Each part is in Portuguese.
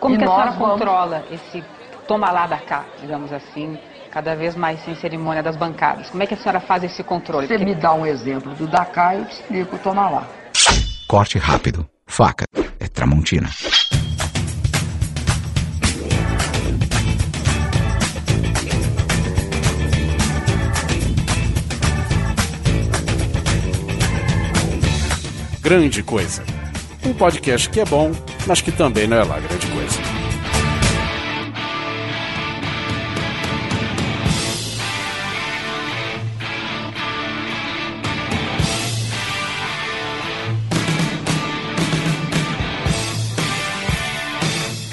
Como E que a senhora vamos- controla esse toma lá da cá, digamos assim, cada vez mais sem cerimônia das bancadas? Como é que a senhora faz esse controle? Você Porque- me dá um exemplo do Dakar e eu te explico, toma lá. Corte rápido. Faca. É Tramontina. Grande Coisa. Um podcast que é bom, mas que também não é lá grande coisa.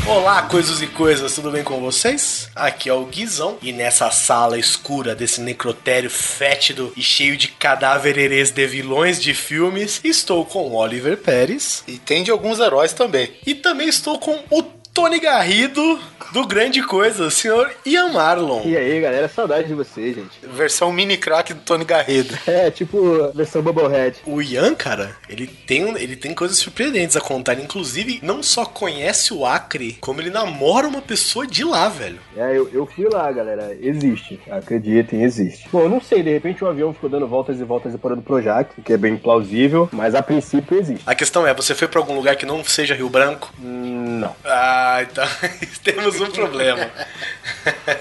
Olá, coisas e coisas, tudo bem com vocês? Aqui é o Guizão e nessa sala escura desse necrotério fétido e cheio de cadáveres de vilões de filmes, estou com o Oliver Pérez E tem de alguns heróis também. e também estou com o Tony Garrido do Grande Coisa, o senhor Ian Marlon. E aí, galera, saudade de você, gente. Versão mini crack do Tony Garrido. É, tipo, versão Bubblehead. O Ian, cara, ele tem, um- ele tem coisas surpreendentes a contar. Ele, inclusive, não só conhece o Acre, como ele namora uma pessoa de lá, velho. É, eu, eu fui lá, galera. Existe. Acreditem, existe. Bom, eu não sei, de repente o avião ficou dando voltas e voltas e parando pro Jack, o que é bem plausível, mas a princípio existe. A questão é, você foi pra algum lugar que não seja Rio Branco? Hum, Não. Ah, então temos um problema.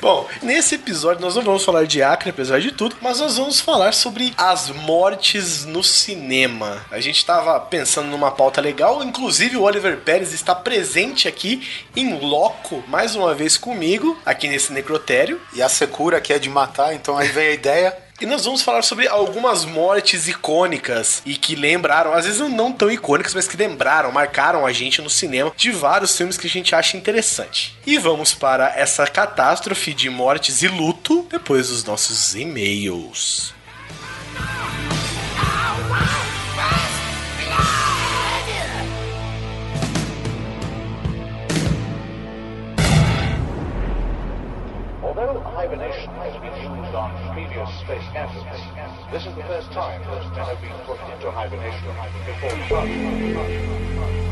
Bom, nesse episódio nós não vamos falar de Acre, apesar de tudo, mas nós vamos falar sobre as mortes no cinema. A gente tava pensando numa pauta legal, inclusive o Oliver Pérez está presente aqui em loco, mais uma vez comigo, aqui nesse necrotério. E a secura que é de matar, então aí vem a ideia. E nós vamos falar sobre algumas mortes icônicas e que lembraram, às vezes não tão icônicas, mas que lembraram, marcaram a gente no cinema de vários filmes que a gente acha interessante. E vamos para essa catástrofe de mortes e luto depois dos nossos e-mails. Although hibernation has been used on space this is the first time that men have been put into hibernation before the.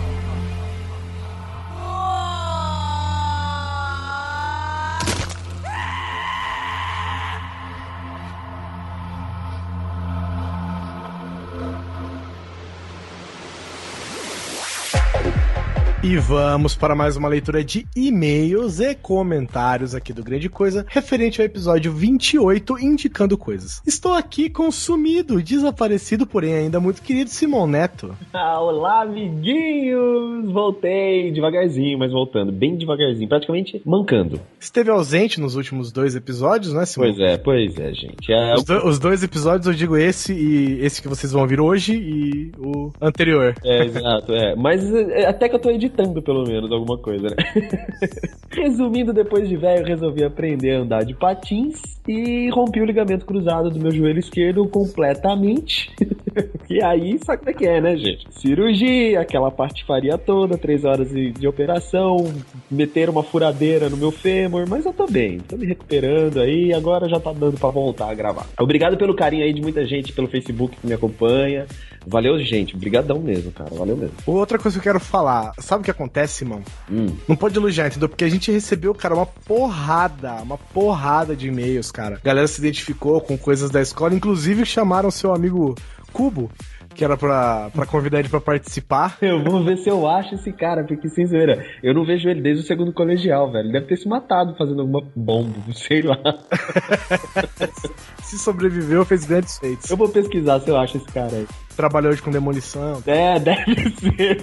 E vamos para mais uma leitura de e-mails e comentários aqui do Grande Coisa, referente ao episódio 28, indicando coisas. Estou aqui com o sumido, desaparecido, porém ainda muito querido Simão Neto. Ah, olá, amiguinhos! Voltei devagarzinho, mas voltando, bem devagarzinho, praticamente mancando. Esteve ausente nos últimos dois episódios, né, Simão? Pois é, pois é, gente. É, Os, do- os dois episódios, eu digo esse e esse que vocês vão ouvir hoje e o anterior. é, exato, é. Mas é, até que eu tô editando, pelo menos, alguma coisa, né? Resumindo, depois de velho, resolvi aprender a andar de patins e rompi o ligamento cruzado do meu joelho esquerdo completamente. e aí, sabe como é que é, né, gente? Cirurgia, aquela patifaria toda, três horas de, operação, meter uma furadeira no meu fêmur, mas eu tô bem, tô me recuperando aí, agora já tá dando pra voltar a gravar. Obrigado pelo carinho aí de muita gente pelo Facebook que me acompanha. Valeu, gente. Obrigadão mesmo, cara. Valeu mesmo. Outra coisa que eu quero falar, sabe o que acontece, Simão? Hum. Não pode elogiar, entendeu? Porque a gente recebeu, cara, uma porrada, uma porrada de e-mails, cara. A galera se identificou com coisas da escola, inclusive chamaram seu amigo Cubo, que era pra, pra convidar ele pra participar. Eu vou ver se eu acho esse cara, porque sem zoeira, eu não vejo ele desde o segundo colegial, velho. Ele deve ter se matado fazendo alguma bomba, sei lá. Se sobreviveu, fez grandes feitos. Eu vou pesquisar se eu acho esse cara aí. Trabalhou hoje com demolição. É, deve ser.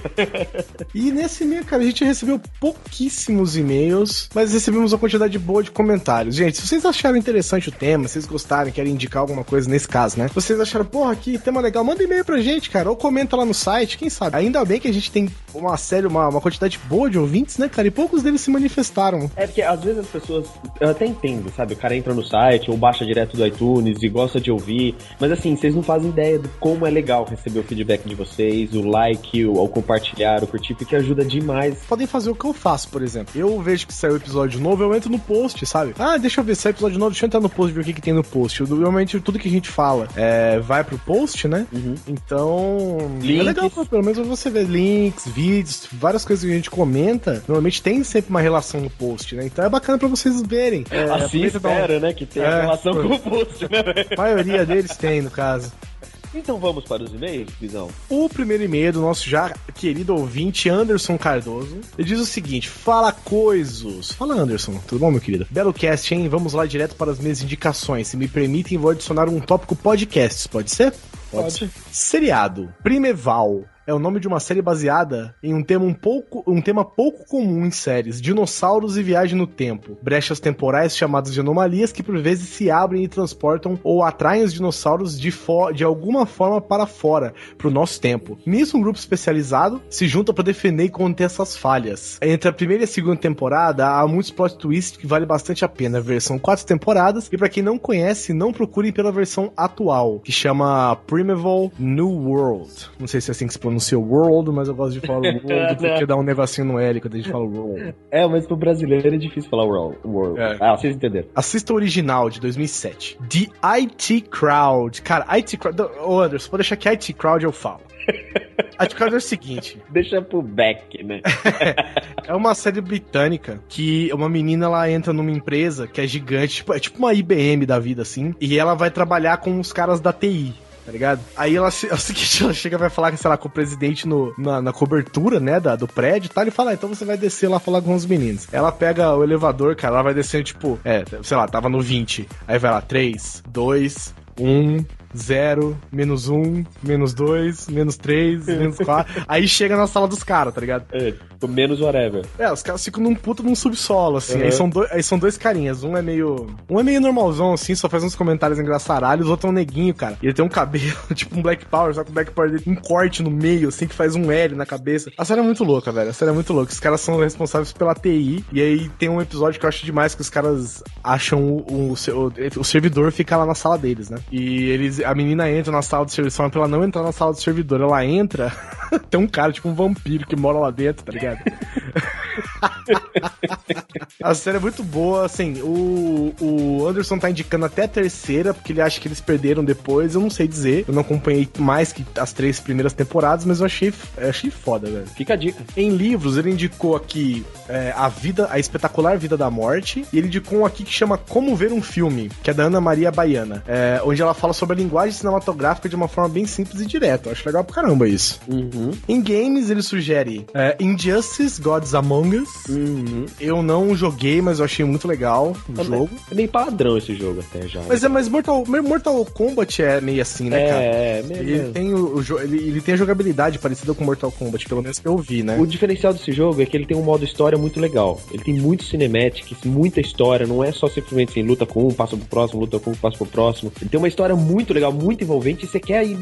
E nesse e-mail, cara, a gente recebeu pouquíssimos e-mails, mas recebemos uma quantidade boa de comentários. Gente, se vocês acharam interessante o tema, se vocês gostarem, querem indicar alguma coisa nesse caso, né? Vocês acharam, porra, que tema legal, manda e-mail pra gente, cara, ou comenta lá no site, quem sabe. Ainda bem que a gente tem uma série, uma, uma quantidade boa de ouvintes, né, cara? E poucos deles se manifestaram. É porque às vezes as pessoas. Eu até entendo, sabe? O cara entra no site ou baixa direto do iTunes e gosta de ouvir. Mas assim, vocês não fazem ideia de como é legal receber o feedback de vocês, o like, o, o compartilhar, o curtir, porque ajuda demais. Podem fazer o que eu faço, por exemplo. Eu vejo que saiu episódio novo, eu entro no post, sabe? Ah, deixa eu ver se saiu episódio novo, deixa eu entrar no post e ver o que, que tem no post. Eu, normalmente tudo que a gente fala é, vai pro post, né? Então. É Links. legal, pô, pelo menos você vê links, vídeos, várias coisas que a gente comenta, normalmente tem sempre uma relação no post, né? Então é bacana pra vocês verem. É, assim espera, né? Que tenha É, relação pô. com o post, né? A maioria deles tem, no caso. Então vamos para os e-mails, Visão. O primeiro e-mail do nosso já querido ouvinte, Anderson Cardoso. Ele diz o seguinte: Fala coisos. Fala, Anderson. Tudo bom, meu querido? Belo cast, hein? Vamos lá direto para as minhas indicações. Se me permitem, vou adicionar um tópico podcasts. Pode ser? Pode. Seriado. Primeval. É o nome de uma série baseada em um tema um pouco, um tema pouco comum em séries: dinossauros e viagem no tempo. Brechas temporais chamadas de anomalias que por vezes se abrem e transportam ou atraem os dinossauros de, de alguma forma para fora, para o nosso tempo. Nisso, um grupo especializado se junta para defender e conter essas falhas. Entre a primeira e a segunda temporada, há muitos plot twists que vale bastante a pena ver. São quatro temporadas e para quem não conhece, não procurem pela versão atual, que chama Primeval New World. Não sei se é assim que se pronuncia World, mas eu gosto de falar World porque dá um negocinho no L quando a gente fala World. É, mas pro brasileiro é difícil falar world. world. É. Ah, vocês entenderam. Assista o original de 2007. The IT Crowd. Cara, IT Crowd. Ô Anderson, pode deixar que IT Crowd eu falo. IT Crowd é o seguinte: Deixa pro back, né? é uma série britânica que uma menina ela entra numa empresa que é gigante, tipo, é tipo uma IBM da vida assim, e ela vai trabalhar com os caras da TI. Tá ligado? Aí ela, é o seguinte, ela chega vai falar, sei lá, com o presidente no, na, na cobertura, né, da, do prédio e tal. Ele fala, ah, então você vai descer lá falar com os meninos. Ela pega o elevador, cara, ela vai descendo, tipo, é, sei lá, tava no 20. Aí vai lá, 3, 2, 1, 0, menos 1, menos 2, menos 3, menos 4. Aí chega na sala dos caras, tá ligado? É, menos whatever. É, os caras ficam num puto num subsolo, assim. Uhum. Aí, são dois, aí são dois carinhas. Um é meio. Um é meio normalzão, assim, só faz uns comentários engraçaralhos. O outro é um neguinho, cara. E ele tem um cabelo, tipo um Black Power, só que o Black Power dele tem um corte no meio, assim, que faz um L na cabeça. A série é muito louca, velho. A série é muito louca. Os caras são responsáveis pela TI. E aí tem um episódio que eu acho demais que os caras acham o, o, o, o servidor fica lá na sala deles, né? E eles. A menina entra na sala do servidor, pra ela não entrar na sala do servidor. Ela entra, tem um cara, tipo um vampiro que mora lá dentro, tá ligado? A série é muito boa, assim, o, o Anderson tá indicando até a terceira, porque ele acha que eles perderam depois, eu não sei dizer, eu não acompanhei mais que as três primeiras temporadas, mas eu achei, achei foda, velho. Fica a dica. Em livros, ele indicou aqui é, a vida, a espetacular vida da morte, e ele indicou um aqui que chama Como Ver um Filme, que é da Ana Maria Baiana, é, onde ela fala sobre a linguagem cinematográfica de uma forma bem simples e direta. Eu acho legal pra caramba isso. Uhum. Em games, ele sugere é, Injustice Gods Among Us. Uhum. Eu não joguei, mas eu achei muito legal o É, jogo. É bem padrão esse jogo até já. Mas é mais Mortal, Mortal Kombat é meio assim, né, cara? é, é mesmo. Ele tem, o, o ele, ele tem a jogabilidade parecida com Mortal Kombat, pelo menos que eu vi, né? O diferencial desse jogo é que ele tem um modo história muito legal. Ele tem muito cinematics, muita história, não é só simplesmente assim, luta com um, passa pro próximo, luta com um, passa pro próximo. Ele tem uma história muito legal, muito envolvente, e você quer ir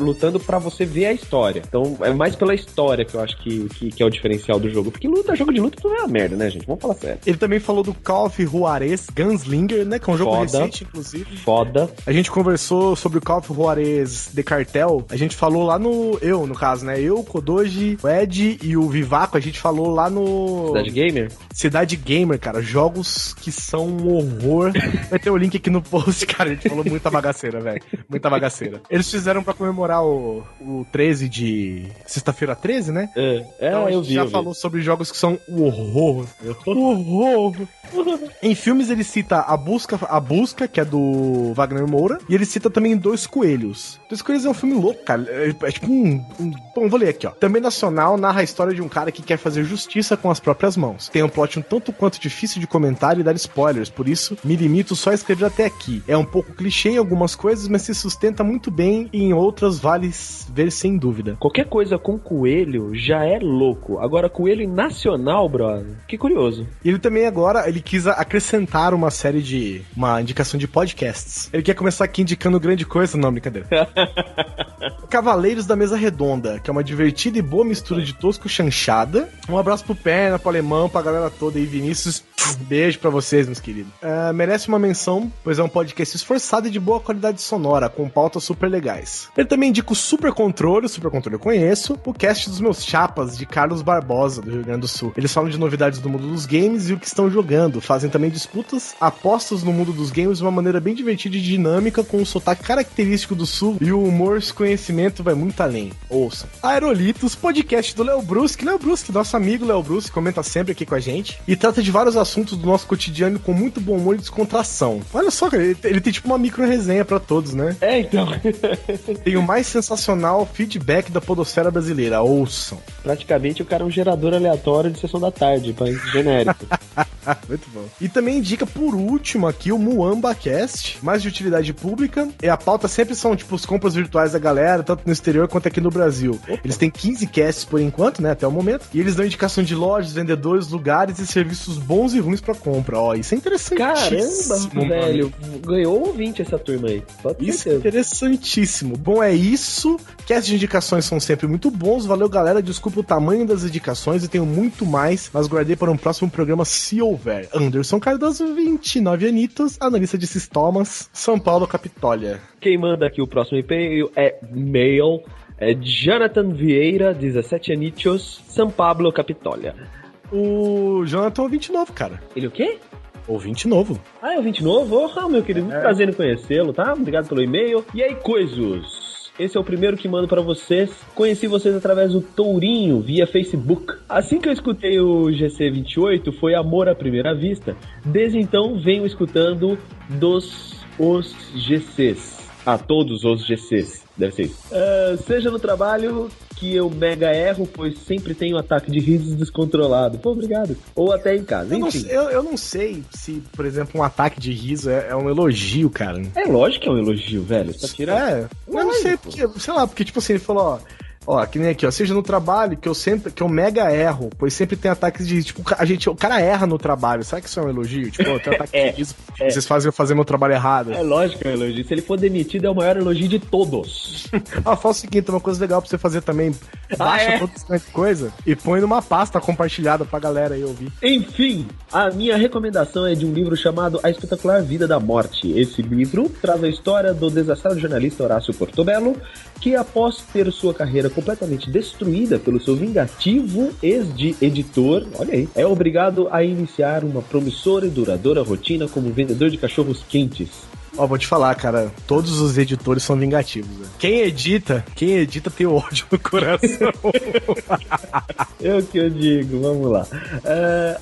lutando pra você ver a história. Então é mais pela história que eu acho que, que, que é o diferencial do jogo. Porque luta, jogo de luta não é uma merda, né, gente? Vamos falar sério. Ele também falou do Call of Juarez Gunslinger, né? Que é um jogo Foda. recente, inclusive. Foda. A gente conversou sobre o Call of Juarez de Cartel. A gente falou lá no. Eu, no caso, né? Eu, Kodoji, o Ed e o Vivaco. A gente falou lá no. Cidade Gamer? Cidade Gamer, cara. Jogos que são um horror. Vai ter o link aqui no post, cara. A gente falou muita bagaceira, velho. Muita bagaceira. Eles fizeram pra comemorar o, o 13 de. Sexta-feira 13, né? É, é Então a eu gente vi. já eu vi. falou sobre jogos que são o horror. O horror. Em filmes ele cita a busca, a busca que é do Wagner Moura, e ele cita também Dois Coelhos. Dois Coelhos é um filme louco, cara. É, é tipo um, um- Bom, vou ler aqui, ó. Também nacional narra a história de um cara que quer fazer justiça com as próprias mãos. Tem um plot um tanto quanto difícil de comentar e dar spoilers, por isso me limito só a escrever até aqui. É um pouco clichê em algumas coisas, mas se sustenta muito bem e em outras vale ver sem dúvida. Qualquer coisa com coelho já é louco. Agora, coelho nacional, brother. Que curioso. E ele também agora, ele quis acrescentar uma série de. uma indicação de podcasts. Ele quer começar aqui indicando grande coisa, não, brincadeira. Cavaleiros da Mesa Redonda, que é uma divertida e boa mistura de tosco e chanchada. Um abraço pro Perna, pro Alemão, pra galera toda aí, Vinícius. Beijo pra vocês, meus queridos. É, merece uma menção, pois é um podcast esforçado e de boa qualidade sonora, com pautas super legais. Ele também indica o Super Controle, o Super Controle eu conheço, o cast dos meus chapas, de Carlos Barbosa, do Rio Grande do Sul. Eles falam de novidades do mundo dos games e o que estão jogando fazem também disputas, apostas no mundo dos games de uma maneira bem divertida e dinâmica, com um sotaque característico do sul e o humor e conhecimento vai muito além. Ouçam. Aerolitos, podcast do Léo Brusque. Léo Brusque, nosso amigo Léo Brusque, comenta sempre aqui com a gente e trata de vários assuntos do nosso cotidiano com muito bom humor e descontração. Olha só, cara, ele, ele tem tipo uma micro resenha pra todos, né? É, então. Tem o mais sensacional feedback da podosfera brasileira. Ouçam. Praticamente o cara é um gerador aleatório de sessão da tarde, pra genérico. Muito bom. E também indica por último aqui o Muamba Cast, mais de utilidade pública. E a pauta sempre são, tipo, as compras virtuais da galera, tanto no exterior quanto aqui no Brasil. Eles têm 15 casts por enquanto, né, até o momento. E eles dão indicação de lojas, vendedores, lugares e serviços bons e ruins pra compra. Ó, isso é interessante. Caramba, velho. Ganhou ouvinte essa turma aí. Isso é interessantíssimo. Bom, é isso. Cast de indicações são sempre muito bons. Valeu, galera. Desculpa o tamanho das indicações e tenho muito mais, mas guardei para um próximo programa se houver. Anderson Cardoso, 29 anitos, analista de sistemas, São Paulo, Capitólia. Quem manda aqui o próximo e-mail é mail. É Jonathan Vieira, 17 anichos, São Pablo, Capitólia. O Jonathan é ouvinte novo, cara. Ele o quê? Ouvinte novo. Ah, é ouvinte novo? Oh, meu querido, muito prazer em conhecê-lo, tá? Obrigado pelo e-mail. E aí, coisos? Esse é o primeiro que mando pra vocês. Conheci vocês através do Tourinho, via Facebook. Assim que eu escutei o GC28, foi amor à primeira vista. Desde então, venho escutando dos os GCs. A todos os GCs. Deve ser isso. Ah, seja no trabalho que eu mega erro, pois sempre tenho ataque de risos descontrolado. Pô, obrigado. Ou até em casa, Eu não, enfim. sei- eu, eu não sei se, por exemplo, um ataque de riso é, é um elogio, cara. É lógico que é um elogio, velho. Você tá tirando. É, mas não sei porque, sei lá, porque tipo assim, ele falou, ó. Ó, que nem aqui, ó, seja no trabalho, que eu sempre, que eu mega erro, pois sempre tem ataques de, tipo, a gente, o cara erra no trabalho, será que isso é um elogio? Tipo, ó, tem ataque É, de riso, vocês fazem eu fazer meu trabalho errado. É lógico que é um elogio. Se ele for demitido, é o maior elogio de todos. Ah, fala o seguinte, uma coisa legal pra você fazer também, baixa é? toda essa coisa e põe numa pasta compartilhada pra galera aí ouvir. Enfim, a minha recomendação é de um livro chamado A Espetacular Vida da Morte. Esse livro traz a história do desastrado jornalista Horácio Portobello, que após ter sua carreira completamente destruída pelo seu vingativo ex-editor, olha aí, é obrigado a iniciar uma promissora e duradoura rotina como vendedor de cachorros quentes. Ó, vou te falar, cara, todos os editores são vingativos. né? Quem edita, quem edita tem ódio no coração. É o que eu digo, vamos lá. É,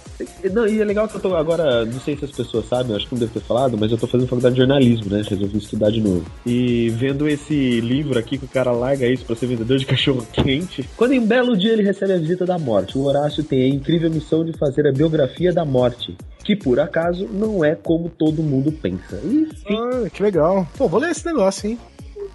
não, e é legal que eu tô agora, não sei se as pessoas sabem, acho que não devo ter falado, mas eu tô fazendo faculdade de jornalismo, né? Resolvi estudar de novo. E vendo esse livro aqui que o cara larga isso pra ser vendedor de cachorro quente. Quando em um belo dia ele recebe a visita da morte, o Horácio tem a incrível missão de fazer a biografia da morte. Que por acaso não é como todo mundo pensa. E ah, que legal. Pô, vou ler esse negócio, hein?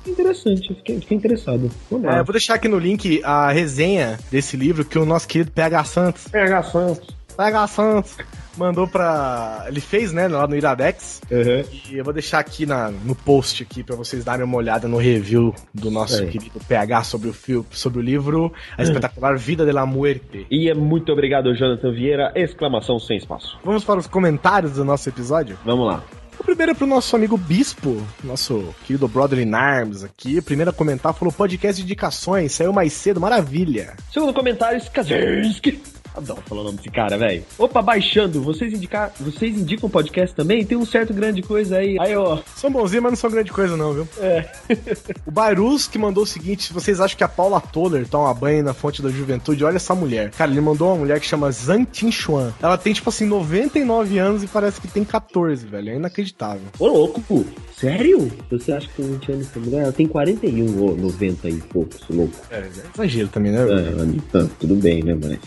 interessante, fiquei, fiquei interessado. Vamos. É, eu vou deixar aqui no link a resenha desse livro que o nosso querido PH Santos. PH Santos. PH Santos mandou pra. Ele fez, né, lá no Iradex. Uhum. E eu vou deixar aqui na, no post aqui pra vocês darem uma olhada no review do nosso É. querido PH sobre o, fio, sobre o livro A Espetacular Vida de la Muerte. E é muito obrigado, Jonathan Vieira! Exclamação sem espaço. Vamos para os comentários do nosso episódio? Vamos lá. O primeiro é pro nosso amigo Bispo, nosso querido brother in arms aqui. O primeiro a comentar falou podcast de indicações, saiu mais cedo, maravilha. Segundo comentário, Skazinski. Adoro falar o nome desse cara, velho. Opa, baixando. Vocês, indicar, vocês indicam podcast também? Tem um certo grande coisa aí. Aí, ó. São bonzinhos, mas não são grande coisa não, viu? É. o Bairus que mandou o seguinte, se vocês acham que a Paula Toller toma banho na fonte da juventude, olha essa mulher. Cara, ele mandou uma mulher que chama Zhang Tinchuan. Ela tem, tipo assim, 99 anos e parece que tem 14, velho. É inacreditável. Ô, louco, pô. Sério? Você acha que tem 20 anos essa mulher? Ela tem 41 ou 90 e poucos, louco. É, é exagero também, né? É, tá, tudo bem, né, mas...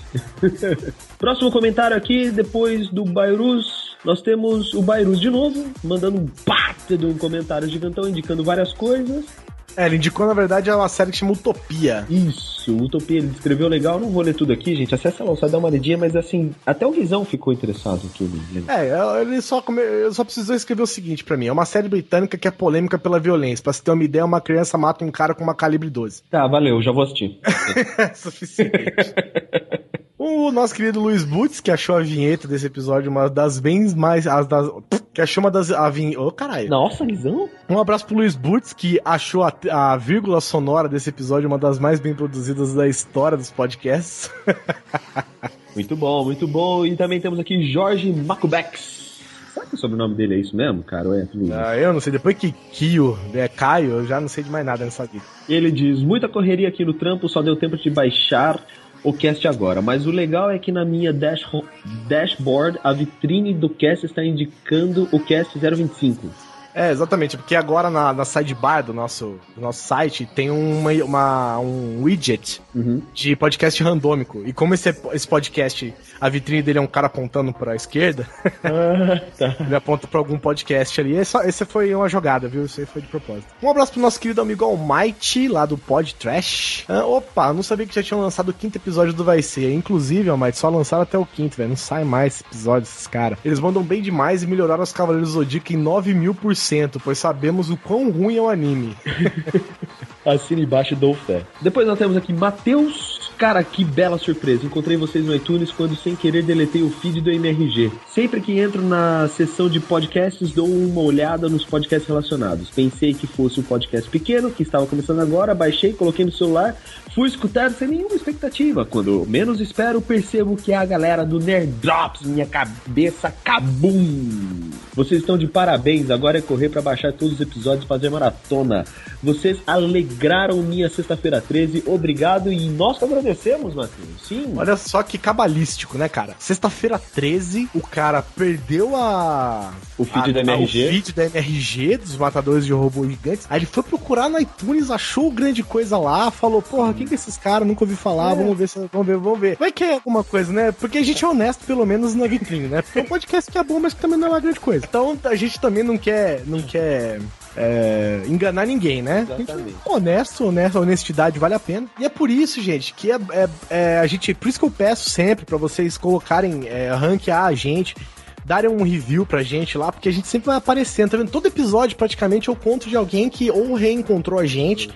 Próximo comentário aqui, depois do Bairus, nós temos o Bairus de novo, mandando um baita de um comentário gigantão, indicando várias coisas. É, ele indicou, na verdade, é uma série que chama Utopia. Isso, Utopia, ele descreveu legal, não vou ler tudo aqui, gente, acessa lá site, dá uma olhadinha, mas assim, até o Visão ficou interessado em tudo. Né? É, ele só, come... ele só precisou escrever o seguinte pra mim: é uma série britânica que é polêmica pela violência. Pra você ter uma ideia, uma criança mata um cara com uma calibre 12. Tá, valeu, já vou assistir. é suficiente. O nosso querido Luiz Butz, que achou a vinheta desse episódio uma das bem mais. As das, que achou uma das. A vin... Ô, caralho. Nossa, Guizão? Um abraço pro Luiz Butz, que achou a, a vírgula sonora desse episódio uma das mais bem produzidas da história dos podcasts. Muito bom, muito bom. E também temos aqui Jorge Macubex. Será que o sobrenome dele é isso mesmo, cara? Ou é tudo? Ah, eu não sei, depois que Kio é Caio, eu já não sei de mais nada nessa vida. Ele diz: muita correria aqui no trampo, só deu tempo de baixar o cast agora. Mas o legal é que na minha dash dashboard a vitrine do cast está indicando o cast 025. É, exatamente, porque agora na, na sidebar do nosso, do nosso site tem uma, uma- um widget de podcast randômico. E como esse, esse podcast, a vitrine dele é um cara apontando pra esquerda, ele aponta pra algum podcast ali. Essa, essa foi uma jogada, viu? Isso aí foi de propósito. Um abraço pro nosso querido amigo Almighty, lá do Pod Trash. Ah, opa, não sabia que já tinham lançado o quinto episódio do Vai Ser. Inclusive, Almighty, só lançaram até o quinto, velho. Não sai mais esse episódio, esses caras. Eles mandam bem demais e melhoraram os Cavaleiros do Zodíaco em 9 mil por cento, pois sabemos o quão ruim é o anime. Assine embaixo e dou fé. Depois nós temos aqui Matheus. Cara, que bela surpresa. Encontrei vocês no iTunes quando sem querer deletei o feed do MRG. Sempre que entro na seção de podcasts, dou uma olhada nos podcasts relacionados. Pensei que fosse um podcast pequeno, que estava começando agora, baixei, coloquei no celular, fui escutar sem nenhuma expectativa. Quando menos espero, percebo que é a galera do Nerd Drops, minha cabeça cabum. Vocês estão de parabéns, agora é correr para baixar todos os episódios e fazer maratona. Vocês alegraram minha sexta-feira 13, obrigado e nós que agradecemos, Matheus. Sim. Olha só que cabalístico, né, cara? Sexta-feira 13, o cara perdeu a. O feed a- da MRG. O feed da MRG, dos matadores de robô gigantes. Aí ele foi procurar no iTunes, achou grande coisa lá, falou: Porra, quem que é esses caras? Nunca ouvi falar, vamos ver, se- vamos ver, vamos ver. Vai que é alguma coisa, né? Porque a gente é honesto, pelo menos na vitrine, né? Porque é um podcast que é bom, mas que também não é uma grande coisa. Então a gente também não quer. Não quer é, enganar ninguém, né? Exatamente. Honesto, honesto, honestidade vale a pena. E é por isso, gente, que é, é- é, a gente. Por isso que eu peço sempre pra vocês colocarem, é, ranquear a gente. Darem um review pra gente lá, porque a gente sempre vai aparecendo, tá vendo? Todo episódio, praticamente, eu conto de alguém que ou reencontrou a gente,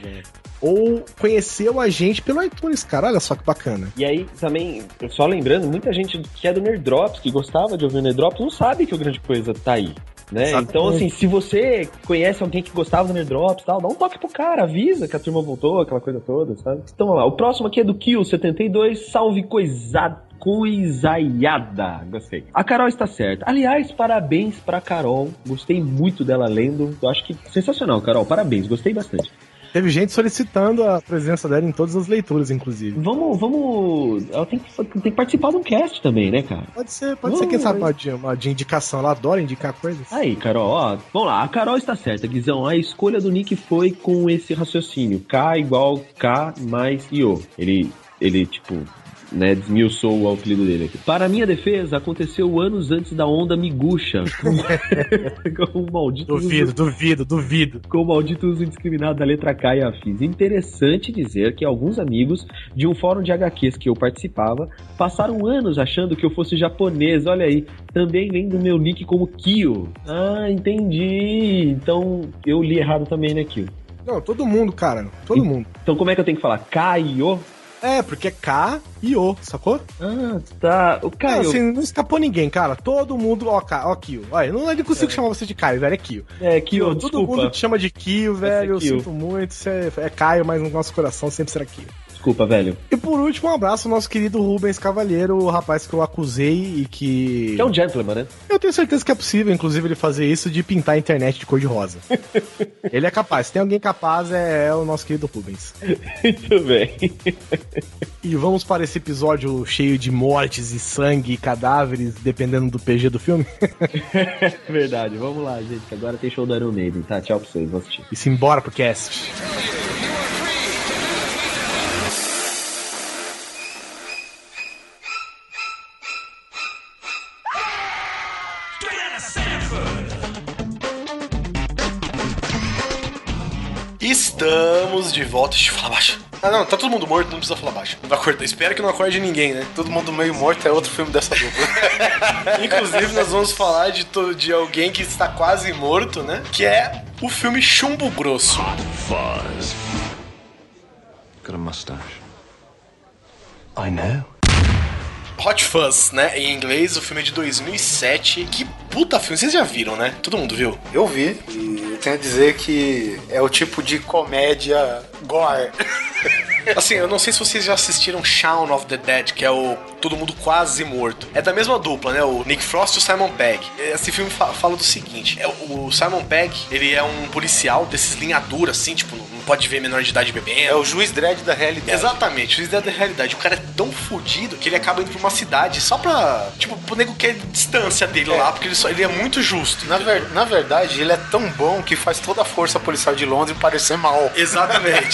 ou conheceu a gente pelo iTunes, cara. Olha só que bacana. E aí, também, só lembrando, muita gente que é do Nerd Drops, que gostava de ouvir o Nerd Drops, não sabe que o grande coisa tá aí. Né? Então, assim, se você conhece alguém que gostava do Nerd Drops e tal, dá um toque pro cara, avisa que a turma voltou, aquela coisa toda, sabe? Então, vamos lá. O próximo aqui é do Kill72, salve coisada. Coisaiada, gostei. A Carol está certa. Aliás, parabéns pra Carol. Gostei muito dela lendo. Eu acho que sensacional, Carol. Parabéns, gostei bastante. Teve gente solicitando a presença dela em todas as leituras, inclusive. Vamos, vamos. Ela tem que, tem que participar de um cast também, né, cara? Pode ser, pode ser, quem sabe, de, uma de indicação. Ela adora indicar coisas. Aí, Carol, ó, vamos lá, a Carol está certa, Guizão. A escolha do Nick foi com esse raciocínio: K igual K mais IO. Ele, ele tipo, né, desmiuçou o apelido dele aqui. Para minha defesa, aconteceu anos antes da onda miguxa. Com, o maldito Duvido, uso, duvido, duvido. com o maldito uso indiscriminado da letra K e afins. Interessante dizer que alguns amigos de um fórum de HQs que eu participava passaram anos achando que eu fosse japonês. Olha aí, também lendo meu nick como Kyo. Ah, entendi. Então eu li errado também, né, Kyo? Não, todo mundo, cara. Todo mundo. Então como é que eu tenho que falar? K-I-O? É, porque é K e O, sacou? Ah, tá. O Não, Caio. assim, não escapou ninguém, cara. Todo mundo, ó, K, ó, Kio. Olha, não, eu não consigo chamar você de Caio, velho, é Kio. É, Kyo, Todo desculpa. mundo te chama de Kio, velho. Eu sinto muito. Você é, é Caio, mas no nosso coração sempre será Kio. Desculpa, velho. E por último, um abraço ao nosso querido Rubens Cavalheiro, o rapaz que eu acusei e que. Que é um gentleman, né? Eu tenho certeza que é possível, inclusive, ele fazer isso de pintar a internet de cor de rosa. ele é capaz. Se tem alguém capaz, é, é o nosso querido Rubens. Muito bem. E vamos para esse episódio cheio de mortes e sangue e cadáveres, dependendo do PG do filme. Verdade. Vamos lá, gente, que agora tem show do Iron Maiden, tá? Tchau pra vocês, vou assistir. E se embora pro cast. Estamos de volta. Deixa eu falar baixo. Ah, não, tá todo mundo morto, não precisa falar baixo. Não vai acordar. Espero que não acorde ninguém, né? Todo mundo meio morto é outro filme dessa dupla. Inclusive, nós vamos falar de, de alguém que está quase morto, né? Que é o filme Chumbo Grosso. Fuzz. Got a mustache. I know. Hot Fuzz, né? Em inglês, o filme é de 2007. Que puta filme, vocês já viram, né? Todo mundo viu? Eu vi e eu tenho a dizer que é o tipo de comédia gore. Assim, eu não sei se vocês já assistiram Shaun of the Dead, que é o Todo Mundo Quase Morto. É da mesma dupla, né? O Nick Frost e o Simon Pegg. Esse filme fa- fala do seguinte: é, o Simon Pegg, ele é um policial desses linha dura, assim, tipo, não pode ver menor de idade bebendo. É o juiz dread da realidade. Exatamente, o juiz da realidade. O cara é tão fodido que ele acaba indo pra uma cidade só pra. Tipo, o nego quer distância dele lá, porque ele, só, ele é muito justo. Na, ver- na verdade, ele é tão bom que faz toda a força policial de Londres parecer mal. Exatamente.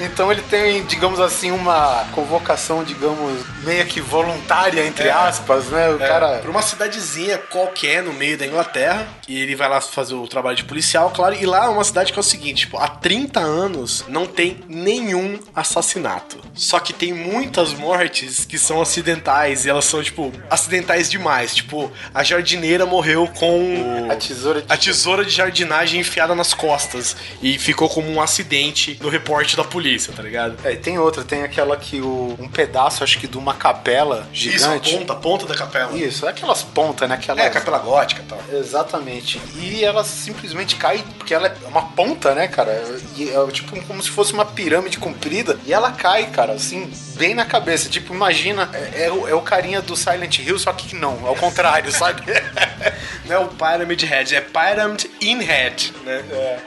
Então ele tem, digamos assim, uma convocação, digamos, meio que voluntária, entre É. aspas, né? O É, cara. Pra uma cidadezinha qualquer no meio da Inglaterra. E ele vai lá fazer o trabalho de policial, claro. E lá é uma cidade que é o seguinte: tipo, há 30 anos não tem nenhum assassinato. Só que tem muitas mortes que são acidentais. E elas são, tipo, acidentais demais. Tipo, a jardineira morreu com A tesoura de... a tesoura de jardinagem enfiada nas costas. E ficou como um acidente no reporte da polícia, tá ligado? É, e tem outra, tem aquela que o, um pedaço, acho que de uma capela Isso, a gigante. ponta, a ponta da capela. Isso, é aquelas pontas, né? Aquelas... É, a capela gótica e tal. Exatamente. E ela simplesmente cai, porque ela é uma ponta, né, cara? E é tipo como se fosse uma pirâmide comprida. E ela cai, cara, assim, bem na cabeça. Tipo, imagina, é, é o, é o carinha do Silent Hill, só que não, ao contrário, sabe? Não é o Pyramid Head, é Pyramid in Head, né?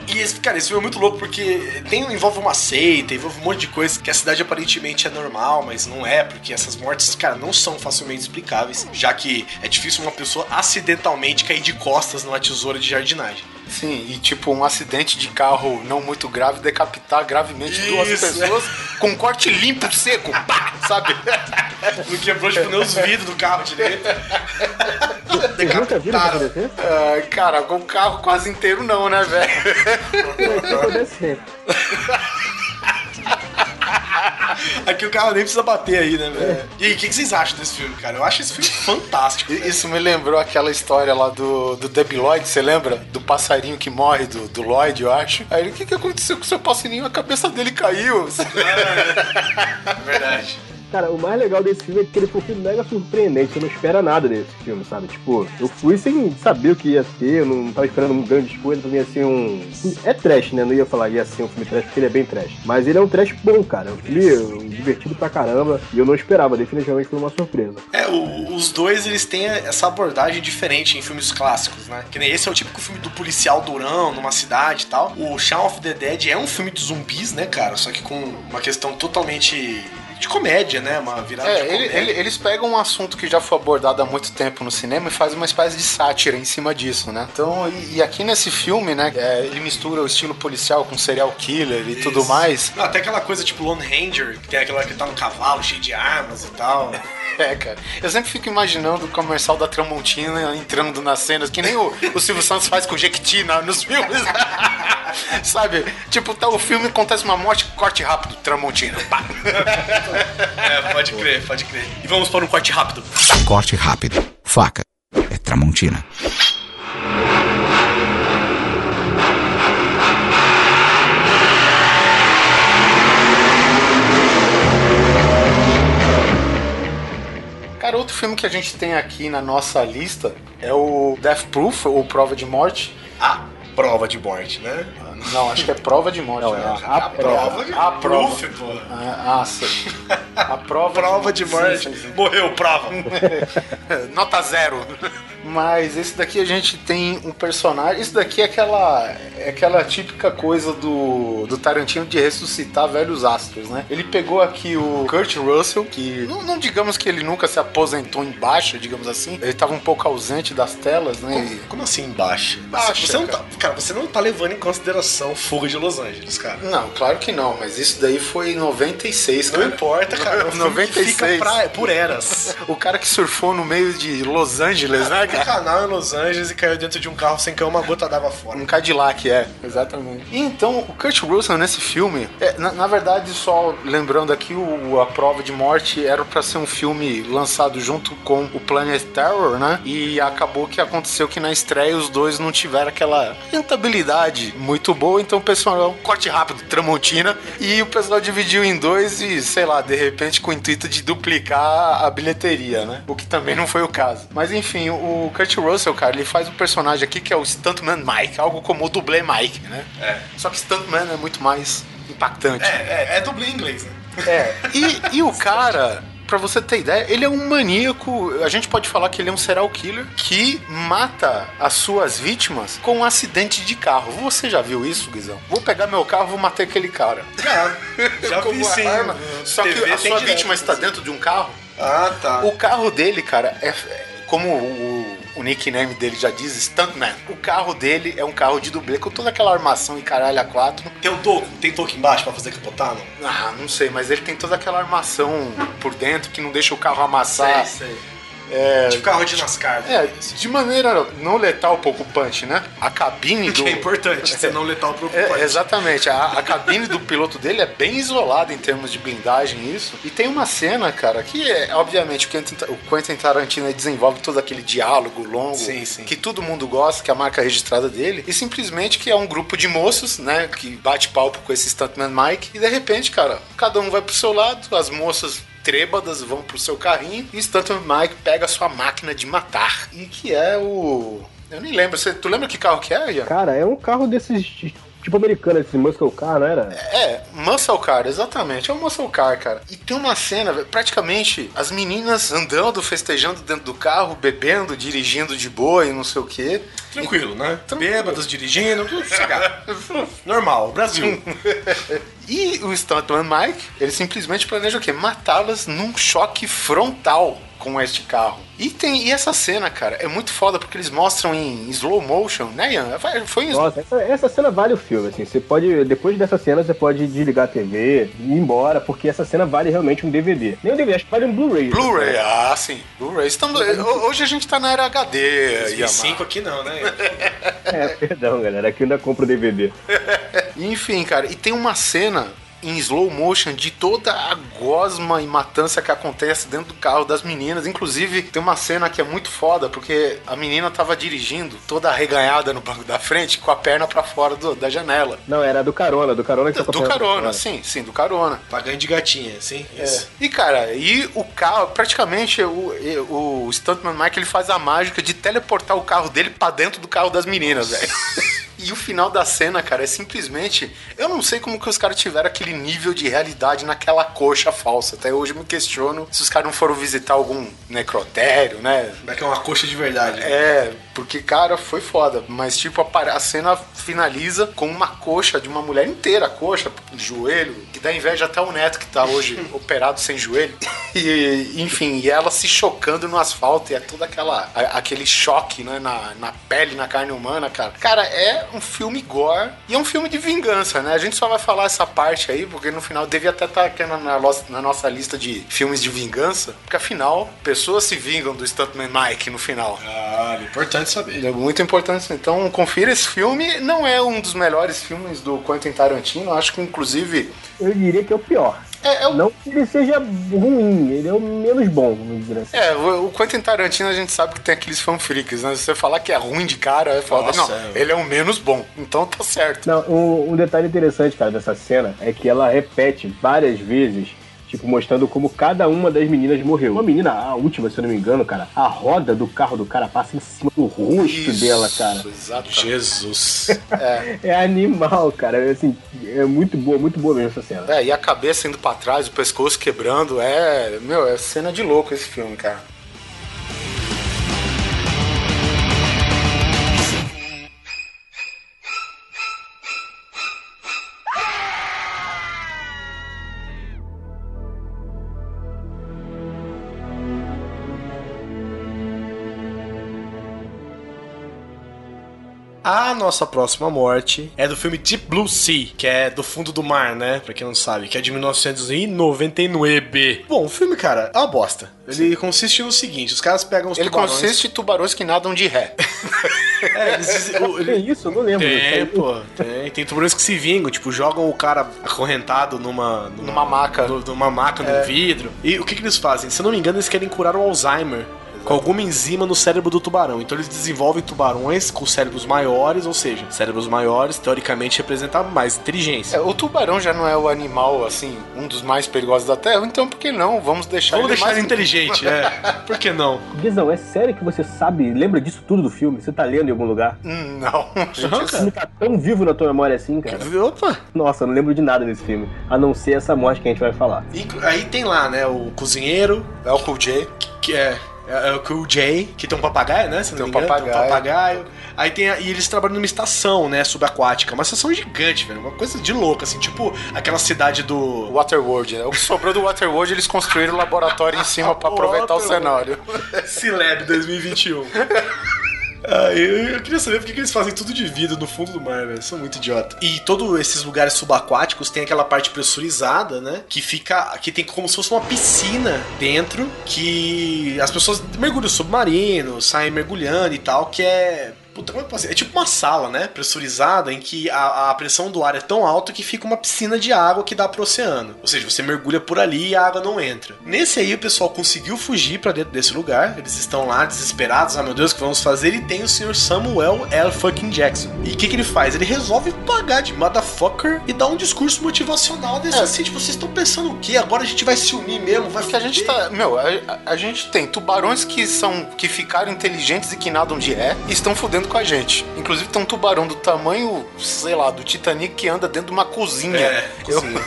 E esse, cara, esse filme é muito louco porque tem, envolve uma seita, envolve um monte de coisa que a cidade aparentemente é normal, mas não é, porque essas mortes, cara, não são facilmente explicáveis, já que é difícil uma pessoa acidentalmente cair de costas numa tesoura de jardinagem. Sim, e tipo, um acidente de carro não muito grave decapitar gravemente duas Isso. pessoas com um corte limpo, seco, pá, sabe? Não quebrou, tipo, nem os vidros do carro direito. Acontecer? Ah, cara, com o carro quase inteiro não, né, velho? Aqui o carro nem precisa bater aí, né, velho? E aí, o que, que vocês acham desse filme, cara? Eu acho esse filme fantástico. Isso me lembrou aquela história lá do, do Debbie Lloyd, você lembra? Do passarinho que morre, do, do Lloyd, eu acho. Aí ele, o que, que aconteceu com o seu passarinho? A cabeça dele caiu. Verdade. Cara, o mais legal desse filme é que ele foi um mega surpreendente. Você não espera nada desse filme, sabe? Tipo, eu fui sem saber o que ia ser, eu não tava esperando grandes coisas, pra mim ia ser um. É trash, né? Não ia falar ia ser um filme trash, porque ele é bem trash. Mas ele é um trash bom, cara. É um filme divertido pra caramba. E eu não esperava, definitivamente foi uma surpresa. É, o- os dois eles têm essa abordagem diferente em filmes clássicos, né? Que nem esse é o típico filme do policial durão numa cidade e tal. O Shaun of the Dead é um filme de zumbis, né, cara? Só que com uma questão totalmente de comédia, né? Uma virada de É, ele- comédia. ele- eles pegam um assunto que já foi abordado há muito tempo no cinema e fazem uma espécie de sátira em cima disso, né? Então, e, e aqui nesse filme, né, é, ele mistura o estilo policial com serial killer e tudo Isso. mais. Não, até aquela coisa tipo Lone Ranger, que tem aquela que tá no cavalo cheio de armas e tal. É, cara. Eu sempre fico imaginando o comercial da Tramontina entrando nas cenas, que nem o, o Silvio Santos faz com Jequiti na- nos filmes. Sabe? Tipo, tá o filme, acontece uma morte, corte rápido, Tramontina. Pá. É, pode crer, pode crer. E vamos para um corte rápido. Corte rápido. Faca. É Tramontina. Cara, outro filme que a gente tem aqui na nossa lista é o Death Proof, ou Prova de Morte. A prova de morte, né? Não, acho que é Prova de Morte. Não, é né? a prova de A prova. Proof, pô. Ah, ah, sim. A prova, Prova de morte. Sim, sim, sim. Morreu, prova. Nota zero. Mas esse daqui a gente tem um personagem. Isso daqui é aquela, é aquela típica coisa do, do Tarantino de ressuscitar velhos astros, né? Ele pegou aqui o Kurt Russell, que não, não digamos que ele nunca se aposentou em baixa, digamos assim. Ele estava um pouco ausente das telas, né? E- Como assim baixa? Baixa, você não cara. tá, cara, você não tá levando em consideração Fuga de Los Angeles, cara. Não, claro que não, mas isso daí foi em 96, Não cara. importa, cara. É um filme que 96. Fica pra, por eras. O cara que surfou no meio de Los Angeles, né? Canal em Los Angeles e caiu dentro de um carro sem cair uma gota d'água fora. Um Cadillac, é, exatamente. E então, o Kurt Russell nesse filme, é, na, na verdade, só lembrando aqui, o, a Prova de Morte era pra ser um filme lançado junto com o Planet Terror, né? E acabou que aconteceu que na estreia os dois não tiveram aquela rentabilidade muito boa, então o pessoal, um corte rápido, Tramontina, e o pessoal dividiu em dois e, sei lá, de repente com o intuito de duplicar a bilheteria, né? O que também não foi o caso. Mas enfim, o Kurt Russell, cara, ele faz um personagem aqui que é o Stuntman Mike, algo como o dublê Mike, né? É. Só que Stuntman é muito mais impactante. É, é, é dublê em inglês, né? É, e, e o cara, pra você ter ideia, ele é um maníaco. A gente pode falar que ele é um serial killer que mata as suas vítimas com um acidente de carro. Você já viu isso, Guizão? Vou pegar meu carro, vou matar aquele cara. Já, já vi sim. arma. Só que TV a tem sua direto, vítima está dentro de um carro. Ah, tá. O carro dele, cara, é é como o, o nickname dele já diz, Stuntman. O carro dele é um carro de dublê com toda aquela armação e caralho a quatro. Tem o toco? Tem toco embaixo pra fazer capotar, não? Ah, não sei, mas ele tem toda aquela armação por dentro que não deixa o carro amassar. sei. É, Tipo carro de NASCAR. é, de maneira não letal, pouco punch, né? A cabine do. Que é importante, você não letal pro É, exatamente, a, a cabine do piloto dele é bem isolada em termos de blindagem, isso. E tem uma cena, cara, que é, obviamente, o Quentin, o Quentin Tarantino desenvolve todo aquele diálogo longo Sim, sim. que todo mundo gosta, que é a marca registrada dele, e simplesmente que é um grupo de moços, né, que bate palco com esse Stuntman Mike, e de repente, cara, cada um vai pro seu lado, as moças trêbadas vão pro seu carrinho e Stuntman Mike pega a sua máquina de matar. E que é o. Eu nem lembro. Você, tu lembra que carro que é, Ian? Cara, é um carro desses tipo americano, esse muscle car, não era? É, Muscle Car, exatamente. É um Muscle Car, cara. E tem uma cena, praticamente, as meninas andando, festejando dentro do carro, bebendo, dirigindo de boa e não sei o quê. Tranquilo, né? Bêbados, dirigindo, tudo. Normal, Brasil. E o Stuntman Mike, ele simplesmente planeja o quê? Matá-las num choque frontal com este carro. E tem e essa cena, cara, é muito foda porque eles mostram em slow motion, né, Ian? Foi em slow Nossa, essa, essa cena vale o filme, assim. Você pode, depois dessa cena, você pode desligar a TV e ir embora, porque essa cena vale realmente um DVD. Nem um DVD, acho que vale um Blu-ray. Blu-ray, ah, sim. Blu-ray. Estamos, hoje a gente tá na era HD, Yamaha. 2005 aqui não, né? É, perdão, galera, aqui eu ainda compro DVD. Enfim, cara, e tem uma cena em slow motion de toda a gosma e matança que acontece dentro do carro das meninas. Inclusive, tem uma cena que é muito foda, porque a menina tava dirigindo toda arreganhada no banco da frente, com a perna pra fora do- da janela. Não, era do carona, do carona que você Do acompanha- carona, sim, sim, do carona. Pagando de gatinha, sim? Isso. E cara, e o carro, praticamente o, o Stuntman Mike ele faz a mágica de teleportar o carro dele pra dentro do carro das meninas, velho. E o final da cena, cara, é simplesmente. Eu não sei como que os caras tiveram aquele nível de realidade naquela coxa falsa. Até hoje eu me questiono se os caras não foram visitar algum necrotério, né? Como é que é uma coxa de verdade? né? É, porque, cara, foi foda. Mas, tipo, a, a cena finaliza com uma coxa de uma mulher inteira, coxa, joelho, que dá inveja até o neto que tá hoje operado sem joelho. E, enfim, e ela se chocando no asfalto, e é todo aquela, a- aquele choque, né, na, na pele, na carne humana, cara. Cara, é um filme gore e é um filme de vingança, né? A gente só vai falar essa parte aí, porque no final devia até estar aqui na, na nossa- na nossa lista de filmes de vingança, porque afinal, pessoas se vingam do Stuntman Mike no final. Ah, importante saber. É muito importante. Então, confira esse filme. Não é um dos melhores filmes do Quentin Tarantino. Acho que, inclusive, Eu diria que é o pior. É, é o- Não que ele seja ruim, ele é o menos bom, vamos dizer assim. é, o o Quentin Tarantino a gente sabe que tem aqueles fanfreaks, né? Se você falar que é ruim de cara, é foda. Nossa, não, é. ele é o menos bom. Então tá certo. Não, um, um detalhe interessante, cara, dessa cena é que ela repete várias vezes, tipo, mostrando como cada uma das meninas morreu. Uma menina, a última, se eu não me engano, cara, a roda do carro do cara passa em cima do rosto dela, cara. Exato. Jesus. É animal, cara. É, assim, é muito boa, muito boa mesmo essa cena. É, e a cabeça indo pra trás, o pescoço quebrando. É, meu, é cena de louco esse filme, cara. A nossa próxima morte é do filme Deep Blue Sea, que é do fundo do mar, né? Pra quem não sabe, que é de 1999. Bom, o filme, cara, é uma bosta. Ele consiste no seguinte: os caras pegam os Ele tubarões. consiste em tubarões que nadam de ré. É, eles o- Que ele- isso? Eu não lembro. Tem, pô, tem. Tem tubarões que se vingam, tipo, jogam o cara acorrentado numa. Numa maca. no- numa maca, num vidro. E o que, que eles fazem? Se eu não me engano, eles querem curar o Alzheimer com alguma enzima no cérebro do tubarão. Então eles desenvolvem tubarões com cérebros maiores, ou seja, cérebros maiores teoricamente representam mais inteligência. É, o tubarão já não é o animal, assim, um dos mais perigosos da Terra, então por que não? Vamos deixar Vamos ele deixar mais ele inteligente, é. Por que não? Guizão, é sério que você sabe, lembra disso tudo do filme? Você tá lendo em algum lugar? Hum, Não, Esse filme tá tão vivo na tua memória assim, cara. Opa! Nossa, eu não lembro de nada desse filme. A não ser essa morte que a gente vai falar. E aí tem lá, né, o cozinheiro, é o Cool J. que é, é, é o Cool J, que tem um papagaio, né? Se não Tem um engano, Tem um papagaio. papagaio. Aí tem a- e eles trabalham numa estação, né, subaquática. Uma estação gigante, velho. Uma coisa de louco, assim, tipo aquela cidade do. Waterworld, né? O que sobrou do Waterworld, eles construíram o laboratório em cima pra aproveitar o cenário. Cileb 2021. Ah, eu, eu queria saber por que eles fazem tudo de vidro no fundo do mar, velho. São muito idiota. E todos esses lugares subaquáticos tem aquela parte pressurizada, né? Que fica. Que tem como se fosse uma piscina dentro. Que as pessoas mergulham submarino, saem mergulhando e tal, que é. Puta, como é que posso dizer? É tipo uma sala, né? Pressurizada, em que a, a pressão do ar é tão alta que fica uma piscina de água que dá pro oceano. Ou seja, você mergulha por ali e a água não entra. Nesse aí, o pessoal conseguiu fugir pra dentro desse lugar. Eles estão lá desesperados. Ah, meu Deus, o que vamos fazer? E tem o senhor Samuel L. fucking Jackson. E o que, que ele faz? Ele resolve pagar de motherfucker e dar um discurso motivacional desse assim. Tipo, vocês estão pensando o quê? Agora a gente vai se unir mesmo, vai Porque a gente tá. Meu, a, a- a gente tem tubarões que são. que ficaram inteligentes e que nadam de ré e estão fudendo com a gente. Inclusive tem um tubarão do tamanho, sei lá, do Titanic que anda dentro de uma cozinha. É, cozinha.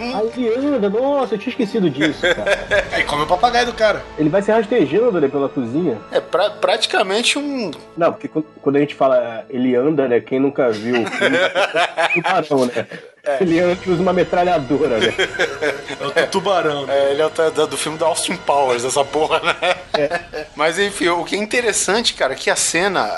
Aí ele anda, nossa, eu tinha esquecido disso, cara. Aí come o papagaio do cara. Ele vai se rastejando né, pela cozinha. É pra- praticamente um. Não, porque quando- quando a gente fala ele anda, né? Quem nunca viu o filme, tubarão, né? Ele anda e usa uma metralhadora, né? É o tubarão. É, ele é o do, filme do Austin Powers, essa porra, né? Mas enfim, o que é interessante, cara, é que a cena,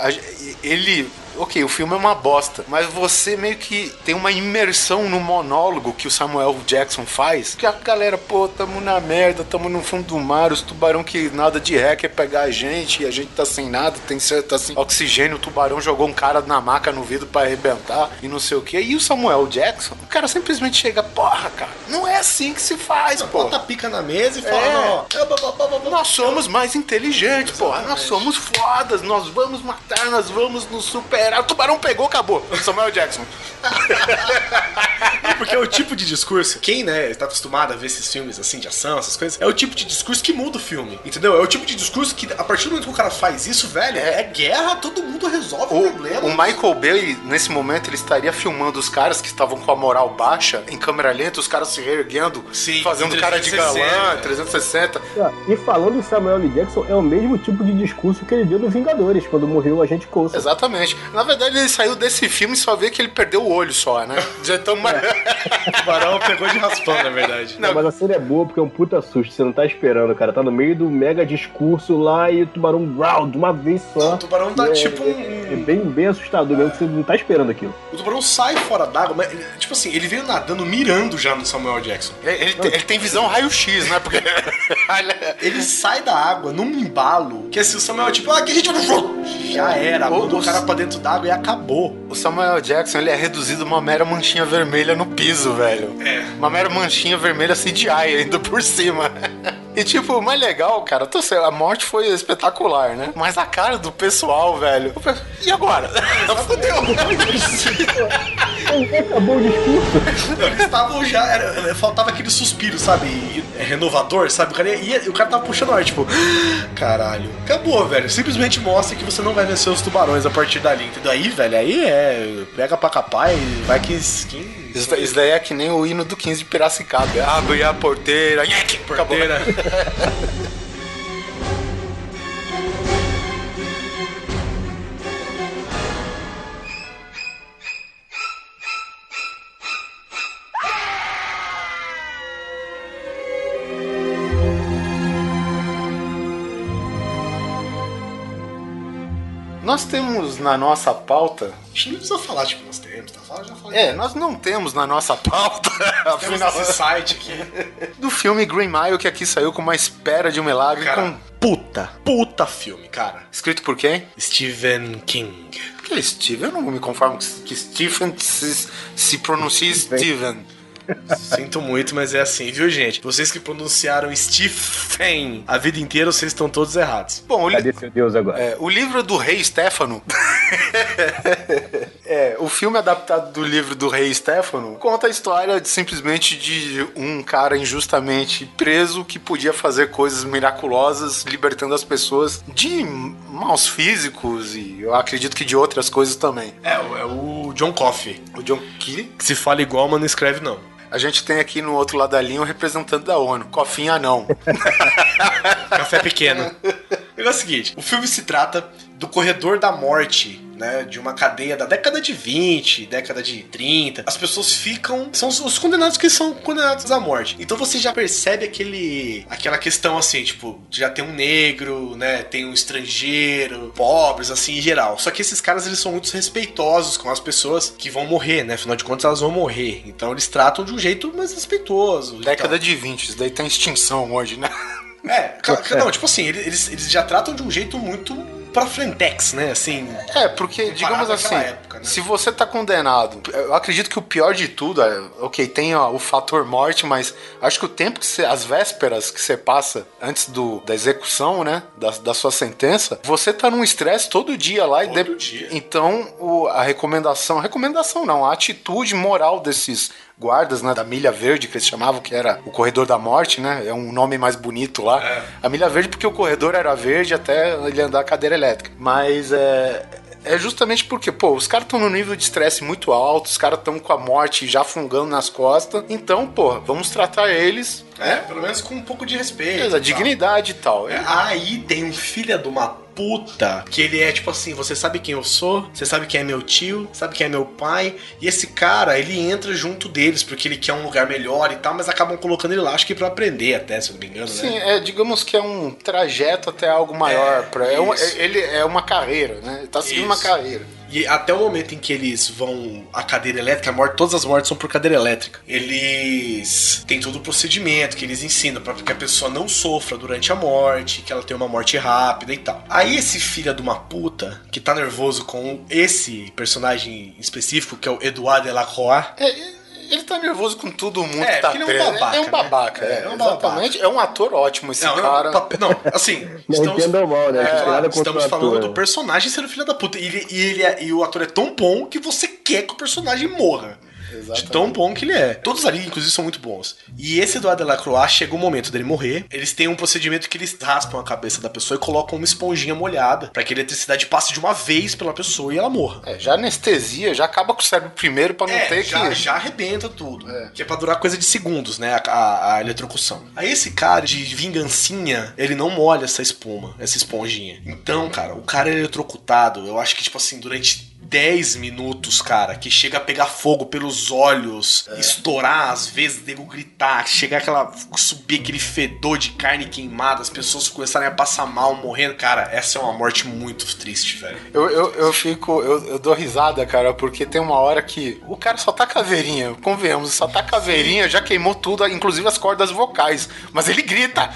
ele. Ok, o filme é uma bosta, mas você meio que tem uma imersão no monólogo que o Samuel Jackson faz. Que a galera, pô, tamo na merda, tamo no fundo do mar, os tubarão que nada de ré quer pegar a gente, e a gente tá sem nada, tem certo assim, oxigênio, o tubarão jogou um cara na maca no vidro pra arrebentar e não sei o que. E o Samuel Jackson, o cara simplesmente chega, porra, cara, não é assim que se faz, pô. Bota a pica na mesa e fala, É. não, ó. Nós somos mais inteligentes, porra. Nós somos fodas. Nós vamos matar, nós vamos nos superar. O tubarão pegou, acabou. Samuel Jackson. Porque é o tipo de discurso, quem, né, tá acostumado a ver esses filmes assim de ação, essas coisas, é o tipo de discurso que muda o filme, entendeu? É o tipo de discurso que, a partir do momento que o cara faz isso, velho, é, guerra, todo mundo resolve o, problema. O Michael Bay, nesse momento, ele estaria filmando os caras que estavam com a moral baixa, em câmera lenta, os caras se reerguendo, fazendo cara de 360, galã, 360. Ah, E falando em Samuel L. Jackson, é o mesmo tipo de discurso que ele deu no Vingadores, quando morreu o agente Coulson. Exatamente. Na verdade, ele saiu desse filme e só vê que ele perdeu o olho só, né? Já tão O tubarão pegou de raspão, na verdade. Não, mas a cena é boa porque é um puta susto, você não tá esperando, cara. Tá no meio do mega discurso lá e o tubarão growl de uma vez só. o tubarão tá é- tipo é, um- é bem, bem assustador mesmo, que você não tá esperando aquilo. O tubarão sai fora d'água, mas, tipo assim, ele veio nadando, mirando já no Samuel Jackson. Ele, ele tem- ele tem visão raio-x, né? Porque. Ele sai da água num embalo, que assim, o Samuel é tipo, ah, que a gente. Já era, Ou- mandou o cara pra dentro d'água e acabou. O Samuel Jackson, ele é reduzido a uma mera manchinha vermelha no piso, velho. É. Uma mera manchinha vermelha CGI ainda por cima. E tipo, o mais legal, cara, tô sei, a morte foi espetacular, né? Mas a cara do pessoal, velho. E agora? Fudeu. Acabou o discurso. Eles estavam já. era- faltava aquele suspiro, sabe? E- é Renovador, sabe? O cara, ia, o cara tava puxando o ar, tipo, caralho. Acabou, velho. Simplesmente mostra que você não vai vencer os tubarões a partir dali, entendeu? Aí, velho, aí é. Pega pra capar e vai que skin. Isso, isso daí é que nem o hino do 15 de Piracicaba. Abre a porteira. Acabou. Porteira. Nós temos na nossa pauta. A gente não precisa falar, tipo, nós temos, tá? Fala, já falei. É, nós não temos na nossa pauta, Temos esse site aqui. do filme Green Mile, que aqui saiu com uma espera de um milagre. Cara, com... puta, puta filme, cara. Escrito por quem? Stephen King. Que Steve? Eu não me conformo que Stephen se, se pronuncie Steven. Sinto muito, mas é assim, viu, gente? Vocês que pronunciaram Stephen a vida inteira, vocês estão todos errados. Bom, o, li- Cadê seu Deus agora? é, o livro do rei Stefano. é, o filme adaptado do livro do rei Stefano conta a história de, simplesmente de um cara injustamente preso que podia fazer coisas miraculosas, libertando as pessoas de maus físicos e eu acredito que de outras coisas também. É, o- é o John Coffey. O John que Que se fala igual, mas não escreve não. A gente tem aqui no outro lado da linha o representante da ONU, Cofinha não. Café pequeno. O negócio é o seguinte: o filme se trata do corredor da morte, né? De uma cadeia da década de 20, década de 30. As pessoas ficam. São os, os condenados que são condenados à morte. Então você já percebe aquele. aquela questão assim, tipo, já tem um negro, né? Tem um estrangeiro, pobres, assim, em geral. Só que esses caras eles são muito respeitosos com as pessoas que vão morrer, né? Afinal de contas, elas vão morrer. Então eles tratam de um jeito mais respeitoso. Década de 20, isso daí tá em extinção hoje, né? É, não, tipo assim, ele- eles, eles já tratam de um jeito muito pra frentex, né? Assim. É, porque, digamos assim, época, né? se você tá condenado, eu acredito que o pior de tudo é, ok, tem ó, o fator morte, mas acho que o tempo que você, as vésperas que você passa antes do, da execução, né, da, da sua sentença, você tá num estresse todo dia lá e Todo de- dia. então o- a recomendação, recomendação não, a atitude moral desses guardas, né, da Milha Verde, que eles chamavam, que era o Corredor da Morte, né, é um nome mais bonito lá. É. A Milha Verde porque o corredor era verde até ele andar a cadeira elétrica. Mas é... É justamente porque, pô, os caras estão num nível de estresse muito alto, os caras estão com a morte já fungando nas costas. Então, pô, vamos tratar eles É, pelo menos com um pouco de respeito. a tal. dignidade e tal. É, Aí tem um filho de uma puta que ele é tipo assim: você sabe quem eu sou, você sabe quem é meu tio, sabe quem é meu pai. E esse cara, ele entra junto deles porque ele quer um lugar melhor e tal, mas acabam colocando ele lá, acho que pra aprender até, se eu não me engano, Sim, né? é, digamos que é um trajeto até algo maior. É, pra, é um- é- ele é uma carreira, né? Ele tá seguindo uma Isso. carreira. E até o momento em que eles vão a cadeira elétrica, a morte, todas as mortes são por cadeira elétrica. Eles têm todo o procedimento que eles ensinam para que a pessoa não sofra durante a morte, que ela tenha uma morte rápida e tal. Aí esse filho de uma puta que tá nervoso com esse personagem específico, que é o Edouard Delacroix, É, ele tá nervoso com todo mundo É, que tá ele é um preso. babaca, É um né? babaca, É, é, é um exatamente. É um ator ótimo esse Não, cara. não, não, assim, estamos, entendam mal, né? É, estamos falando do né? personagem sendo filho da puta. E, ele, e, ele é- e o ator é tão bom que você quer que o personagem morra. De tão bom que ele é. Todos ali, inclusive, são muito bons. E esse Eduardo Delacroix chega o momento dele morrer. Eles têm um procedimento que eles raspam a cabeça da pessoa e colocam uma esponjinha molhada para que a eletricidade passe de uma vez pela pessoa e ela morra. É, já anestesia, já acaba com o cérebro primeiro pra não É, ter já, que. já arrebenta tudo. Que é pra durar coisa de segundos, né? A, a, a eletrocução. Aí esse cara de vingancinha, ele não molha essa espuma, essa esponjinha. Então, cara, o cara é eletrocutado, eu acho que, tipo assim, durante 10 minutos, cara, que chega a pegar fogo pelos olhos, estourar, às vezes, nego gritar, chegar aquela. subir aquele fedor de carne queimada, as pessoas começarem a passar mal, morrendo. Cara, essa é uma morte muito triste, velho. Eu, eu, eu fico, eu, eu dou risada, cara, porque tem uma hora que o cara só tá caveirinha, convenhamos, só tá caveirinha, já queimou tudo, inclusive as cordas vocais, mas ele grita.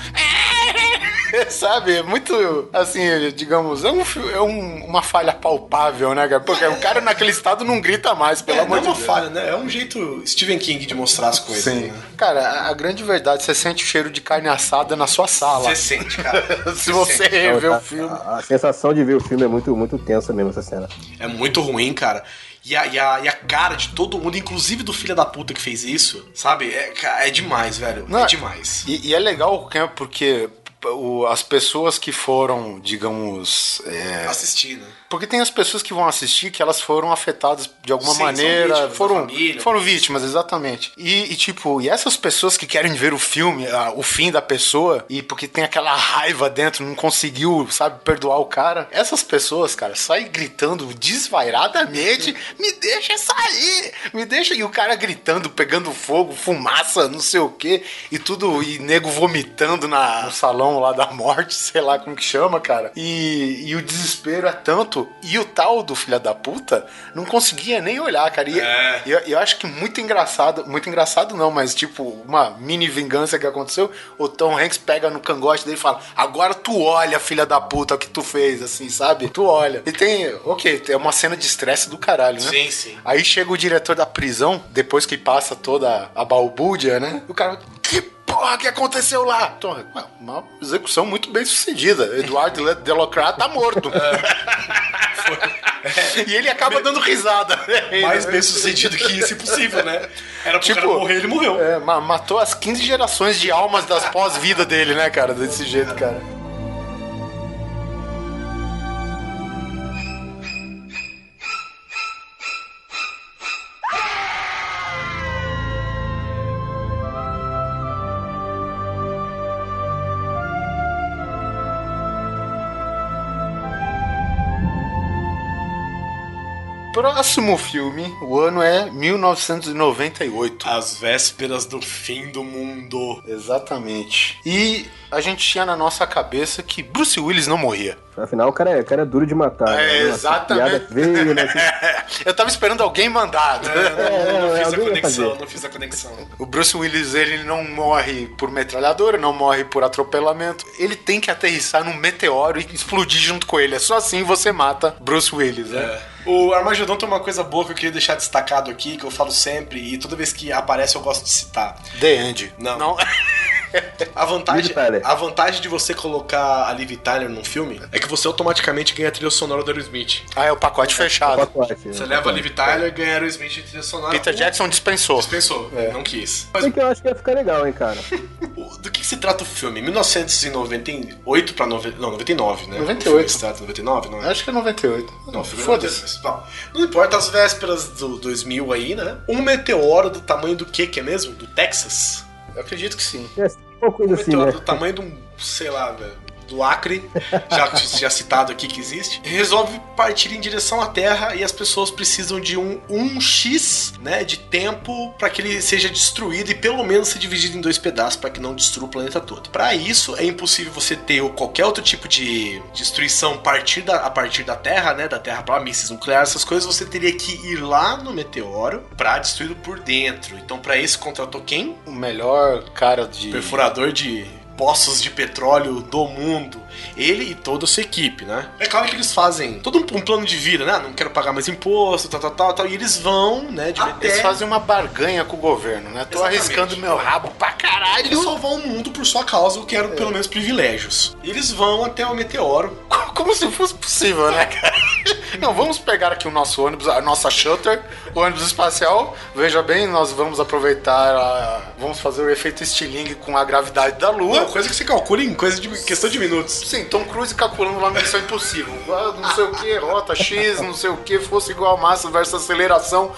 Sabe? É muito, assim, digamos, é, um, é um- uma falha palpável, né, cara? Porque o cara naquele estado não grita mais, pelo É, amor não é de uma Deus. falha, né? É um jeito Stephen King de mostrar as coisas. Sim. Né? Cara, a, grande verdade, você sente o cheiro de carne assada na sua sala. Você sente, cara. Se você rever o filme. A, a sensação de ver o filme é muito, muito tensa mesmo, essa cena. É muito ruim, cara. E a, e, a, e a cara de todo mundo, inclusive do filho da puta que fez isso, sabe? É, é demais, velho. Não, é demais. E, e é legal que- porque o- as pessoas que foram, digamos. é, Assistir, né? Porque tem as pessoas que vão assistir que elas foram afetadas de alguma Sim, são maneira, vítimas da foram, família. foram vítimas, exatamente. E, e, tipo, e essas pessoas que querem ver o filme, ah, o fim da pessoa, e porque tem aquela raiva dentro, não conseguiu, sabe, perdoar o cara, essas pessoas, cara, saem gritando desvairadamente, me deixa sair, me deixa, e o cara gritando, pegando fogo, fumaça, não sei o que, e tudo, e nego vomitando na, no salão mão lá da morte, sei lá como que chama, cara. E, e o desespero é tanto. E o tal do filho da puta não conseguia nem olhar, cara. E É. eu, eu acho que muito engraçado, muito engraçado não, mas tipo, uma mini vingança que aconteceu, o Tom Hanks pega no cangote dele e fala: Agora tu olha, filha da puta, o que tu fez, assim, sabe? Tu olha. E tem, ok, é uma cena de estresse do caralho, né? Sim, sim. Aí chega o diretor da prisão, depois que passa toda a balbúrdia, né? O cara, porra que aconteceu lá? Então, uma execução muito bem sucedida. Eduardo Delocrat tá morto. e ele acaba dando risada. Mais bem sucedido que isso, impossível, né? Era pro Tipo, cara morrer, ele morreu. É, ma- matou as 15 gerações de almas das pós-vida dele, né, cara? Desse jeito, cara. Próximo filme, o ano é 1998. As vésperas do fim do mundo. Exatamente. E a gente tinha na nossa cabeça que Bruce Willis não morria. Afinal, o cara é, o cara é duro de matar. É, né? Nossa, exatamente. piada veio, né? Assim, Eu tava esperando alguém mandar. É, não, não, não é, fiz a conexão, não fiz a conexão. O Bruce Willis, ele não morre por metralhadora, não morre por atropelamento. Ele tem que aterrissar num meteoro e explodir junto com ele. É só assim você mata Bruce Willis, né? É. O Armagedon tem uma coisa boa que eu queria deixar destacado aqui, que eu falo sempre, e toda vez que aparece eu gosto de citar. The End. Não. Não. A vantagem, a vantagem de você colocar a Liv Tyler num filme é que você automaticamente ganha a trilha sonora do Aerosmith. Ah, é o pacote fechado. pacote, Você né? leva a Liv Tyler e ganha Aerosmith de trilha sonora. Peter O- Jackson dispensou. Dispensou, não quis. Mas Bem que eu acho que ia ficar legal, hein, cara. o- do que, que se trata o filme? 1998 pra... Nove... Não, 99, né? 98. O filme se trata 99, não é? Acho que é 98. Não, filme Foda-se. Bom, Não importa as vésperas do 2000 aí, né? Um meteoro do tamanho do que que é mesmo? Do Texas? Eu acredito que sim. É uma coisa Um assim, meteoro né? do tamanho de um, sei lá, velho, do Acre, já, já citado aqui que existe, resolve partir em direção à Terra e as pessoas precisam de um 1x, né, de tempo para que ele seja destruído e pelo menos ser dividido em dois pedaços para que não destrua o planeta todo. Para isso é impossível você ter ou qualquer outro tipo de destruição a partir da, a partir da Terra, né, da Terra para mísseis nucleares, essas coisas, você teria que ir lá no meteoro para destruí-lo por dentro. Então para isso contratou quem? O melhor cara de. perfurador de poços de petróleo do mundo. Ele e toda a sua equipe, né? É claro que eles fazem todo um, um plano de vida, né? Não quero pagar mais imposto, tal, tal, tal, tal. E eles vão, né? De Eles até fazem uma barganha com o governo, né? Tô Exatamente. arriscando meu rabo pra caralho. salvar o mundo por sua causa, eu quero pelo menos privilégios. Eles vão até o meteoro. Como se fosse possível, né, cara? Não, vamos pegar aqui o nosso ônibus, a nossa shutter, o ônibus espacial. Veja bem, nós vamos aproveitar, a... vamos fazer o efeito estilingue com a gravidade da Lua. Não, coisa que você calcula em coisa de questão de minutos. Sim, Tom Cruise calculando lá Missão Impossível. Ah, Não sei o que, rota X, não sei o que, fosse igual a massa versus aceleração,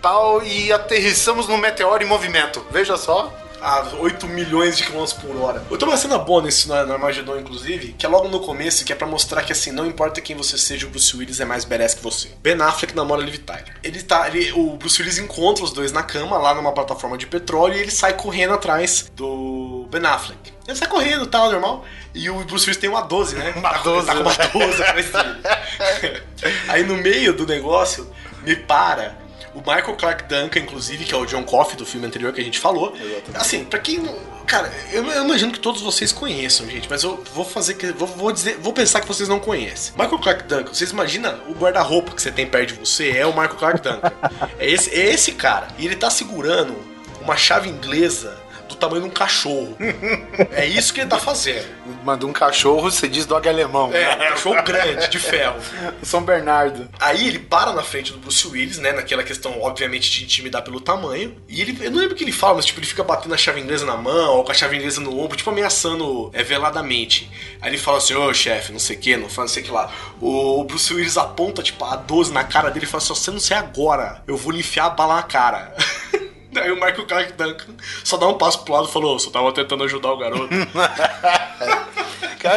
tal, e aterrissamos no meteoro em movimento. Veja só. A 8 milhões de quilômetros por hora. Eu tenho uma cena boa nesse no Armagedon, inclusive, que é logo no começo, que é pra mostrar que assim, não importa quem você seja, o Bruce Willis é mais badass que você. Ben Affleck namora Liv Tyler. Ele tá, ele, o Bruce Willis encontra os dois na cama, lá numa plataforma de petróleo, e ele sai correndo atrás do Ben Affleck. Ele sai correndo, tal, normal. E o Bruce Willis tem uma 12, né? Uma tá, com- 12, tá com uma né? 12 atrás dele. Aí no meio do negócio, me para o Michael Clark Duncan, inclusive, que é o John Coffey do filme anterior que a gente falou. Assim, pra quem. Cara, eu, eu imagino que todos vocês conheçam, gente, mas eu vou fazer que. Vou, vou dizer, vou pensar que vocês não conhecem. Michael Clark Duncan, vocês imaginam o guarda-roupa que você tem perto de você é o Michael Clark Duncan. é, esse, é esse cara. E ele tá segurando uma chave inglesa tamanho de um cachorro. é isso que ele tá fazendo. Manda um cachorro, você diz dog alemão. É, um cachorro grande, de ferro. São Bernardo. Aí ele para na frente do Bruce Willis, né? Naquela questão, obviamente, de intimidar pelo tamanho. E ele, eu não lembro o que ele fala, mas tipo, ele fica batendo a chave inglesa na mão, ou com a chave inglesa no ombro, tipo, ameaçando é, veladamente. Aí ele fala assim, ô chefe, não sei o que, não fala não sei o que lá. O Bruce Willis aponta, tipo, a 12 na cara dele e fala assim, se você não sei agora, eu vou lhe enfiar a bala na cara. Aí o Michael Clark Duncan só dá um passo pro lado e falou, só tava tentando ajudar o garoto.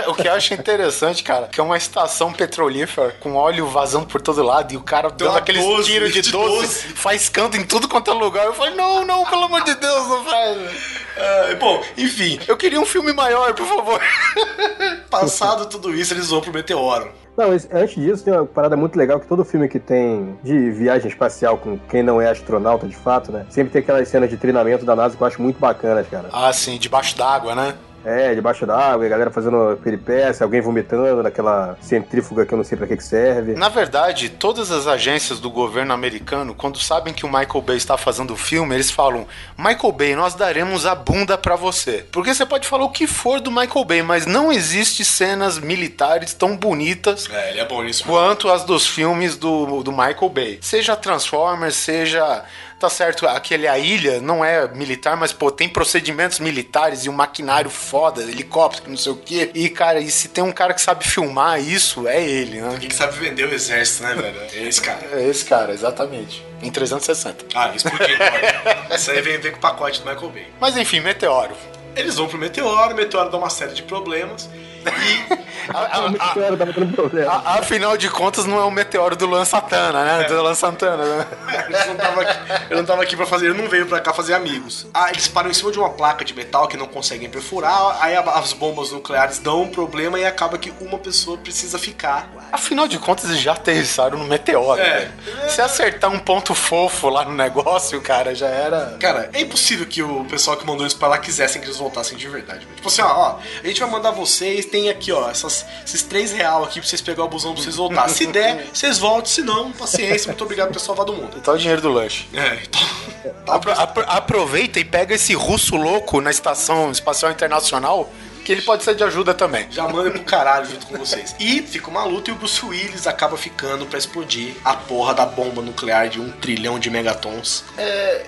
o que eu acho interessante, cara, que é uma estação petrolífera com óleo vazando por todo lado e o cara dando uma aqueles 12, tiros de de 12, 12. faz canto em tudo quanto é lugar. Eu falei, não, não, pelo amor de Deus, não faz. Ah, bom, enfim, Eu queria um filme maior, por favor. passado tudo isso, eles vão pro meteoro. Não, antes disso, tem uma parada muito legal que todo filme que tem de viagem espacial com quem não é astronauta de fato, né? Sempre tem aquelas cenas de treinamento da NASA que eu acho muito bacanas, cara. Ah, sim, debaixo d'água, né? É, debaixo d'água, e a galera fazendo peripécia, alguém vomitando naquela centrífuga que eu não sei pra que que serve. Na verdade, todas as agências do governo americano, quando sabem que o Michael Bay está fazendo o filme, eles falam: Michael Bay, nós daremos a bunda pra você. Porque você pode falar o que for do Michael Bay, mas não existe cenas militares tão bonitas É, ele é bom quanto as dos filmes do, do Michael Bay. Seja Transformers, seja. Tá certo, aquele A Ilha não é militar, mas, pô, tem procedimentos militares e um maquinário foda, helicóptero, não sei o quê. E, cara, e se tem um cara que sabe filmar isso, é ele, né? Quem que sabe vender o exército, né, velho? É esse cara. É esse cara, exatamente. Em 360. Ah, explodindo. olha. Isso aí vem, vem com o pacote do Michael Bay. Mas enfim, Meteoro. Eles vão pro meteoro, o meteoro dá uma série de problemas. A meteoro tava dando problema. A- afinal de contas, não é o meteoro do Luan Santana, né? Do Luan Santana, né? Eles não tava aqui, eu não tava aqui pra fazer, ele não veio pra cá fazer amigos. Ah, eles param em cima de uma placa de metal que não conseguem perfurar, aí a- as bombas nucleares dão um problema e acaba que uma pessoa precisa ficar. Afinal de contas, eles já aterrissaram no meteoro, É. velho. Se acertar um ponto fofo lá no negócio, cara, já era. Cara, é impossível que o pessoal que mandou eles pra lá quisessem que eles voltassem de verdade. Tipo assim, ó, ó, a gente vai mandar vocês, tem aqui, ó, essas, esses três real aqui pra vocês pegar o busão pra vocês voltar. Se der, vocês voltem, se não, paciência, muito obrigado por ter salvado o mundo. Tá o dinheiro do lanche. É, então. Apro- apro- aproveita e pega esse russo louco na Estação Espacial Internacional, que ele pode ser de ajuda também. Já manda pro caralho junto com vocês. E fica uma luta e o Bruce Willis acaba ficando pra explodir a porra da bomba nuclear de um trilhão de megatons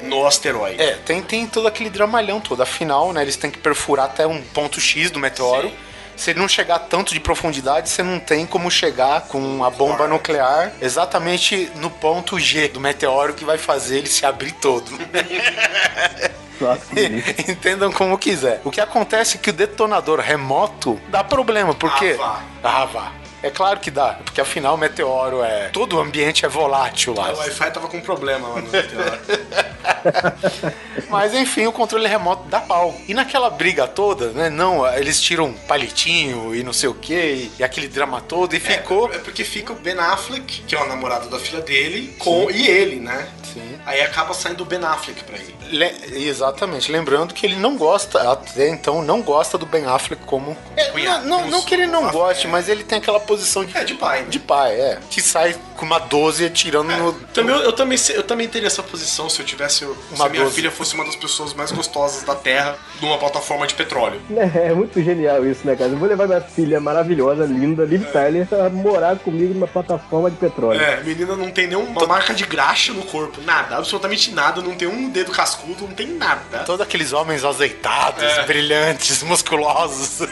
no asteroide. É, tem, tem todo aquele dramalhão todo. Afinal, né, eles têm que perfurar até um ponto X do meteoro. Sim. Se ele não chegar tanto de profundidade, você não tem como chegar com a bomba nuclear exatamente no ponto G do meteoro que vai fazer ele se abrir todo. Nossa. Entendam como quiser. O que acontece é que o detonador remoto dá problema, porque. Ah, Ah, vá. É claro que dá, porque afinal o meteoro é. Todo o ambiente é volátil lá. O Wi-Fi tava com problema lá no meteoro. Mas enfim, o controle remoto dá pau. E naquela briga toda, né? Não, eles tiram um palitinho e não sei o que, e aquele drama todo, e ficou. É porque fica o Ben Affleck, que é o namorado da filha dele, com e ele, né? Sim. Aí acaba saindo o Ben Affleck pra ele. Le- Exatamente, lembrando que ele não gosta, até então, não gosta do Ben Affleck como. É, Cunhado, não, não, não que ele não goste, é. mas ele tem aquela posição de, É, de pai, né? de pai, é. Que sai com uma 12 atirando no. Também, eu, eu também, eu também teria essa posição se eu tivesse. Uma se a minha 12. filha fosse uma das pessoas mais gostosas da Terra numa plataforma de petróleo. É, é muito genial isso, né, cara? Eu vou levar minha filha maravilhosa, linda, Liv Tyler, a morar comigo numa plataforma de petróleo. É, menina não tem nenhuma marca de graxa no corpo, nada, absolutamente nada, não tem um dedo cascudo, não tem nada. Todos aqueles homens azeitados, É. brilhantes, musculosos.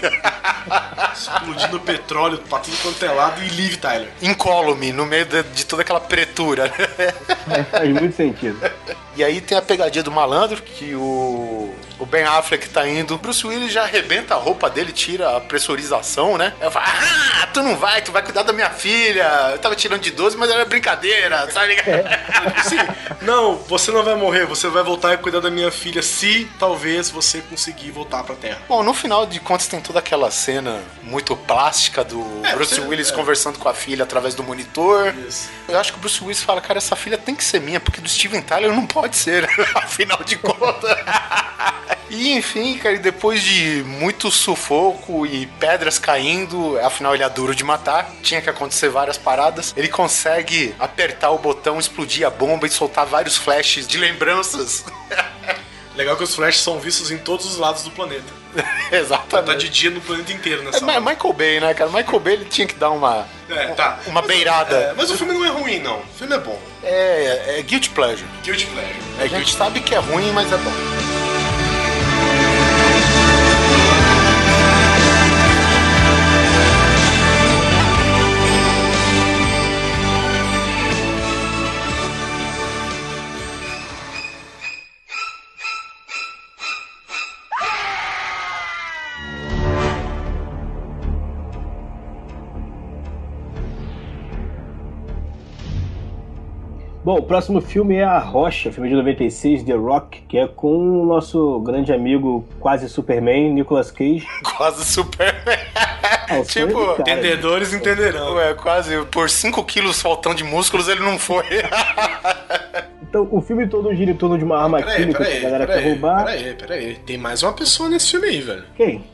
Explodindo petróleo pra tudo quanto é lado e Liv Tyler. Incólume, no meio de, de toda aquela pretura. É, faz muito sentido. E aí tem a pegadinha do malandro, que o, o Ben Affleck tá indo. Bruce Willis já arrebenta a roupa dele, tira a pressurização, né? Eu falo, ah, tu não vai, tu vai cuidar da minha filha. Eu tava tirando de 12, mas era brincadeira, tá ligado? Sim, não, você não vai morrer, você vai voltar e cuidar da minha filha se talvez você conseguir voltar pra Terra. Bom, no final de contas tem toda aquela cena muito plástica do É, Bruce você- Willis é. conversando com a filha através do monitor. Isso. Eu acho que o Bruce Willis fala, cara, essa filha tem que ser minha, porque do Steven Tyler não pode ser, afinal de contas. e enfim, cara, depois de muito sufoco e pedras caindo, afinal ele é duro de matar, tinha que acontecer várias paradas, ele consegue apertar o botão, explodir a bomba e soltar vários flashes de lembranças. Legal que os flashes são vistos em todos os lados do planeta. Tá Exatamente. de dia no planeta inteiro É, nessa Ma- hora. Michael Bay, né, cara? Michael Bay ele tinha que dar uma, É, tá. uma Mas- beirada. É, mas o filme não é ruim, não. O filme é bom. É, é Guilty Pleasure. Guilty Pleasure. A gente sabe que é ruim, mas é bom. Bom, o próximo filme é A Rocha, filme de 96, The Rock, que é com o nosso grande amigo quase Superman, Nicolas Cage. Quase Superman. Sonho tipo, cara. Entendedores entenderão. Ué, quase por 5 quilos faltão de músculos ele não foi. Então, o filme todo gira em torno de uma arma Peraí, química que peraí, a galera quer peraí, roubar. peraí, peraí. Tem mais uma pessoa nesse filme aí, velho. Quem?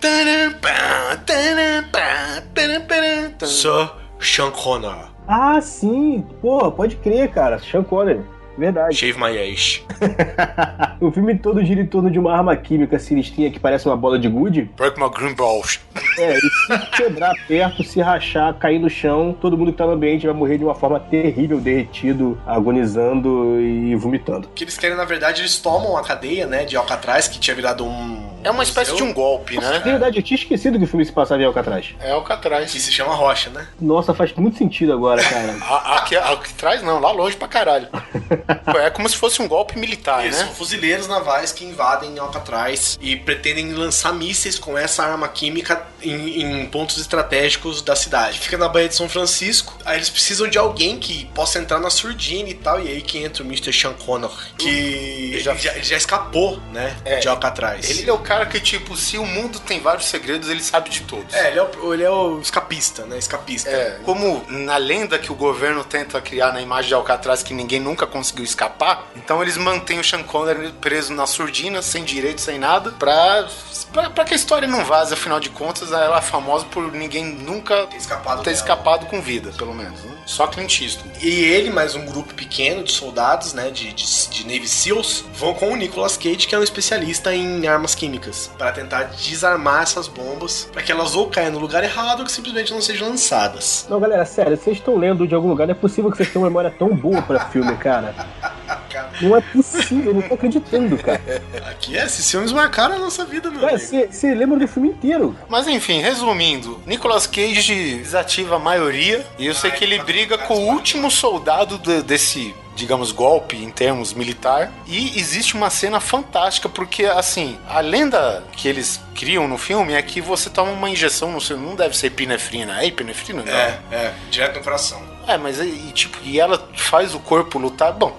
Sir Sean Connor. Ah, sim! Porra, pode crer, cara. Sean Connery. Verdade. Shave my age. O filme todo gira em torno de uma arma química sinistrinha que parece uma bola de gude. Break my green balls. É, e se quebrar perto, se rachar, cair no chão, todo mundo que tá no ambiente vai morrer de uma forma terrível, derretido, agonizando e vomitando. O que eles querem, na verdade, eles tomam a cadeia, né, de Alcatraz, que tinha virado um... É uma espécie de um golpe, Na né? verdade, eu tinha esquecido que o filme se passava em Alcatraz. É Alcatraz. Que se chama Rocha, né? Nossa, faz muito sentido agora, cara. Aqui, Alcatraz não, lá longe pra caralho. É como se fosse um golpe militar, Isso, né? são fuzileiros navais que invadem Alcatraz e pretendem lançar mísseis com essa arma química em, em pontos estratégicos da cidade. Fica na Baía de São Francisco, aí eles precisam de alguém que possa entrar na surdina e tal, e aí que entra o Mr. Sean Connor, que já, já, já escapou, né, de Alcatraz. Ele é o cara que, tipo, se o mundo tem vários segredos, ele sabe de todos. É, ele é, o, ele é o escapista, né, escapista. É, como na lenda que o governo tenta criar na imagem de Alcatraz que ninguém nunca conseguiu escapar, então eles mantêm o Sean Connery preso na surdina, sem direito, sem nada, pra, pra, pra que a história não vaze, afinal de contas, ela é famosa por ninguém nunca Ter escapado ter escapado com vida, pelo menos. né? Só Clint Eastwood. E ele, mais um grupo pequeno de soldados, né, de, de, de Navy SEALs, vão com o Nicolas Cage, que é um especialista em armas químicas, para tentar desarmar essas bombas, para que elas ou caiam no lugar errado ou que simplesmente não sejam lançadas. Não, galera, sério, vocês estão lendo de algum lugar, não é possível que vocês tenham uma memória tão boa pra filme, cara. Não é possível, eu não tô acreditando, cara. Aqui, esses filmes marcaram a nossa vida, meu Cara, amigo. você você lembra do filme inteiro. Mas enfim, resumindo, Nicolas Cage desativa a maioria e eu sei que ele briga com o último soldado de- desse, digamos, golpe em termos militar. E existe uma cena fantástica porque, assim, a lenda que eles criam no filme é que você toma uma injeção no seu. Não deve ser epinefrina. É epinefrina? Não. É, é, direto no coração. É, mas e, tipo, e ela faz o corpo lutar. Bom,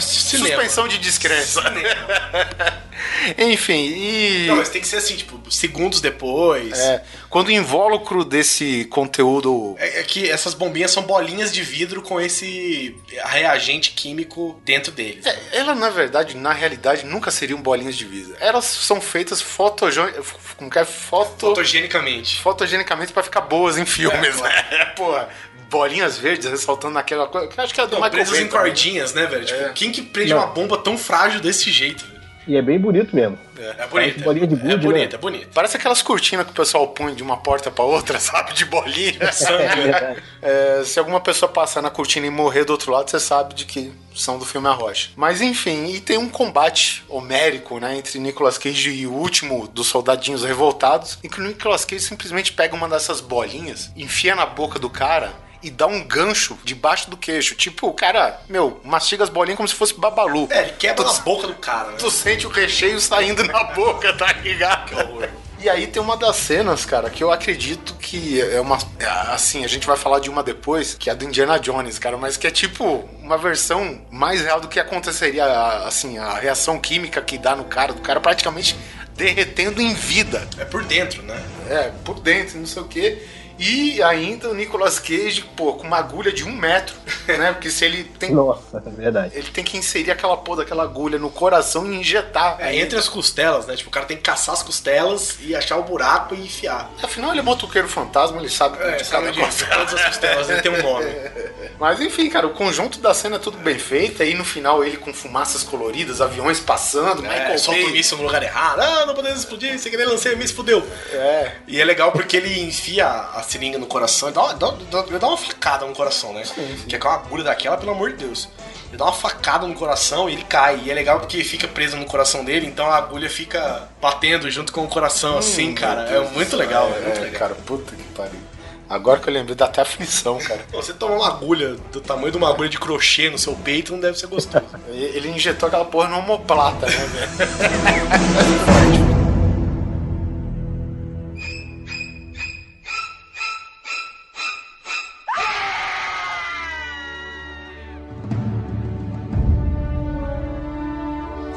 suspensão de descrença. Enfim, e. Não, mas tem que ser assim, tipo, segundos depois. É, quando o invólucro desse conteúdo É, é que essas bombinhas são bolinhas de vidro com esse reagente químico dentro deles. É, ela, na verdade, na realidade, nunca seriam bolinhas de vidro. Elas são feitas fotogen... como que é? Foto... Fotogenicamente. fotogenicamente pra ficar boas em filmes, É, né? Porra, bolinhas verdes ressaltando naquela coisa. que acho que é do Não, Michael presas Bay em também, né? cordinhas, né, velho? Tipo, quem que prende Não. uma bomba tão frágil desse jeito? velho? E é bem bonito mesmo. É, é Parece bonito. bolinha de é, gude, bonito, né? é bonito. Parece aquelas cortinas que o pessoal põe de uma porta pra outra, sabe? De bolinha. É verdade. É, se alguma pessoa passar na cortina e morrer do outro lado, você sabe de que são do filme A Rocha. Mas enfim, e tem um combate homérico, né, entre Nicolas Cage e o último dos soldadinhos revoltados, em que o Nicolas Cage simplesmente pega uma dessas bolinhas, enfia na boca do cara e dá um gancho debaixo do queixo. Tipo, o cara, meu, mastiga as bolinhas como se fosse babalu. É, ele quebra Tu- na boca do cara, né? Tu sente o recheio saindo na boca, tá ligado? Que horror. E aí tem uma das cenas, cara, que eu acredito que é uma. é, Assim, a gente vai falar de uma depois, que é a do Indiana Jones, cara, mas que é tipo uma versão mais real do que aconteceria, assim, a reação química que dá no cara, do cara praticamente derretendo em vida. É por dentro, né? É, por dentro, não sei o quê. E ainda o Nicolas Cage, pô, com uma agulha de um metro, né? Porque se ele tem. Nossa, é verdade. Ele tem que inserir aquela porra daquela agulha no coração e injetar. É, entre as costelas, né? Tipo, o cara tem que caçar as costelas e achar o buraco e enfiar. Afinal, ele é motoqueiro fantasma, ele sabe É, de sabe cada coisa. todas as costelas, ele tem um nome. Mas enfim, cara, o conjunto da cena é tudo bem feito. Aí no final ele com fumaças coloridas, aviões passando, É, Michael solta o míssil no lugar errado. Ah, não podemos explodir, sem querer lancei o míssil, fudeu. É. E é legal porque ele enfia a seringa no coração e dá, uma- dá, dá, ele dá uma facada no coração, né? Que é com uma agulha daquela, pelo amor de Deus. Ele dá uma facada no coração e ele cai. E é legal porque fica preso no coração dele, então a agulha fica batendo junto com o coração, assim, cara. É muito legal, é, muito legal. Cara, puta que pariu. Agora que eu lembrei, dá até aflição, cara. Você tomar uma agulha do tamanho de uma agulha de crochê no seu peito não deve ser gostoso. Ele injetou aquela porra no homoplata, né, velho?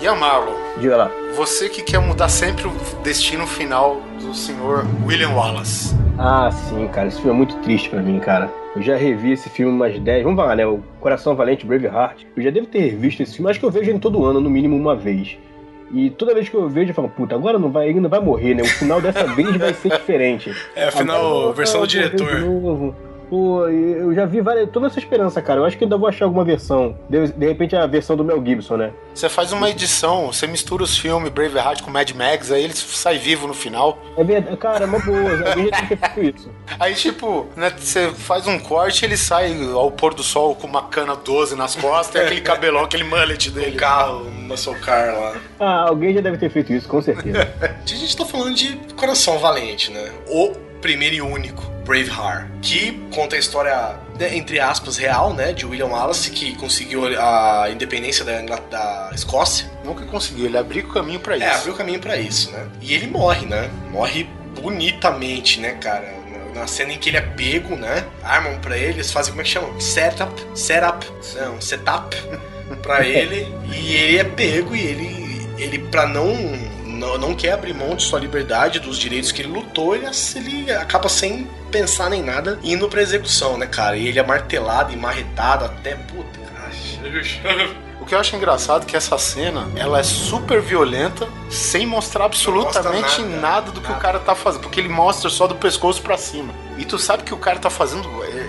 E a Marlon? Diga lá. Você que quer mudar sempre o destino final do senhor William Wallace. Ah, sim, cara. Esse filme é muito triste pra mim, cara. Eu já revi esse filme umas 10. Vamos lá, né? O Coração Valente, Braveheart. Eu já devo ter revisto esse filme. Acho que eu vejo ele todo ano, no mínimo uma vez. E toda vez que eu vejo, eu falo, puta, agora não vai, ele não vai morrer, né? O final dessa vez vai ser diferente. É, afinal, Agora, versão do ah, diretor. de novo. Pô, eu já vi várias, toda essa esperança, cara. Eu acho que ainda vou achar alguma versão. De, de repente a versão do Mel Gibson, né? Você faz uma edição, você mistura os filmes Braveheart com Mad Max, aí ele sai vivo no final. É verdade, cara, é uma boa. Alguém já tem que ter feito isso. Aí, tipo, né, você faz um corte ele sai ao pôr do sol com uma cana 12 nas costas e aquele cabelão, aquele mullet dele. Um carro, muscle car lá. Ah, alguém já deve ter feito isso, com certeza. A gente tá falando de Coração Valente, né? O primeiro e único Braveheart, que conta a história, né, entre aspas, real, né? De William Wallace, que conseguiu a independência da, da Escócia. Nunca conseguiu, ele abriu o caminho pra isso. É, abriu o caminho pra isso, né? E ele morre, né? Morre bonitamente, né, cara? Na- Na cena em que ele é pego, né? Armam pra ele, eles fazem como é que chama? Setup, setup, não, setup pra ele. E ele é pego e ele, ele pra não, não, não quer abrir mão de sua liberdade, dos direitos que ele lutou, ele, ele acaba sem pensar nem nada, indo pra execução, né, cara? E ele é martelado e marretado até, puta, cara. O que eu acho engraçado é que essa cena, ela é super violenta, sem mostrar absolutamente mostra nada, nada, do que nada. o cara tá fazendo, porque ele mostra só do pescoço pra cima. E tu sabe que o cara tá fazendo, é,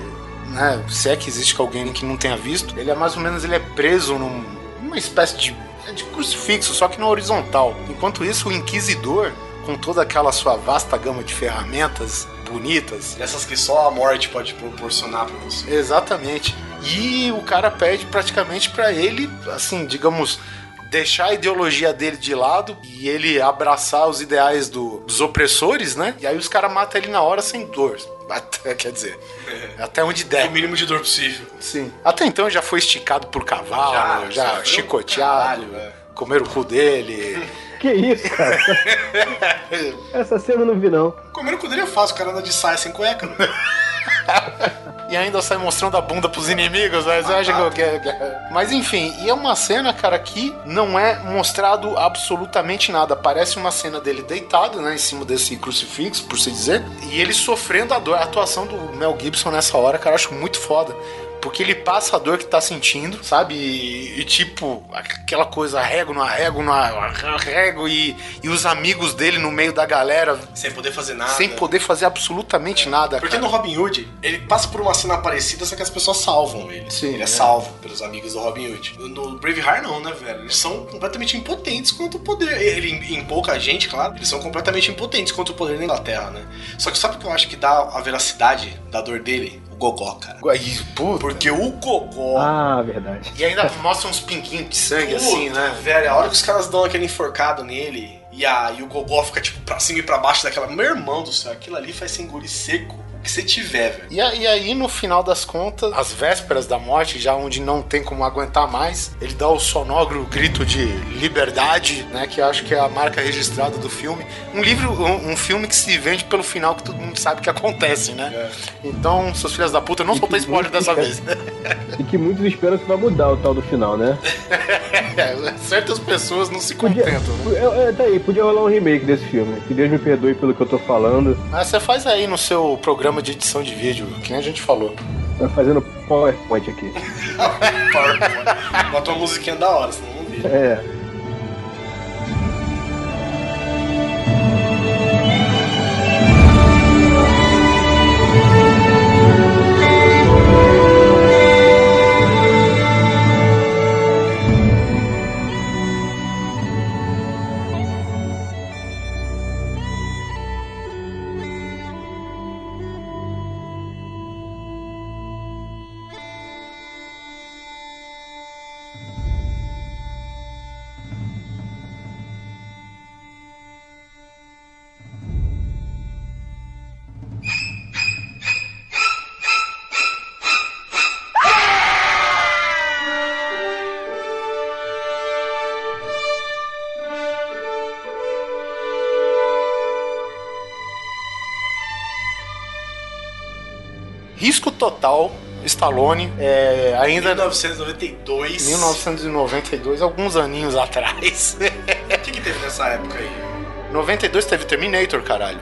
né, se é que existe alguém que não tenha visto, ele é mais ou menos, ele é preso num- numa espécie de, de crucifixo, só que na horizontal. Enquanto isso, o Inquisidor, com toda aquela sua vasta gama de ferramentas bonitas, Essas que só a morte pode proporcionar pra você. Exatamente. E o cara pede praticamente pra ele, assim, digamos, deixar a ideologia dele de lado e ele abraçar os ideais do- dos opressores, né? E aí os caras matam ele na hora sem dor. Até, quer dizer, até onde der. O mínimo de dor possível. Sim. Até então já foi esticado por cavalo, já, sofreu chicoteado, caralho, velho. comeram o cu dele. que isso, cara? Essa cena eu não vi, não. Comer o cu dele é fácil, o cara anda de saia sem cueca. né? e ainda sai mostrando a bunda pros inimigos, né? Você acha que eu. Mas enfim, e é uma cena, cara, que não é mostrado absolutamente nada. Parece uma cena dele deitado, né, em cima desse crucifixo, por se dizer, e ele sofrendo a dor. A atuação do Mel Gibson nessa hora, cara, eu acho muito foda. Porque ele passa a dor que tá sentindo, sabe? E, e, tipo, aquela coisa, arrego, não arrego, não arrego, e, e os amigos dele no meio da galera, Sem poder fazer nada. sem poder fazer absolutamente nada. Porque cara. no Robin Hood, ele passa por uma cena parecida, só que as pessoas salvam ele. Sim, ele é, é. salvo pelos amigos do Robin Hood. No- Braveheart não, né, velho? Eles são completamente impotentes quanto o poder. Ele em, em pouca gente, claro, eles são completamente impotentes contra o poder da Inglaterra, né? Só que sabe o que eu acho que dá a veracidade da dor dele? Gogó, cara. Aí, puta. Porque o gogó... Ah, verdade. E ainda mostra uns pinguinhos de sangue Puta, assim, né? Velho, a hora que os caras dão aquele enforcado nele e, a, e o gogó fica tipo pra cima e pra baixo daquela. Meu irmão do céu, aquilo ali faz você engolir seco que você tiver, velho. E, a- e aí, no final das contas, às vésperas da morte, já onde não tem como aguentar mais, ele dá o sonoro grito de liberdade, né? Que eu acho que é a marca registrada do filme. Um livro, um, um filme que se vende pelo final que todo mundo sabe que acontece, né? Então, seus filhos da puta, não soltei spoiler dessa vez. E que muitos esperam que vai mudar o tal do final, né? É, certas pessoas não se Podia, contentam, né? é, é, tá aí, podia rolar um remake desse filme. Que Deus me perdoe pelo que eu tô falando. Mas você faz aí no seu programa de edição de vídeo, que nem a gente falou. Tá fazendo PowerPoint aqui. PowerPoint. Bota uma musiquinha da hora, senão não vi. É. total. Stallone, é, ainda 1992. 1992, alguns aninhos atrás. O que, que teve nessa época aí? 92 teve Terminator, caralho.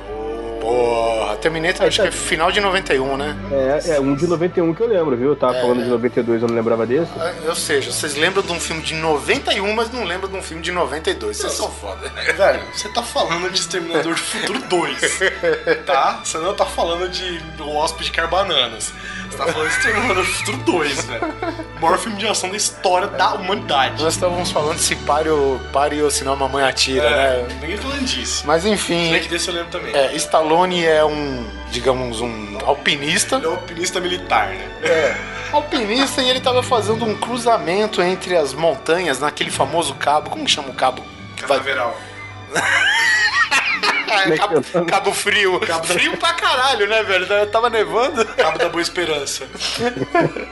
Porra, Terminator acho que é final de 91, né? É, é um de 91 que eu lembro, viu? Eu tava É. falando de 92, eu não lembrava desse. Ou seja, vocês lembram de um filme de 91, mas não lembram de um filme de 92. Vocês são foda. Velho, você tá falando de Exterminador do Futuro 2, tá? Você não tá falando de O Hóspede Quer Bananas. Você tá falando de Exterminador do Futuro 2, velho. O maior filme de ação da história da humanidade. Nós estávamos falando se pare ou, pare ou senão a mamãe atira, É, né? ninguém falando disso. Mas enfim, Snake desse eu lembro também. é, Stallone é um, digamos, um alpinista. Ele é um alpinista militar, né? É, alpinista e ele tava fazendo um cruzamento entre as montanhas naquele famoso cabo. Como que chama o cabo? Canaveral. cabo, cabo frio. frio pra caralho, né, velho? Tava nevando. Cabo da Boa Esperança.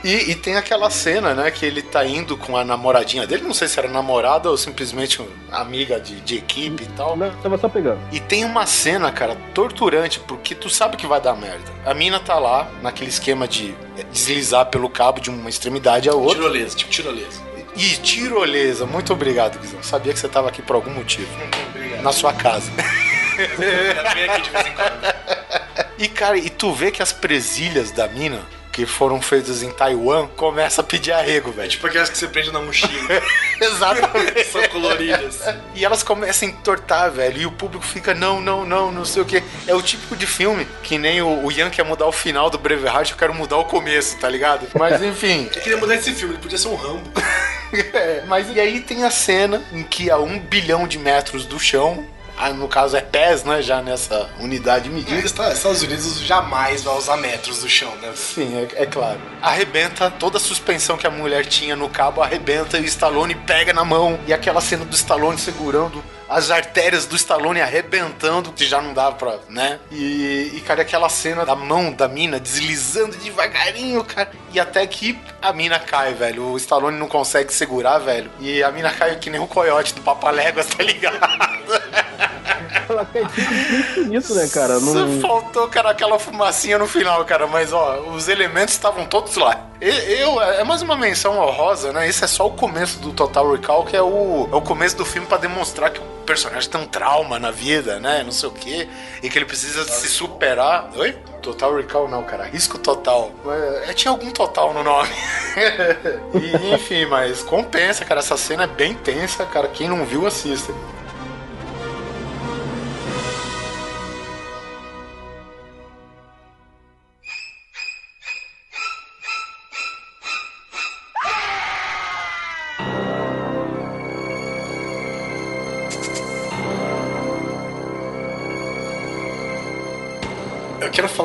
E, e tem aquela cena, né, que ele tá indo com a namoradinha dele, não sei se era namorada ou simplesmente amiga de, de equipe e tal. Não, tava só pegando. E tem uma cena, cara, torturante, porque tu sabe que vai dar merda. A mina tá lá, naquele esquema de deslizar pelo cabo de uma extremidade a outra. Tirolesa, tipo tirolesa. E tirolesa, muito obrigado, Guizão. Sabia que você tava aqui por algum motivo. Obrigado. Na sua casa. Vem aqui de vez em quando. E, cara, e tu vê que as presilhas da mina, que foram feitas em Taiwan, começa a pedir arrego, velho. Tipo aquelas que você prende na mochila. Exatamente. São coloridas. E elas começam a entortar, velho. E o público fica, não, não, não, não sei o que. É o típico de filme que nem o, o Ian quer mudar o final do Braveheart, eu quero mudar o começo, tá ligado? Mas enfim. Eu queria mudar esse filme, ele podia ser um Rambo. É, mas e aí tem a cena em que a um bilhão de metros do chão, no caso é pés, né? Já nessa unidade de medida. Os Estados Unidos jamais vai usar metros do chão, né? Sim, é, é claro. Arrebenta toda a suspensão que a mulher tinha no cabo, arrebenta e o Stallone pega na mão. E aquela cena do Stallone segurando as artérias do Stallone arrebentando, que já não dava pra, né? E, e, cara, aquela cena da mão da mina deslizando devagarinho, cara. E até que a mina cai, velho. O Stallone não consegue segurar, velho. E a mina cai que nem o coiote do Papaléguas, tá ligado? Ela cai infinito, né, cara? Só Não... faltou, cara, aquela fumacinha no final, cara. Mas, ó, os elementos estavam todos lá. Eu, é mais uma menção honrosa, né? Esse é só o começo do Total Recall, que é o, é o começo do filme pra demonstrar que o personagem tem um trauma na vida, né? Não sei o quê. E que ele precisa se superar. Oi? Total Recall não, cara. Risco total. É, tinha algum total no nome. e, enfim, mas compensa, cara. Essa cena é bem tensa, cara. Quem não viu, assista.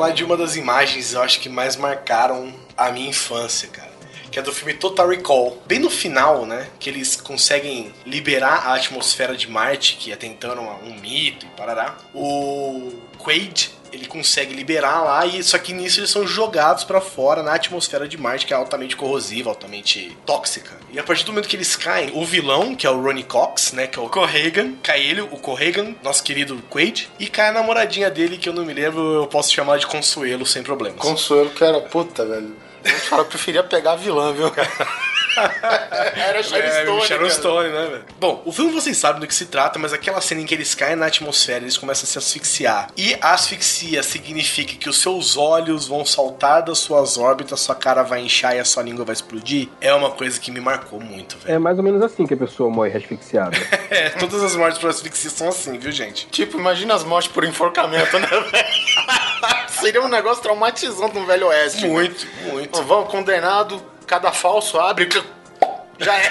Falar de uma das imagens, eu acho que mais marcaram a minha infância, cara. Que é do filme Total Recall. Bem no final, né? Que eles conseguem liberar a atmosfera de Marte, que até então era um mito e parará. O Quaid, ele consegue liberar lá, e só que nisso eles são jogados pra fora na atmosfera de Marte, que é altamente corrosiva, altamente tóxica. E a partir do momento que eles caem, o vilão, que é o Ronnie Cox, né? Que é o Corrigan, cai ele, o Corrigan, nosso querido Quaid, e cai a namoradinha dele, que eu não me lembro, eu posso chamar de Consuelo sem problemas. Consuelo que era puta, velho. Eu eu preferia pegar a vilã, viu, cara? era Sharon É, Stone, Sharon cara. Stone, né, velho? Bom, o filme vocês sabem do que se trata, mas aquela cena em que eles caem na atmosfera, eles começam a se asfixiar. E a asfixia significa que os seus olhos vão saltar das suas órbitas, sua cara vai inchar e a sua língua vai explodir. É uma coisa que me marcou muito, velho. É mais ou menos assim que a pessoa morre asfixiada. É, todas as mortes por asfixia são assim, viu, gente? Tipo, imagina as mortes por enforcamento, né, velho? Seria um negócio traumatizante no Velho Oeste. Muito, muito. Então, Vão, condenado, cada falso abre. Já é.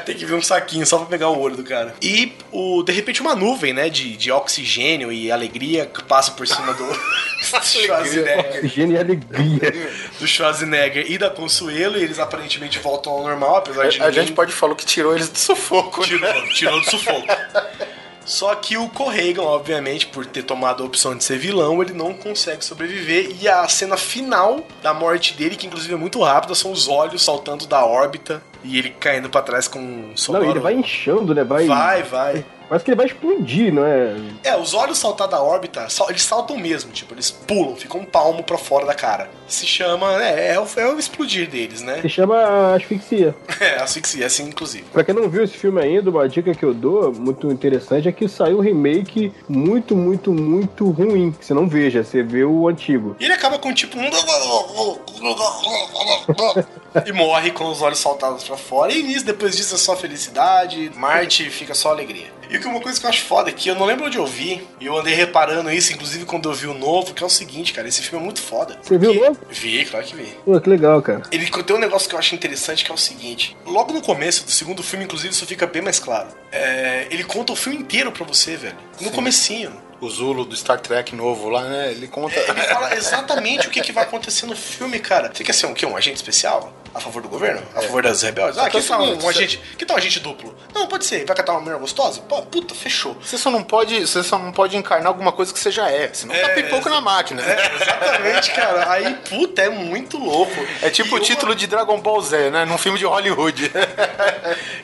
Tem que vir um saquinho só pra pegar o olho do cara. E, o, de repente, uma nuvem, né, de, de oxigênio e alegria que passa por cima do Schwarzenegger. Oxigênio e alegria. do Schwarzenegger e da Consuelo, e eles aparentemente voltam ao normal, apesar de A ninguém- gente pode falar que tirou eles do sufoco, né? tirou, tirou do sufoco. Só que o Corregan, obviamente, por ter tomado a opção de ser vilão, ele não consegue sobreviver. E a cena final da morte dele, que inclusive é muito rápida, são os olhos saltando da órbita e ele caindo pra trás com um Não, sonoro. ele vai inchando, né? Vai. Vai, vai. Parece que ele vai explodir, não é? É, os olhos saltar da órbita, eles saltam mesmo, tipo, eles pulam, ficam um palmo pra fora da cara. Se chama, é, é, o, é o explodir deles, né? Se chama asfixia. É, asfixia, assim, inclusive. Pra quem não viu esse filme ainda, uma dica que eu dou, muito interessante, é que saiu um remake muito, muito, muito ruim. Que você não veja, você vê o antigo. E ele acaba com tipo um. e morre com os olhos saltados pra fora. E nisso, depois disso, é só felicidade. Marte fica só alegria. E o que uma coisa que eu acho foda aqui, eu não lembro onde eu vi, e eu andei reparando isso, inclusive quando eu vi o novo, que é o seguinte, cara, esse filme é muito foda. Você viu o novo? Vi, claro que vi. Pô, que legal, cara. Ele tem um negócio que eu acho interessante que é o seguinte: logo no começo do segundo filme, inclusive, isso fica bem mais claro. É, ele conta o filme inteiro pra você, velho. No comecinho. O Zulu do Star Trek novo lá, né? Ele conta. Ele fala exatamente o que, que vai acontecer no filme, cara. Você quer ser um, quê? um agente especial? A favor do governo? A favor das rebeldes? Ah, que é o tal um, seguinte, agente. Que tal um agente duplo? Não, pode ser. Vai catar uma mulher gostosa? Pô, puta, fechou. Você só não pode, você só não pode encarnar alguma coisa que você já é, senão tá É, pipoco na máquina. É, exatamente, cara. Aí, puta, é muito louco. É tipo o título de Dragon Ball Z, né? Num filme de Hollywood.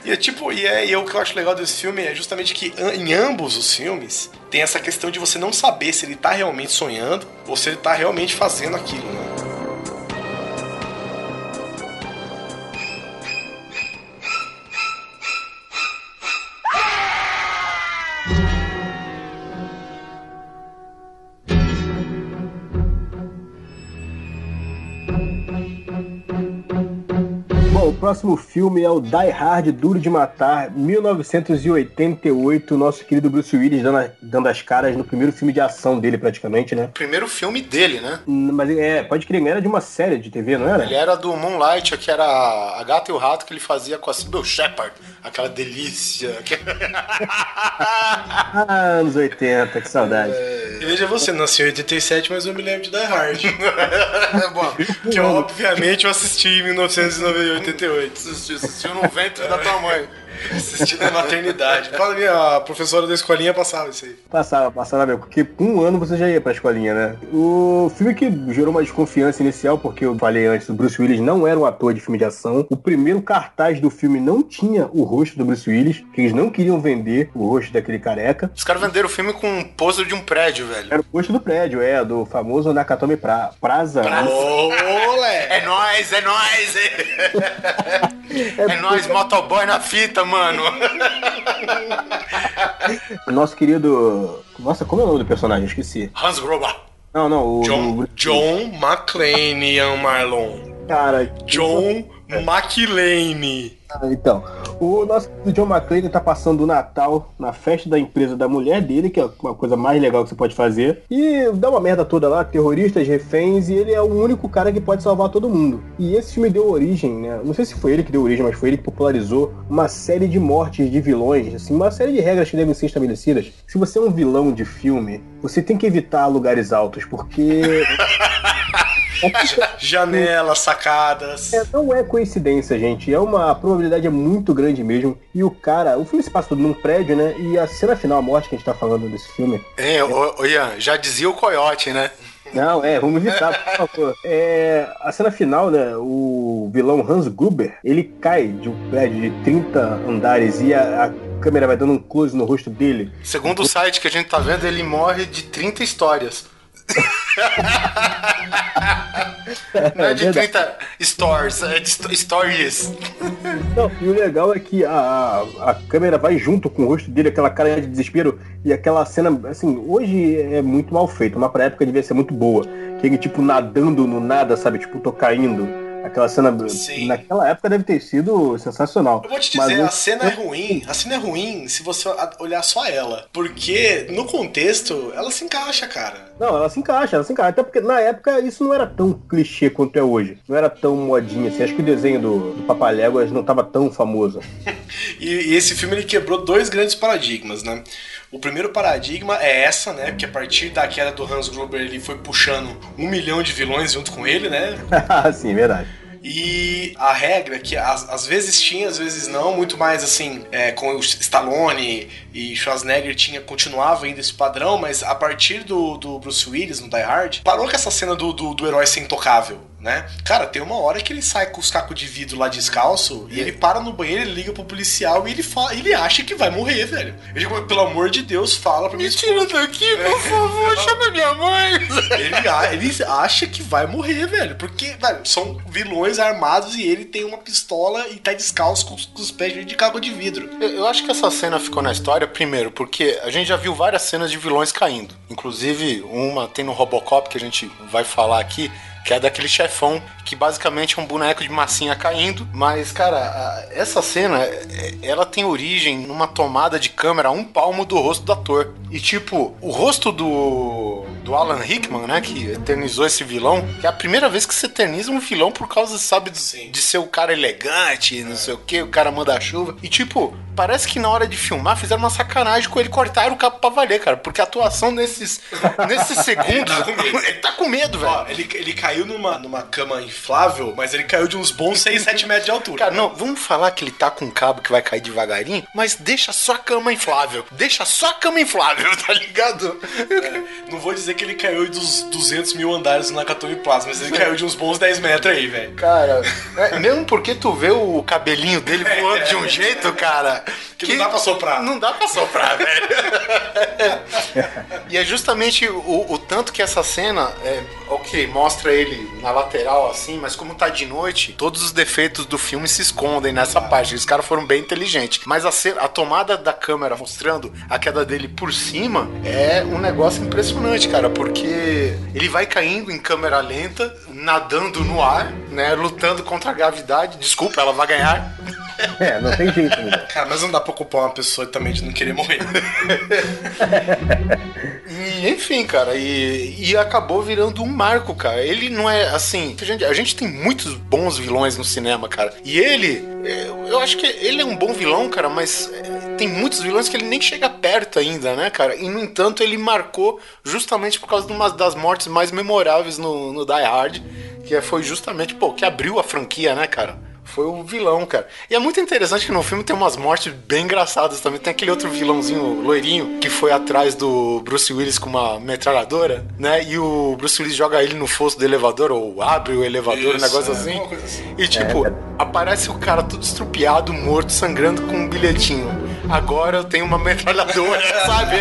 E é tipo, e, é, e é o que eu acho legal desse filme é justamente que em ambos os filmes tem essa questão de você não saber se ele tá realmente sonhando ou se ele tá realmente fazendo aquilo, né? Próximo filme é o Die Hard Duro de Matar, 1988. Nosso querido Bruce Willis dando, a- dando as caras no primeiro filme de ação dele, praticamente, né? Primeiro filme dele, né? Mas é, pode crer, era de uma série de TV, não era? Ele era do Moonlight, que era a gata e o rato que ele fazia com a Sybil Shepard. Aquela delícia. Ah, anos 80, que saudade. E veja você, nasceu em 87, mas eu me lembro de Die Hard. Bom, que obviamente eu assisti em 1988. Assistiu, assistiu no ventre da tua mãe. Assisti na maternidade. Fala, minha a professora da escolinha passava isso aí. Passava, passava mesmo, porque com um ano você já ia pra escolinha, né? O filme que gerou uma desconfiança inicial, porque eu falei antes, o Bruce Willis não era um ator de filme de ação. O primeiro cartaz do filme não tinha o rosto do Bruce Willis, que eles não queriam vender o rosto daquele careca. Os caras venderam o filme com um pôster de um prédio, velho. Era o rosto do prédio, é, do famoso Nakatomi pra, Praza. Olé! É nóis, é nóis! É, nóis, motoboy na fita, mano. O nosso querido. Nossa, como é o nome do personagem? Esqueci. Hans Gruber. Não, não, o. John, John McClane, Ian Marlon. Cara. John McClane. Ah, Então, o nosso John McClane tá passando o Natal na festa da empresa da mulher dele, que é uma coisa mais legal que você pode fazer. E dá uma merda toda lá, terroristas, reféns, e ele é o único cara que pode salvar todo mundo. E esse filme deu origem, né? Não sei se foi ele que deu origem, mas foi ele que popularizou uma série de mortes de vilões, assim, uma série de regras que devem ser estabelecidas. Se você é um vilão de filme, você tem que evitar lugares altos, porque. Janelas, sacadas. É, não é coincidência, gente. É uma a probabilidade é muito grande mesmo. E o cara, o filme se passa tudo num prédio, né? E a cena final, a morte que a gente tá falando desse filme. É, ô, ô, Ian, já dizia o coiote, né? Não, é, vamos evitar, por favor. É, a cena final, né? O vilão Hans Gruber, ele cai de um prédio de 30 andares e a, a câmera vai dando um close no rosto dele. Segundo o site que a gente tá vendo, ele morre de 30 histórias. Não é de verdade. 30 stories, é de sto- stories. Não, e o legal é que a, a, a câmera vai junto com o rosto dele, aquela cara de desespero, e aquela cena, assim, hoje é muito mal feito, mas pra época devia ser muito boa. Que ele, tipo, nadando no nada, sabe? Tipo, tô caindo. Aquela cena, Sim. naquela época deve ter sido sensacional. Eu vou te Mas dizer, eu- a cena é ruim. A cena é ruim se você olhar só ela. Porque, no contexto, ela se encaixa, cara. Não, ela se encaixa, ela se encaixa. Até porque na época isso não era tão clichê quanto é hoje. Não era tão modinha assim. Acho que o desenho do, do Papaléguas não tava tão famoso. E, e esse filme ele quebrou dois grandes paradigmas, né? O primeiro paradigma é essa, né? Porque a partir da queda do Hans Gruber ele foi puxando um milhão de vilões junto com ele, né? Sim, verdade. E a regra que às, às vezes tinha, às vezes não, muito mais assim, é, com o Stallone e Schwarzenegger tinha, continuava ainda esse padrão, mas a partir do, do Bruce Willis no Die Hard, parou com essa cena do, do, do herói ser intocável. Né? Cara, tem uma hora que ele sai com os cacos de vidro lá descalço e ele para no banheiro, ele liga pro policial e ele fala, ele acha que vai morrer, velho. Ele, pelo amor de Deus, fala pra mim. Me tira daqui, por favor, chama minha mãe. Ele, ele acha que vai morrer, velho. Porque, velho, são vilões armados e ele tem uma pistola e tá descalço com, os- com os pés de caco de vidro. Eu, eu acho que essa cena ficou na história, primeiro, porque a gente já viu várias cenas de vilões caindo. Inclusive, uma tem no Robocop que a gente vai falar aqui, que é daquele chefão que basicamente é um boneco de massinha caindo. Mas, cara, essa cena, é- ela tem origem numa tomada de câmera a um palmo do rosto do ator. E, tipo, o rosto do, do Alan Rickman, né, que eternizou esse vilão, que é a primeira vez que se eterniza um vilão por causa, sabe, de, de ser o cara elegante, não sei o que, o cara manda chuva. E, tipo, parece que na hora de filmar fizeram uma sacanagem com ele, cortaram o cabo pra valer, cara, porque a atuação nesses, nesses segundos, ele tá com medo, velho. Ó, ele, ele caiu numa, numa cama inflável, mas ele caiu de uns bons 6, 7 metros de altura. Cara, não, vamos falar que ele tá com um cabo que vai cair devagarinho, mas deixa só a cama inflável. Deixa só a cama inflável, tá ligado? Não vou dizer que ele caiu dos 200 mil andares no Nakatomi Plaza, mas ele caiu de uns bons 10 metros aí, velho. Cara, é, mesmo porque tu vê o cabelinho dele voando de um jeito, cara. Que não dá pra soprar. Não dá pra soprar, velho. e é justamente o, o tanto que essa cena, é, ok, mostra ele na lateral assim, mas como tá de noite, todos os defeitos do filme se escondem nessa parte. Os caras foram bem inteligentes. Mas a, a tomada da câmera mostrando a queda dele por cima é um negócio impressionante, cara, porque ele vai caindo em câmera lenta, nadando no ar, né, lutando contra a gravidade. Desculpa, ela vai ganhar. É, não tem jeito, né? Cara, mas não dá pra culpar uma pessoa também de não querer morrer. E, enfim, cara, e, e acabou virando um marco, cara. Ele não é assim. A gente, a gente tem muitos bons vilões no cinema, cara. E ele, é, eu acho que ele é um bom vilão, cara, mas é, tem muitos vilões que ele nem chega perto ainda, né, cara? E no entanto, ele marcou justamente por causa de uma das mortes mais memoráveis no, no Die Hard, que foi justamente, pô, que abriu a franquia, né, cara? Foi o vilão, cara. E é muito interessante que no filme tem umas mortes bem engraçadas também. Tem aquele outro vilãozinho loirinho que foi atrás do Bruce Willis com uma metralhadora, né? E o Bruce Willis joga ele no fosso do elevador, ou abre o elevador, um Isso, negócio é, assim. assim. E tipo, aparece o cara todo estrupiado, morto, sangrando com um bilhetinho. Agora eu tenho uma metralhadora, sabe?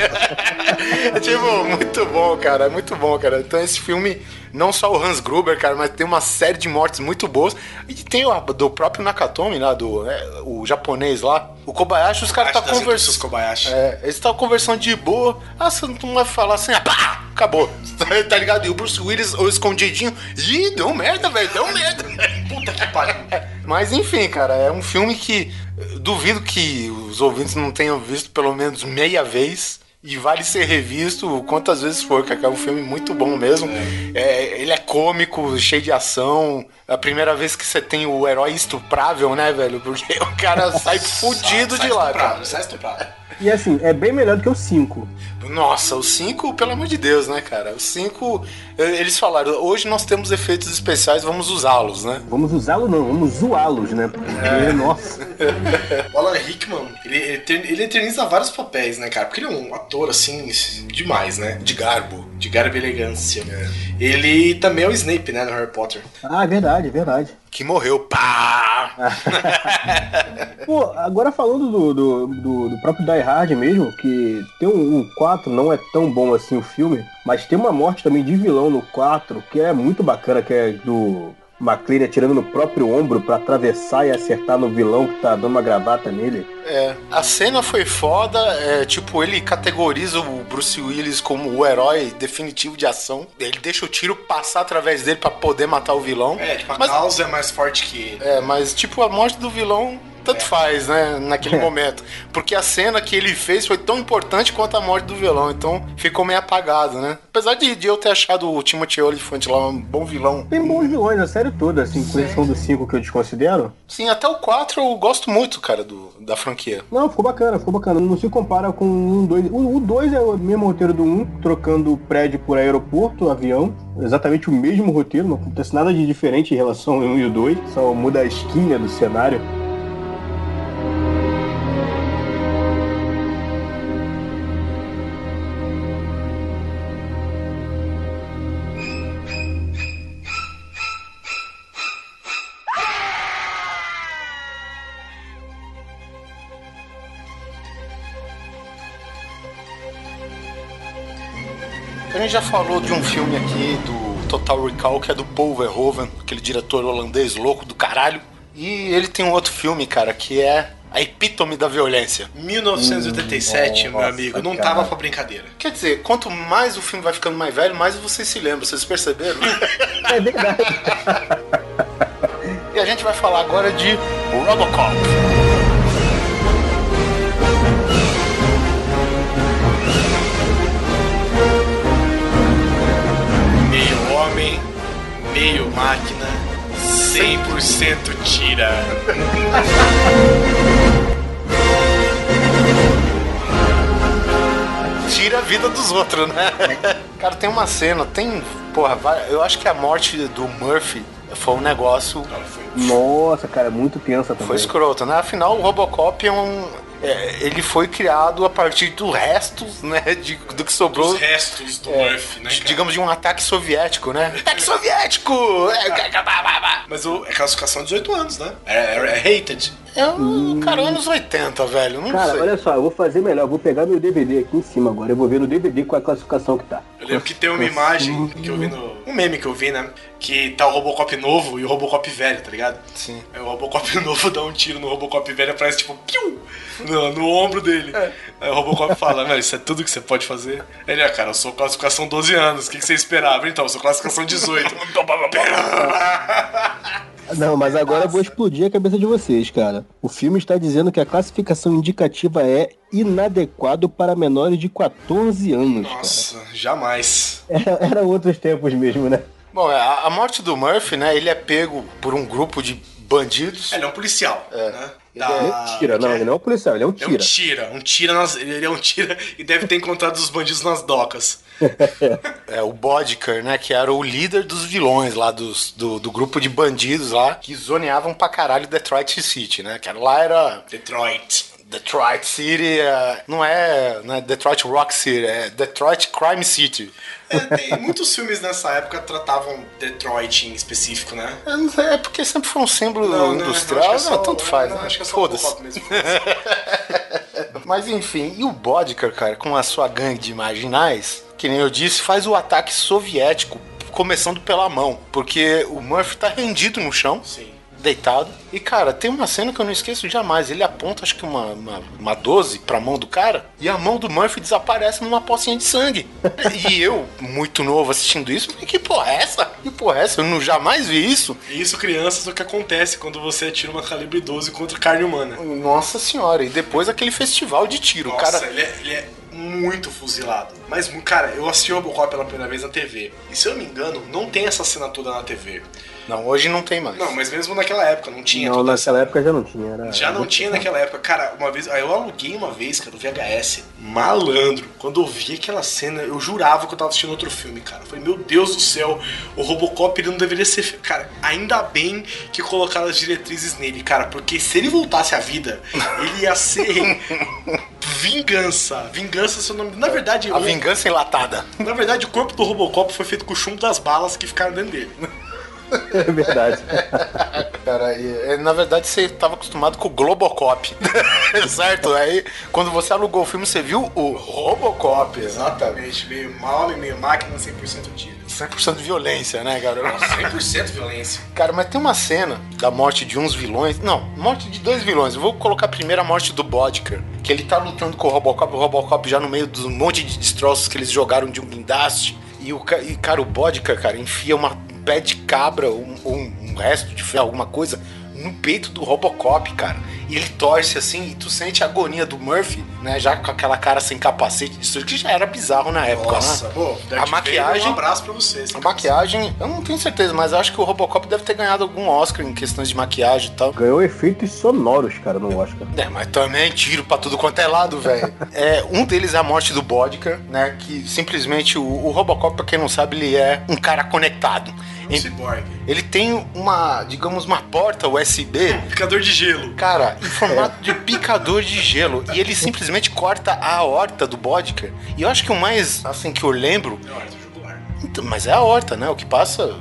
É tipo, muito bom, cara. é Muito bom, cara. Então esse filme, não só o Hans Gruber, cara, mas tem uma série de mortes muito boas. E tem o do próprio Nakatomi, lá, do né, o japonês lá. O Kobayashi, os caras tá conversando. Kobayashi. É, eles estavam conversando de boa. Ah, você não vai falar assim, ah, pá, acabou. tá ligado? E o Bruce Willis, o escondidinho. Ih, deu merda, velho, deu merda. Puta que pariu. Mas enfim, cara, é um filme que eh, duvido que os ouvintes não tenham visto pelo menos meia vez. E vale ser revisto quantas vezes for, que é um filme muito bom mesmo. É, ele é cômico, cheio de ação. É a primeira vez que você tem o herói estuprável, né, velho? Porque o cara sai fudido Sai de lá, estuprado, cara. Sai estuprado. E assim, é bem melhor do que o 5. Nossa, o 5, pelo amor de Deus, né, cara? O 5, eles falaram, hoje nós temos efeitos especiais, vamos usá-los, né? Vamos usá-lo não, vamos zoá-los, né? Porque, nossa. O Alan Rickman, ele, ele, eter- ele eterniza vários papéis, né, cara? Porque ele é um ator, assim, demais, né? De garbo. De garbo e elegância. Ele também é o Snape, né, no Harry Potter. Ah, é verdade, é verdade. Que morreu, pá! Pô, agora falando do, do, do, do próprio Die Hard mesmo, que tem um, um 4, não é tão bom assim o filme, mas tem uma morte também de vilão no 4, que é muito bacana, que é do McLean atirando no próprio ombro pra atravessar e acertar no vilão que tá dando uma gravata nele. É, a cena foi foda, é, tipo, ele categoriza o Bruce Willis como o herói definitivo de ação. Ele deixa o tiro passar através dele pra poder matar o vilão. É, tipo, a Mas- causa é mais forte que ele. É, mas tipo, a morte do vilão tanto faz, né, naquele momento. Porque a cena que ele fez foi tão importante quanto a morte do vilão, então ficou meio apagado, né? Apesar de, de eu ter achado o Timothy Olyphant lá um bom vilão. Tem bons vilões na série toda, assim, com exceção do 5 que eu desconsidero. Sim, até o 4 eu gosto muito, cara, do, da franquia. Não, ficou bacana, ficou bacana. Não se compara com um 2. O 2 é o mesmo roteiro do 1, um, trocando prédio por aeroporto, avião. Exatamente o mesmo roteiro, não acontece nada de diferente em relação ao 1 e o 2. Só muda a esquina do cenário. Já falou de um filme aqui do Total Recall, que é do Paul Verhoeven, aquele diretor holandês louco do caralho. E ele tem um outro filme, cara, que é a epítome da violência. 1987, Hum, meu nossa, amigo, não cara. tava pra brincadeira. Quer dizer, quanto mais o filme vai ficando mais velho, mais vocês se lembram, vocês perceberam? É verdade. e a gente vai falar agora de Robocop. Meio máquina, 100% tira. Tira a vida dos outros, né? Cara, tem uma cena, tem. Porra, eu acho que a morte do Murphy foi um negócio. Nossa, cara, muito tensa também. Foi escroto, né? Afinal, o Robocop é um. É, ele foi criado a partir do restos, né? De, do que sobrou. Os restos do É, Murphy, né? cara? digamos de um ataque soviético, né? Ataque soviético! É, Mas o, é classificação de 18 anos, né? É, é, é hated. É um cara anos 80, velho. Não Cara, sei. olha só, eu vou fazer melhor. Eu vou pegar meu DVD aqui em cima agora. Eu vou ver no DVD qual é a classificação que tá. Eu lembro que tem uma imagem que eu vi no. Um meme que eu vi, né? Que tá o Robocop novo e o Robocop velho, tá ligado? Sim. Aí o Robocop novo dá um tiro no Robocop velho e aparece tipo, piu! No, no ombro dele. Aí o Robocop fala, velho, isso é tudo que você pode fazer? Ele, ah, cara, eu sou classificação 12 anos, o que, que você esperava? Então, eu sou classificação 18. Não, mas agora eu vou explodir a cabeça de vocês, cara. O filme está dizendo que a classificação indicativa é inadequado para menores de 14 anos, Nossa, jamais. cara. Era, era outros tempos mesmo, né? Bom, é, a, a morte do Murphy, né? Ele é pego por um grupo de bandidos. Ele é um policial, né? Ele é um tira, não, ele não é um policial, ele é um É um tira. tira, um tira nas, ele é um tira e deve ter encontrado os bandidos nas docas. É, o Bodker, né? Que era o líder dos vilões lá dos, do, do grupo de bandidos lá que zoneavam pra caralho Detroit City, né? Que lá era. Detroit. Detroit City é, não é, não é Detroit Rock City, é Detroit Crime City. É, tem muitos filmes nessa época tratavam Detroit em específico, né? Não sei, é porque sempre foi um símbolo Não, não, industrial, que é não, só- tanto faz, não, né? acho que é só Foda-se. Mesmo. Mas enfim, e o Bodker, cara, com a sua gangue de marginais, que nem eu disse, faz o ataque soviético, começando pela mão, porque o Murphy tá rendido no chão. Sim. Deitado. E, cara, tem uma cena que eu não esqueço jamais. Ele aponta, acho que uma, uma, uma 12 pra mão do cara, e a mão do Murphy desaparece numa pocinha de sangue. e eu, muito novo, assistindo isso, falei, que porra é essa? Que porra é essa? Eu não, jamais vi isso. E isso, crianças, é o que acontece quando você atira uma calibre 12 contra carne humana. Nossa senhora, e depois aquele festival de tiro. Nossa, cara. ele, é, ele é muito fuzilado. Mas, cara, eu assisti o Robocop pela primeira vez na TV. E se eu não me engano, não tem essa cena toda na TV. Não, hoje não tem mais. Não, mas mesmo naquela época, não tinha Não, naquela época já não tinha. Era... Já não tinha naquela época. Cara, uma vez. Eu aluguei uma vez, cara, o VHS. Malandro. Quando eu vi aquela cena, eu jurava que eu tava assistindo outro filme, cara. Eu falei, meu Deus do céu, o Robocop ele não deveria ser. Cara, ainda bem que colocaram as diretrizes nele, cara. Porque se ele voltasse à vida, ele ia ser. Vingança. Vingança, seu nome. Na verdade, A o- vingança enlatada. na verdade, o corpo do Robocop foi feito com o chumbo das balas que ficaram dentro dele. É verdade. Cara, e, é, na verdade você estava acostumado com o Globocop. certo? Aí, quando você alugou o filme, você viu o Robocop. Exatamente. Meio mal e meio máquina, 100% tiro. 100% violência, né, galera? 100% violência. Cara, mas tem uma cena da morte de uns vilões. Não, morte de dois vilões. Eu vou colocar primeiro a morte do Bodker. Que ele tá lutando com o Robocop, o Robocop já no meio do monte de destroços que eles jogaram de um guindaste. E, o, e cara, o Bodker, cara, enfia uma pé de cabra, um, um, um resto de alguma coisa, no peito do Robocop, cara. E ele torce assim, e tu sente a agonia do Murphy, né? Já com aquela cara sem capacete, isso que já era bizarro na época, Nossa, né? pô, Darth a maquiagem. Vader, Um abraço pra vocês. A maquiagem, eu não tenho certeza, mas acho que o Robocop deve ter ganhado algum Oscar em questões de maquiagem e tal. Ganhou efeitos sonoros, cara, no Oscar. É, mas também tiro pra tudo quanto é lado, velho. é, um deles é a morte do Bodker, né? Que simplesmente o, o Robocop, pra quem não sabe, ele é um cara conectado. Um ciborgue. Ele tem uma, digamos, uma porta USB. Picador de gelo. Cara, em formato de picador de gelo. E ele simplesmente corta a aorta do Bodker. E eu acho que o mais, assim, que eu lembro. É do jugular. Então, mas é a aorta, né? O que passa.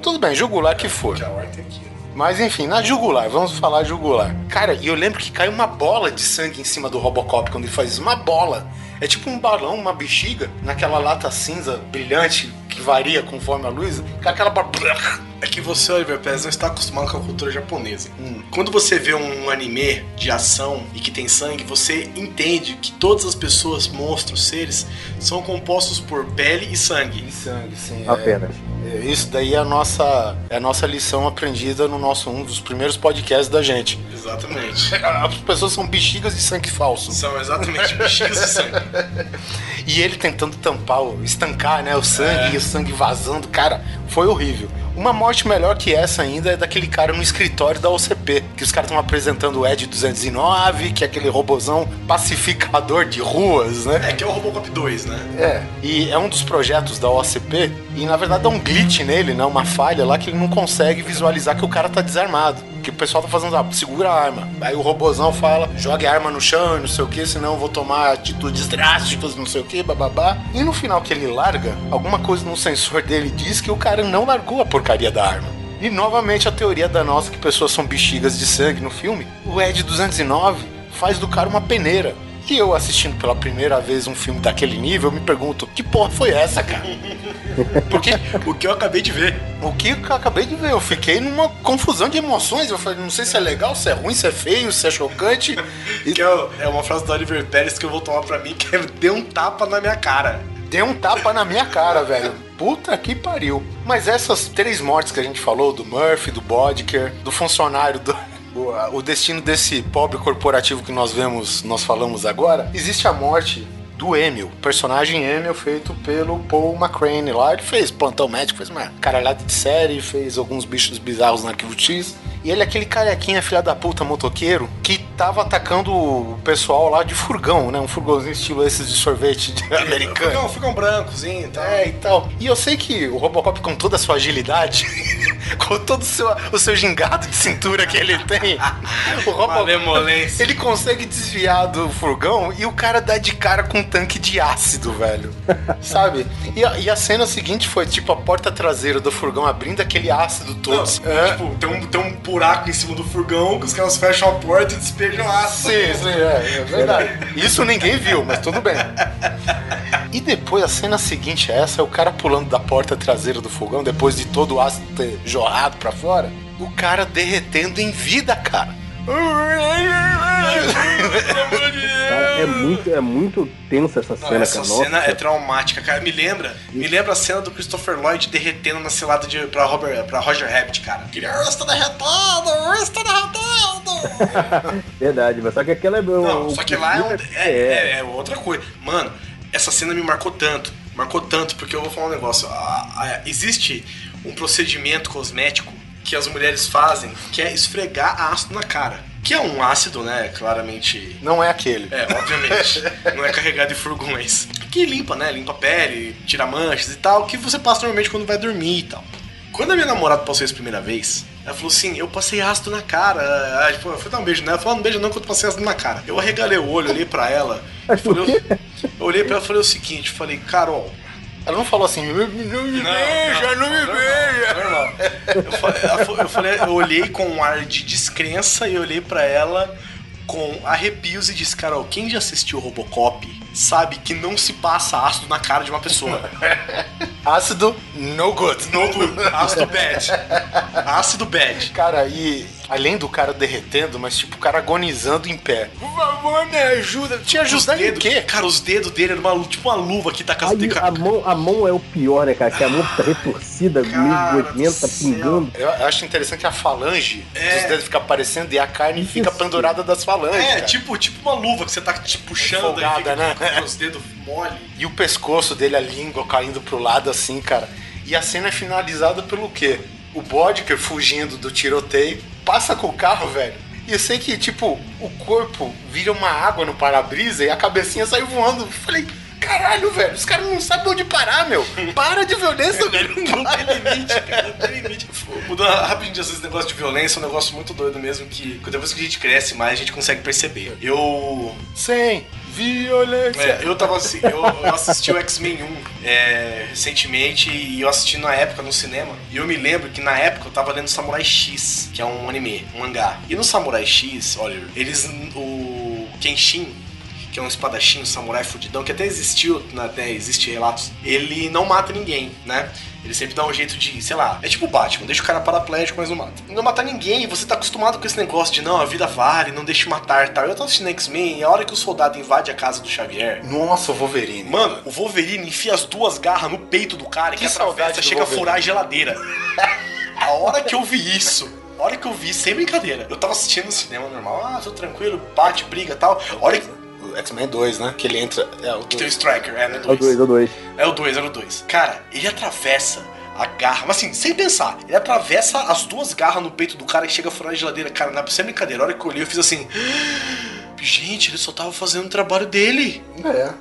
Tudo bem, jugular que for. Que a horta é aqui. Mas enfim, na jugular, vamos falar jugular. Cara, e eu lembro que caiu uma bola de sangue em cima do Robocop quando ele faz isso. Uma bola. É tipo um balão, uma bexiga, naquela lata cinza brilhante que varia conforme a luz, com aquela bar... É que você, Oliver Pérez, não está acostumado com a cultura japonesa. Quando você vê um anime de ação e que tem sangue, você entende que todas as pessoas, monstros, seres, são compostos por pele e sangue. E sangue, sim. Apenas. É, isso daí é a nossa, é a nossa lição aprendida no nosso um dos primeiros podcasts da gente. Exatamente. As pessoas são bexigas de sangue falso. São exatamente bexigas de sangue. E ele tentando tampar, estancar, né, o sangue e o sangue vazando, cara, foi horrível. Uma morte melhor que essa ainda é daquele cara no escritório da OCP, que os caras estão apresentando o Ed 209, que é aquele robozão pacificador de ruas, né? É, que é o Robocop 2, né? É, e é um dos projetos da OCP, e na verdade dá um glitch nele, né? Uma falha lá que ele não consegue visualizar que o cara tá desarmado. Que o pessoal tá fazendo, ah, segura a arma. Aí o robozão fala, jogue a arma no chão não sei o que, senão eu vou tomar atitudes drásticas, não sei o que, bababá. E no final que ele larga, alguma coisa no sensor dele diz que o cara não largou a porcaria da arma. E novamente a teoria da nossa que pessoas são bexigas de sangue no filme. O Ed 209 faz do cara uma peneira. E eu assistindo pela primeira vez um filme daquele nível, eu me pergunto, que porra foi essa, cara? Porque o que eu acabei de ver. O que eu acabei de ver, eu fiquei numa confusão de emoções. Eu falei, não sei se é legal, se é ruim, se é feio, se é chocante. Que é, é uma frase do Oliver Pérez que eu vou tomar pra mim, que é deu um tapa na minha cara. Deu um tapa na minha cara, velho. Puta que pariu. Mas essas três mortes que a gente falou, do Murphy, do Bodker, do funcionário do. O, destino desse pobre corporativo que nós vemos, nós falamos agora, existe a morte do Emil, personagem Emil feito pelo Paul McCrane lá. Ele fez plantão médico, fez uma caralhada de série, fez alguns bichos bizarros na Arquivo X. E ele é aquele carequinha, filha da puta, motoqueiro, que tava atacando o pessoal lá de furgão, né? Um furgãozinho estilo esses de sorvete de americano. Ficam, ficam brancos, e tal. É, e tal. E eu sei que o Robocop, com toda a sua agilidade, com todo o seu, o seu gingado de cintura que ele tem, o Robocop, ele consegue desviar do furgão e o cara dá de cara com tanque de ácido, velho. Sabe? E a, e a cena seguinte foi, tipo, a porta traseira do furgão abrindo aquele ácido todo. Não, É. Tipo, tem um, tem um buraco em cima do furgão que os caras fecham a porta e despejam ácido. Sim, sim, é, é verdade. Isso ninguém viu, mas tudo bem. E depois a cena seguinte a essa é o cara pulando da porta traseira do fogão depois de todo o ácido ter jorrado pra fora. O cara derretendo em vida, cara. Cara, é muito, é muito tensa essa Não, cena, essa cara. Nossa. cena é traumática, cara. Me lembra, me lembra a cena do Christopher Lloyd derretendo na cilada de, pra, Robert, pra Roger Rabbit, cara. Ele, "Ah, está derretendo, está derretendo. Verdade, mas só que aquela é. Não, o- só que lá é, um- é, é- é outra coisa. Mano, essa cena me marcou tanto. Marcou tanto, porque eu vou falar um negócio. Ah, existe um procedimento cosmético que as mulheres fazem que é esfregar ácido na cara. Que é um ácido, né? Claramente. Não é aquele. É, obviamente. não é carregado em furgões. Que limpa, né? Limpa a pele, tira manchas e tal. Que você passa normalmente quando vai dormir e tal. Quando a minha namorada passou isso a primeira vez, ela falou assim: Eu passei ácido na cara. Ah, tipo, eu fui dar um beijo nela. Ela falou: Não beijo não, que eu passei ácido na cara. Eu arregalei o olho, olhei pra ela. Falei, eu, eu olhei pra ela e falei o seguinte: Falei, Carol. Ela não falou assim, não me beija, não, me beija. Normal. Eu eu, falei- eu olhei com um ar de descrença e olhei pra ela com arrepios e disse: Carol, quem já assistiu Robocop sabe que não se passa ácido na cara de uma pessoa. Ácido, no good. No good. Ácido bad. Ácido bad. Cara, e além do cara derretendo, mas tipo, o cara agonizando em pé. Por favor, me ajuda. Te Os ajudar em dedos, quê? Cara, os dedos dele eram uma, tipo uma luva que tá com as Aí a mão, a mão é o pior, né, cara? Que a mão tá retorcida, Cara meio céu. pingando. Eu acho interessante a falange É. dos dedos fica aparecendo e a carne fica pendurada das falanges. É, cara. tipo, tipo uma luva que você tá te puxando Folgada, fica né? com os dedos mole. E o pescoço dele, a língua caindo pro lado assim, cara. E a cena é finalizada pelo quê? O Bodker fugindo do tiroteio, passa com o carro, velho. E eu sei que, tipo, o corpo vira uma água no para-brisa e a cabecinha sai voando. Eu Falei, caralho, velho, os caras não sabem onde parar, meu. Para de violência, velho. Não tem limite, cara, não tem limite. Mudando rapidinho esse negócio de violência, é um negócio muito doido mesmo que depois que a gente cresce mais, a gente consegue perceber. Eu. Sem violência. É, eu tava assim, eu, eu assisti o X-Men 1 é, recentemente e eu assisti na época no cinema. E eu me lembro que na época eu tava lendo Samurai X, que é um anime, um mangá. E no Samurai X, olha, eles. O Kenshin, que é um espadachim, um samurai fudidão, que até existiu, né, até existe relatos, ele não mata ninguém, né? Ele sempre dá um jeito de, sei lá, é tipo o Batman, deixa o cara paraplégico, mas não mata. E não matar ninguém, você tá acostumado com esse negócio de não, a vida vale, não deixe matar tal. Eu tô assistindo X-Men e a hora que o soldado invade a casa do Xavier. Nossa, o Wolverine. Mano, o Wolverine enfia as duas garras no peito do cara Que que, atravessa, do chega a Wolverine. furar a geladeira. a hora que eu vi isso. A hora que eu vi, sem brincadeira. Eu tava assistindo no cinema normal, ah, tô tranquilo, bate, briga e tal. A hora que. X-Men 2, né? Que ele entra. É, o Que tem o Striker, é, no É o 2. 2, é o 2. É o 2, era o 2. Cara, ele atravessa a garra, mas assim, sem pensar, ele atravessa as duas garras no peito do cara que chega a furar a geladeira. Cara, não é sem brincadeira. A hora que eu olhei, eu fiz assim. Gente, ele só tava fazendo o trabalho dele. É.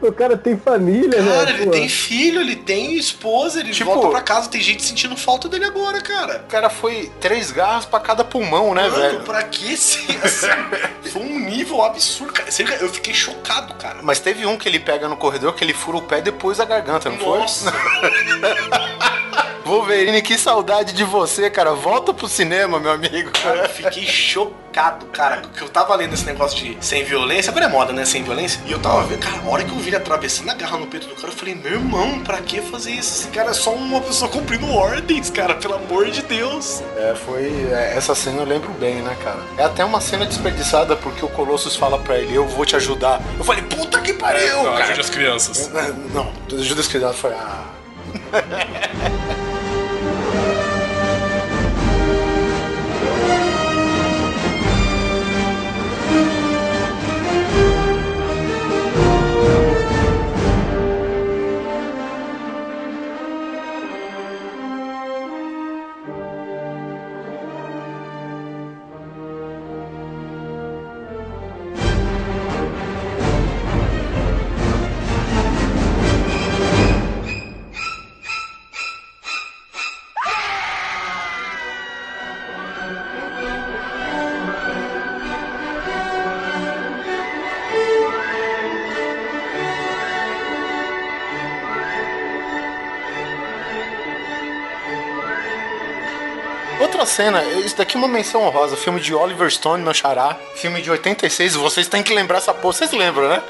O cara tem família, né? Cara, ele pô? tem filho, ele tem esposa, ele Tipo- volta pra casa, tem gente sentindo falta dele agora, cara. O cara foi três garras pra cada pulmão, né, Mano, velho? pra que sim? Assim, foi um nível absurdo, cara. Eu fiquei chocado, cara. Mas teve um que ele pega no corredor que ele fura o pé depois da garganta, não Nossa, foi? Wolverine, que saudade de você, cara. Volta pro cinema, meu amigo. cara, eu fiquei chocado, cara. Que eu tava lendo esse negócio de sem violência, agora é moda, né? Sem violência. E eu tava vendo, cara, a hora que eu vi ele atravessando a garra no peito do cara, eu falei, meu irmão, pra que fazer isso? Esse cara é só uma pessoa cumprindo ordens, cara, pelo amor de Deus. É, foi. é, essa cena eu lembro bem, né, cara? É até uma cena desperdiçada porque o Colossus fala pra ele: Eu vou te ajudar. Eu falei: Puta que pariu, Não, cara. ajude as crianças. Não, ajuda as crianças. Foi. Ah. cena, isso daqui é uma menção honrosa. Filme de Oliver Stone, meu xará. Filme de 86. Vocês têm que lembrar essa porra. Vocês lembram, né?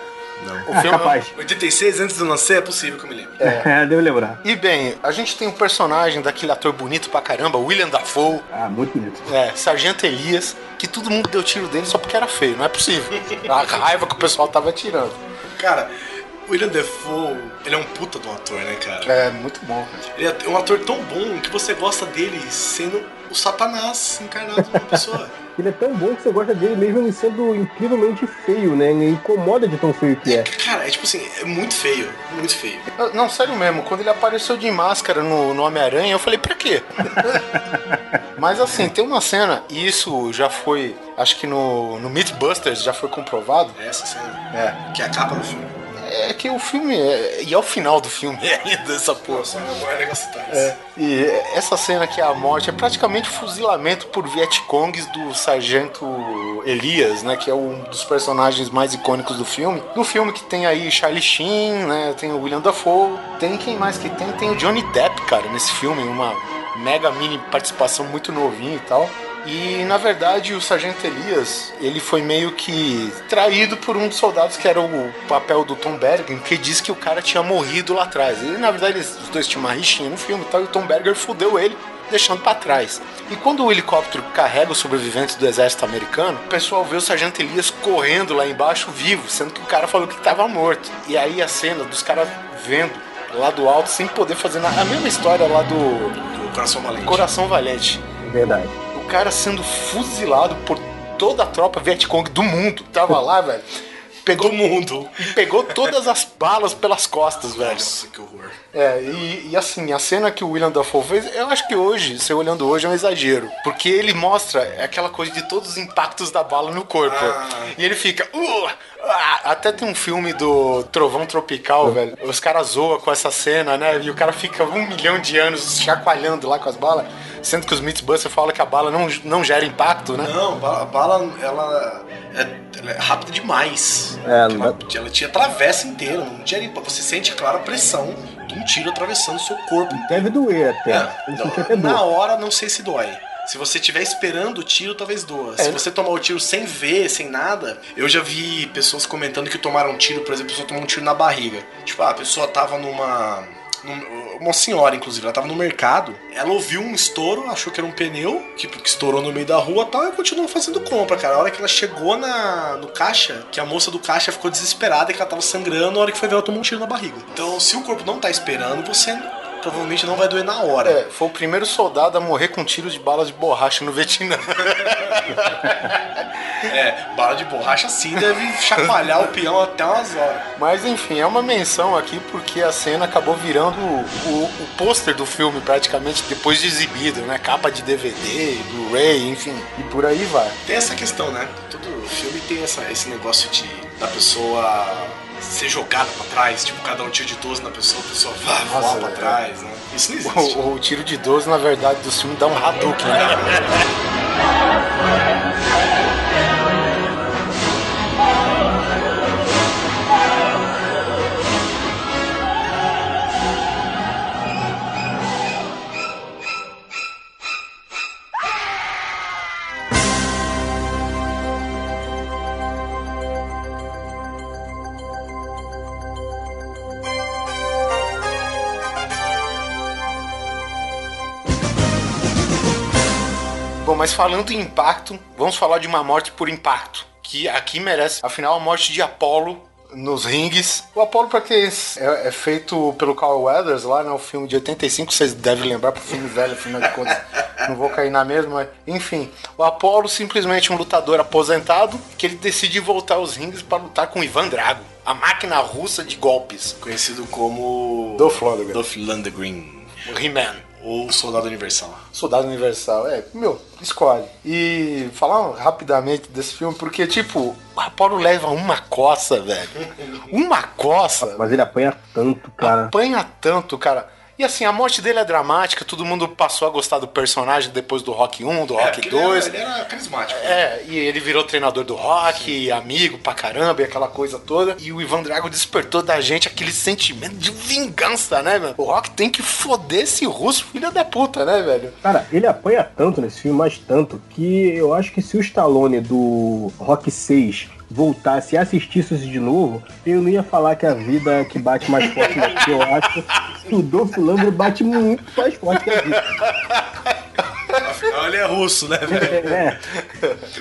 Não. O Ah, filme capaz. 86 antes do nascer é possível que eu me lembre. É, devo lembrar. E bem, a gente tem um personagem daquele ator bonito pra caramba, William Dafoe. Ah, muito bonito. É, Sargento Elias, que todo mundo deu tiro dele só porque era feio, não é possível. A raiva que o pessoal tava tirando. Cara, o William Defoe, ele é um puta de um ator, né, cara? É, muito bom, cara. Ele é um ator tão bom que você gosta dele sendo o Satanás encarnado numa pessoa. Ele é tão bom que você gosta dele mesmo ele sendo incrivelmente feio, né? Ele incomoda de tão feio que é. Cara, é tipo assim, é muito feio, muito feio. Ah, Não, sério mesmo, quando ele apareceu de máscara no, no Homem-Aranha, eu falei, pra quê? Mas assim, tem uma cena, e isso já foi, acho que no, no Mythbusters já foi comprovado. Essa cena, É. que é a capa do filme. É que o filme, é, e é o final do filme ainda, essa porra. Nossa, é É, e essa cena que é a morte é praticamente fuzilamento por Vietcongs do Sargento Elias, né? Que é um dos personagens mais icônicos do filme. Do filme que tem aí Charlie Sheen, né? Tem o William Dafoe. Tem quem mais que tem? Tem o Johnny Depp, cara, nesse filme. Uma mega mini participação muito novinho e tal. E na verdade o Sargento Elias, ele foi meio que traído por um dos soldados que era o papel do Tom Bergen, que disse que o cara tinha morrido lá atrás. E na verdade eles, os dois tinham uma rixinha no filme e tal, e o Tom Berger fudeu ele, deixando pra trás. E quando o helicóptero carrega os sobreviventes do exército americano, o pessoal vê o Sargento Elias correndo lá embaixo vivo, sendo que o cara falou que tava morto. E aí a cena dos caras vendo lá do alto sem poder fazer nada. A mesma história lá do do Coração Valente. Coração Valente Verdade. O cara sendo fuzilado por toda a tropa Vietcong do mundo. Tava lá, velho. Pegou Do mundo. pegou todas as balas pelas costas, velho. Nossa, que horror. É, e, e assim, a cena que o William Dafoe fez, eu acho que hoje, você olhando hoje, é um exagero. Porque ele mostra aquela coisa de todos os impactos da bala no corpo. Ah. E ele fica. "Uh, ah", até tem um filme do Trovão Tropical, velho. Os caras zoam com essa cena, né? E o cara fica um milhão de anos chacoalhando lá com as balas. Sendo que os Mythbusters falam que a bala não, não gera impacto, né? Não, a bala, ela, é, ela é rápida demais. É, não ela, ela te atravessa inteiro, não tinha Você sente, claro, a pressão de um tiro atravessando o seu corpo. Deve doer até. É, não, na hora não sei se dói. Se você estiver esperando o tiro, talvez doa. É. Se você tomar o tiro sem ver, sem nada, eu já vi pessoas comentando que tomaram um tiro, por exemplo, a pessoa tomou um tiro na barriga. Tipo, ah, a pessoa tava numa. Uma senhora, inclusive, ela tava no mercado, ela ouviu um estouro, achou que era um pneu, que, que estourou no meio da rua e tal, e continuou fazendo compra, cara. A hora que ela chegou na, no caixa, que a moça do caixa ficou desesperada que ela tava sangrando, a hora que foi ver, ela tomou um tiro na barriga. Então, se o corpo não tá esperando, você provavelmente não vai doer na hora. É, foi o primeiro soldado a morrer com tiros de balas de borracha no Vietnã. É, bala de borracha sim deve chacoalhar o peão até umas horas. Mas enfim, é uma menção aqui porque a cena acabou virando o, o, o pôster do filme praticamente depois de exibido, né? Capa de DVD, Blu-ray, enfim, e por aí vai. Tem essa questão, né? Todo filme tem essa, esse negócio de da pessoa ser jogada pra trás, tipo, cada um tiro de 12 na pessoa, a pessoa vai voar Nossa, pra é. trás, né? Isso não existe. O, o tiro de 12, na verdade, do filme dá um Hadouken, né? mas falando em impacto, vamos falar de uma morte por impacto. Que aqui merece, afinal, a morte de Apollo nos rings. O Apollo, pra quem é, é feito pelo Carl Weathers lá, né? O filme de 85, vocês devem lembrar, pro filme velho, afinal de contas, não vou cair na mesma, mas enfim. O Apollo simplesmente um lutador aposentado que ele decide voltar aos rings para lutar com Ivan Drago, a máquina russa de golpes. Conhecido como. Dolph Lundgren. Dolph Lundgren. He-Man. Ou Soldado Universal. Soldado Universal, é, meu, escolhe. E falar rapidamente desse filme, porque, tipo, o Apollo leva uma coça, velho. Uma coça. Mas ele apanha tanto, cara. Apanha tanto, cara. E assim, a morte dele é dramática, todo mundo passou a gostar do personagem depois do Rock 1, do É, Rock porque ele era- 2. Ele era, carismático. É, e ele virou treinador do rock, amigo pra caramba, e aquela coisa toda. E o Ivan Drago despertou da gente aquele sentimento de vingança, né, meu? O rock tem que foder esse russo, filho da puta, né, velho? Cara, ele apanha tanto nesse filme, mas tanto, que eu acho que se o Stallone do Rock 6 voltasse e assistisse isso de novo, eu não ia falar que a vida é que bate mais forte, não, porque eu acho que o Dolph Lundgren bate muito mais forte que a vida. Afinal, ele é russo, né, velho? É.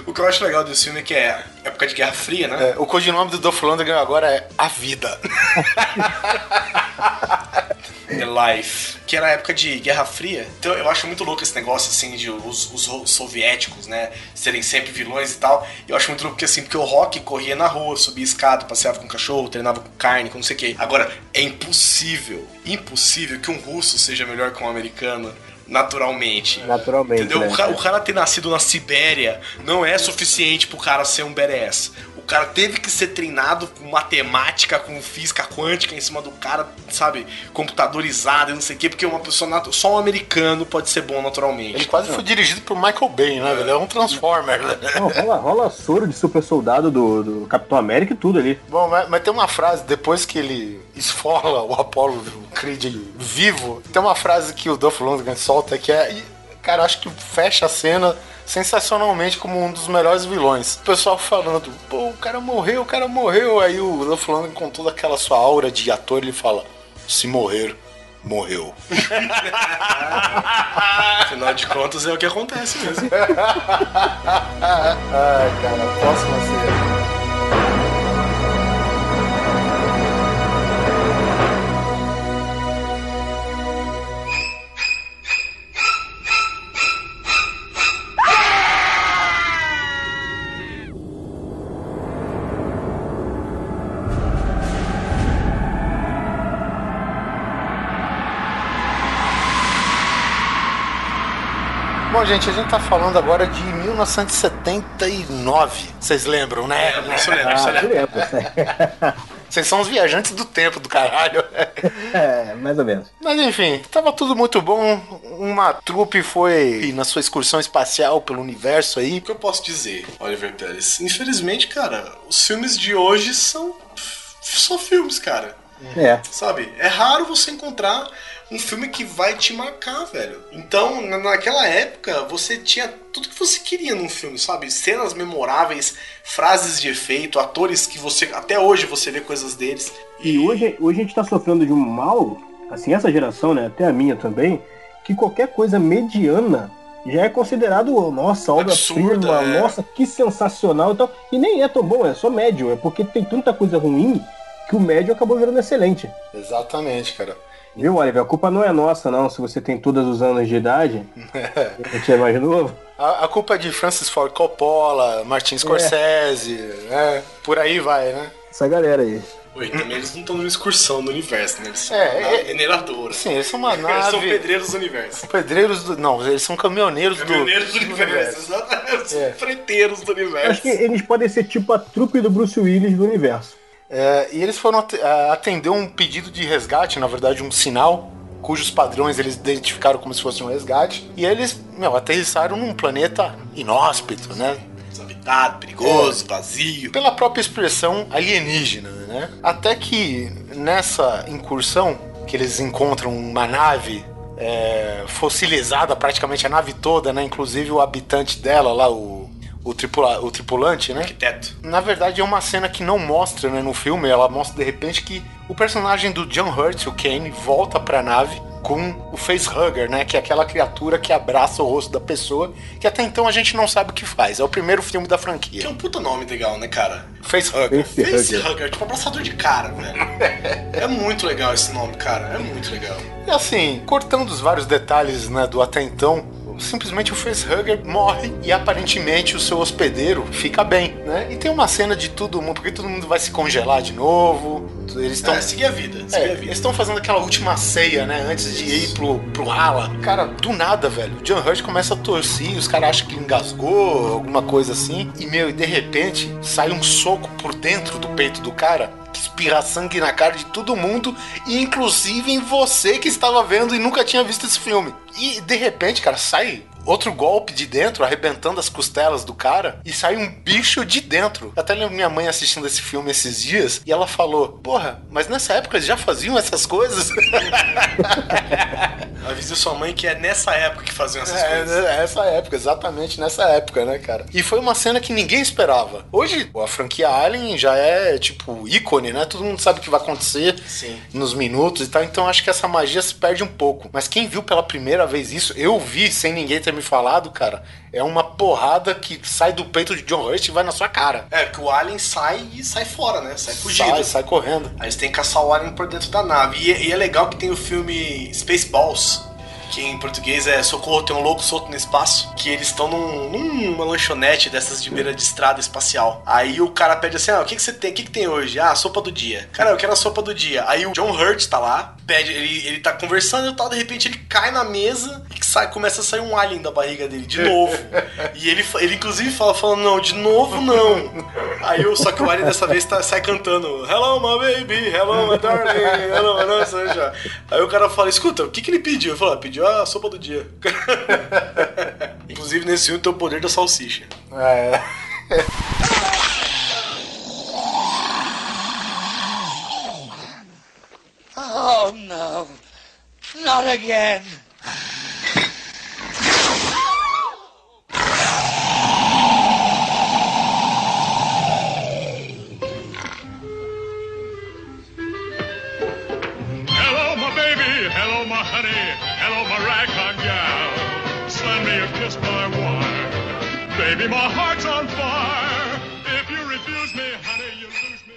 O que eu acho legal desse filme é que é época de Guerra Fria, né? É, o codinome do Dolph Lundgren agora é A Vida. The Life, que era a época de Guerra Fria. Então eu acho muito louco esse negócio, assim, de os, os soviéticos, né, serem sempre vilões e tal. Eu acho muito louco porque, assim, porque o Rock corria na rua, subia escada, passeava com cachorro, treinava com carne, com não sei o quê. Agora, é impossível, impossível que um russo seja melhor que um americano. Naturalmente. Naturalmente, Entendeu? né? O, ca- o cara ter nascido na Sibéria não é suficiente pro cara ser um badass. O cara teve que ser treinado com matemática, com física quântica em cima do cara, sabe? Computadorizado e não sei o quê, porque uma pessoa natu- só um americano pode ser bom naturalmente. Ele quase foi dirigido por Michael Bay, né, velho? É um Transformer, né? Não, rola, rola soro de super soldado do, do Capitão América e tudo ali. Bom, mas, mas tem uma frase, depois que ele esfola o Apollo Creed vivo, tem uma frase que o Dolph Lundgren solta que é, cara, acho que fecha a cena sensacionalmente como um dos melhores vilões. O pessoal falando, pô, o cara morreu, o cara morreu. Aí o Lundgren, com toda aquela sua aura de ator, ele fala, se morrer, morreu. Afinal de contas, é o que acontece mesmo. Ai, cara, próxima cena. Bom, gente, a gente tá falando agora de 1979. Vocês lembram, né? Isso lembra, isso Ah, lembra. lembro. Vocês são os viajantes do tempo do caralho. É, mais ou menos. Mas enfim, tava tudo muito bom. Uma trupe foi na sua excursão espacial pelo universo aí. O que eu posso dizer, Oliver Pérez? Infelizmente, cara, os filmes de hoje são só filmes, cara. É. Sabe? É raro você encontrar um filme que vai te marcar, velho. Então, na- naquela época, você tinha tudo que você queria num filme, sabe? Cenas memoráveis, frases de efeito, atores que você. Até hoje você vê coisas deles. E hoje, hoje a gente tá sofrendo de um mal, assim, essa geração, né, até a minha também, que qualquer coisa mediana já é considerado, nossa, obra-prima, é. nossa, que sensacional e tal. E nem é tão bom, é só médio, é porque tem tanta coisa ruim que o médio acabou virando excelente. Exatamente, cara. Viu, Oliver? A culpa não é nossa, não, se você tem todos os anos de idade, a gente é mais novo. A, a culpa é de Francis Ford Coppola, Martin Scorsese, né? Por aí vai, né? Essa galera aí. Oi, também eles não estão numa excursão do universo, né? Eles são É, uma é-. Sim, eles são uma Eles são nave. pedreiros do universo. Pedreiros do. Não, eles são caminhoneiros, Caminhoneiros do, do. universo, exatamente. É. Freteiros do universo. Acho que eles podem ser tipo a trupe do Bruce Willis do universo. É, e eles foram a- atender um pedido de resgate, na verdade, um sinal, cujos padrões eles identificaram como se fosse um resgate. E eles, meu, aterrissaram num planeta inóspito, né? Desabitado, perigoso, vazio. Pela própria expressão alienígena, né? Até que nessa incursão, que eles encontram uma nave é, fossilizada, praticamente a nave toda, né? Inclusive o habitante dela lá, o, o, tripula, o tripulante, né? Arquiteto. Na verdade é uma cena que não mostra né, no filme, ela mostra de repente que o personagem do John Hurt, o Kane, volta pra nave com o facehugger, né? Que é aquela criatura que abraça o rosto da pessoa, que até então a gente não sabe o que faz. É o primeiro filme da Que franquia. é um puta nome legal, né, cara? Facehugger. Facehugger. Facehugger, tipo abraçador de cara, velho. é muito legal esse nome, cara. É muito legal. E assim, cortando os vários detalhes né, do até então, simplesmente o facehugger morre e aparentemente o seu hospedeiro fica bem, né? E tem uma cena de todo mundo, porque todo mundo vai se congelar de novo. Eles estão É, seguir a vida, seguir É, a eles vida. estão fazendo aquela última ceia, né? Antes de ir pro, pro Hala. Cara, do nada, velho. O John Hurt começa a torcer, os caras acham que engasgou, alguma coisa assim. E, meu, e de repente sai um soco por dentro do peito do cara. Que espirra sangue na cara de todo mundo, inclusive em você que estava vendo e nunca tinha visto esse filme. E de repente, cara, sai outro golpe de dentro, arrebentando as costelas do cara, e sai um bicho de dentro. Até lembro minha mãe assistindo esse filme esses dias, e ela falou: Porra, mas nessa época eles já faziam essas coisas? Avise sua mãe que é nessa época que faziam essas É, coisas. né, essa época, exatamente nessa época, né, cara? E foi uma cena que ninguém esperava. Hoje, a franquia Alien já é, tipo, ícone, né? Todo mundo sabe o que vai acontecer Sim. nos minutos e tal, então acho que essa magia se perde um pouco. Mas quem viu pela primeira vez isso, eu vi sem ninguém ter me falado, cara, é uma porrada que sai do peito de John Hurt e vai na sua cara. É, que o Alien sai e sai fora, né? Sai fugido. Sai, sai correndo. Aí eles têm que caçar o Alien por dentro da nave. E, e é legal que tem o filme Spaceballs, que em português é Socorro, tem um louco solto no espaço, que eles estão num, numa lanchonete dessas de beira de estrada espacial. Aí o cara pede assim, ah, o que, que você tem? O que, que tem hoje? Ah, sopa do dia. Cara, eu quero a sopa do dia. Aí o John Hurt tá lá, pede, ele, ele tá conversando e tal, de repente ele cai na mesa e sai, começa a sair um alien da barriga dele, de novo. e ele, ele inclusive fala, falando, não, de novo não. Aí eu, só que o alien dessa vez tá, sai cantando Hello my baby, hello my darling, hello my já. Aí o cara fala, escuta, o que, que ele pediu? Eu falo, ah, pediu a sopa do dia. inclusive nesse filme tem o poder da salsicha. É. Oh no, not again. Hello, my baby. Hello, my honey. Hello, my ragtime gal. Send me a kiss, my wire. Baby, my heart's on fire. If you refuse me, honey, you lose me.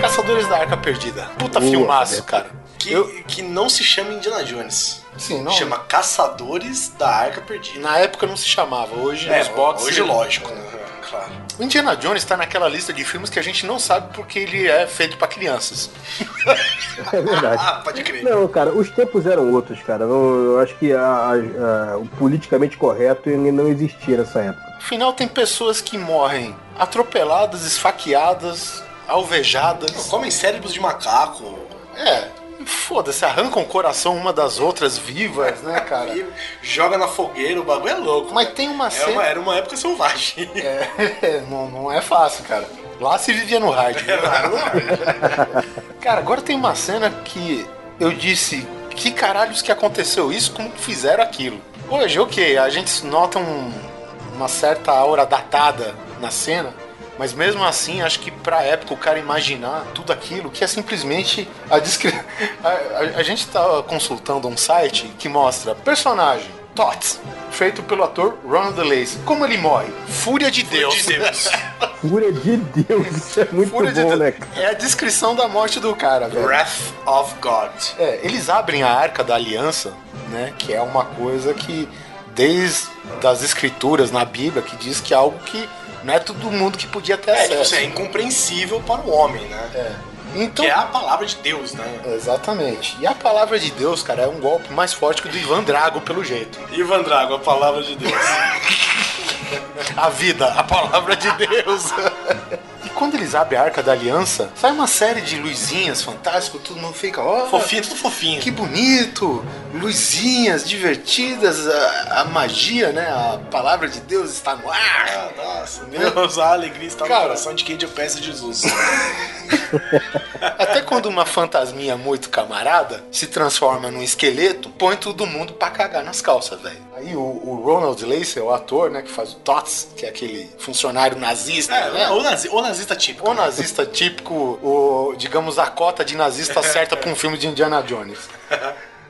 Caçadores da Arca Perdida. Puta Boa, filmaço, cara. cara. Que, que não se chama Indiana Jones. Sim, não. Chama Caçadores da Arca Perdida. Na época não se chamava, hoje É, nos boxes. hoje lógico, né? Claro. O Indiana Jones tá naquela lista de filmes que a gente não sabe porque ele é feito pra crianças. É verdade. Ah, pode crer. Não, cara, os tempos eram outros, cara. Não- eu acho que a- a- a- o politicamente correto não existia nessa época. Afinal, tem pessoas que morrem atropeladas, esfaqueadas, alvejadas. Comem cérebros de macaco. É, foda-se, arrancam o coração uma das outras vivas, né, cara? Joga na fogueira, o bagulho é louco. Mas tem uma É cena. uma- era uma época selvagem. É, não, não é fácil, cara. Lá se vivia no hard. É, lá no hard. cara, agora tem uma cena que eu disse: que caralhos que aconteceu isso? Como que fizeram aquilo? Hoje, ok, a gente nota um- uma certa aura datada na cena. Mas mesmo assim, acho que pra época o cara imaginar tudo aquilo, que é simplesmente a descrição. A, a- a gente tá consultando um site que mostra personagem, Tots, feito pelo ator Ronald Lacey. Como ele morre? Fúria de Deus. de Deus. Fúria de Deus, isso é muito Fúria de bom, Deus. né? É a descrição da morte do cara, velho. Wrath of God. É, eles abrem a Arca da Aliança, né? Que é uma coisa que, desde as escrituras na Bíblia, que diz que é algo que não é todo mundo que podia ter É, tipo, acesso. assim, é incompreensível para o homem, né? É. Então, Que é a palavra de Deus, né? Exatamente. E a palavra de Deus, cara, é um golpe mais forte que o do Ivan Drago, pelo jeito. Ivan Drago, a palavra de Deus. A vida, a palavra de Deus. Quando eles abrem a Arca da Aliança, sai uma série de luzinhas fantásticas, todo mundo fica, ó, fofinho, tudo fofinho. Que bonito, luzinhas divertidas, a, a magia, né? A palavra de Deus está no ar. Ah, nossa, Deus, a alegria está Cara. no coração de quem de peça Jesus. Até quando uma fantasminha muito camarada se transforma num esqueleto, põe todo mundo pra cagar nas calças, velho. Aí o, o Ronald Lacey, o ator, né, que faz o Tots, que é aquele funcionário nazista, É, né? o, nazi, o nazista típico. O nazista típico, o, digamos, a cota de nazista certa pra um filme de Indiana Jones.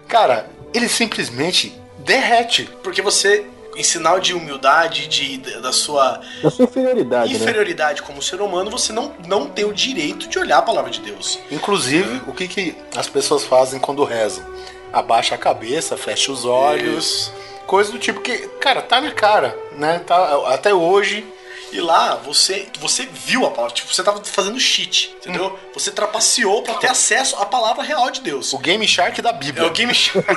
Cara, ele simplesmente derrete. Porque você, em sinal de humildade, de, da sua Da sua inferioridade, né? inferioridade como ser humano, você não, não tem o direito de olhar a palavra de Deus. Inclusive, o que, que as pessoas fazem quando rezam? Abaixa a cabeça, fecha os olhos, coisa do tipo que, cara, tá na cara, né? Tá, até hoje. E lá, você, você viu a palavra, tipo, você tava fazendo cheat, entendeu? Você trapaceou pra ter acesso à palavra real de Deus. O Game Shark da Bíblia. É o Game Shark.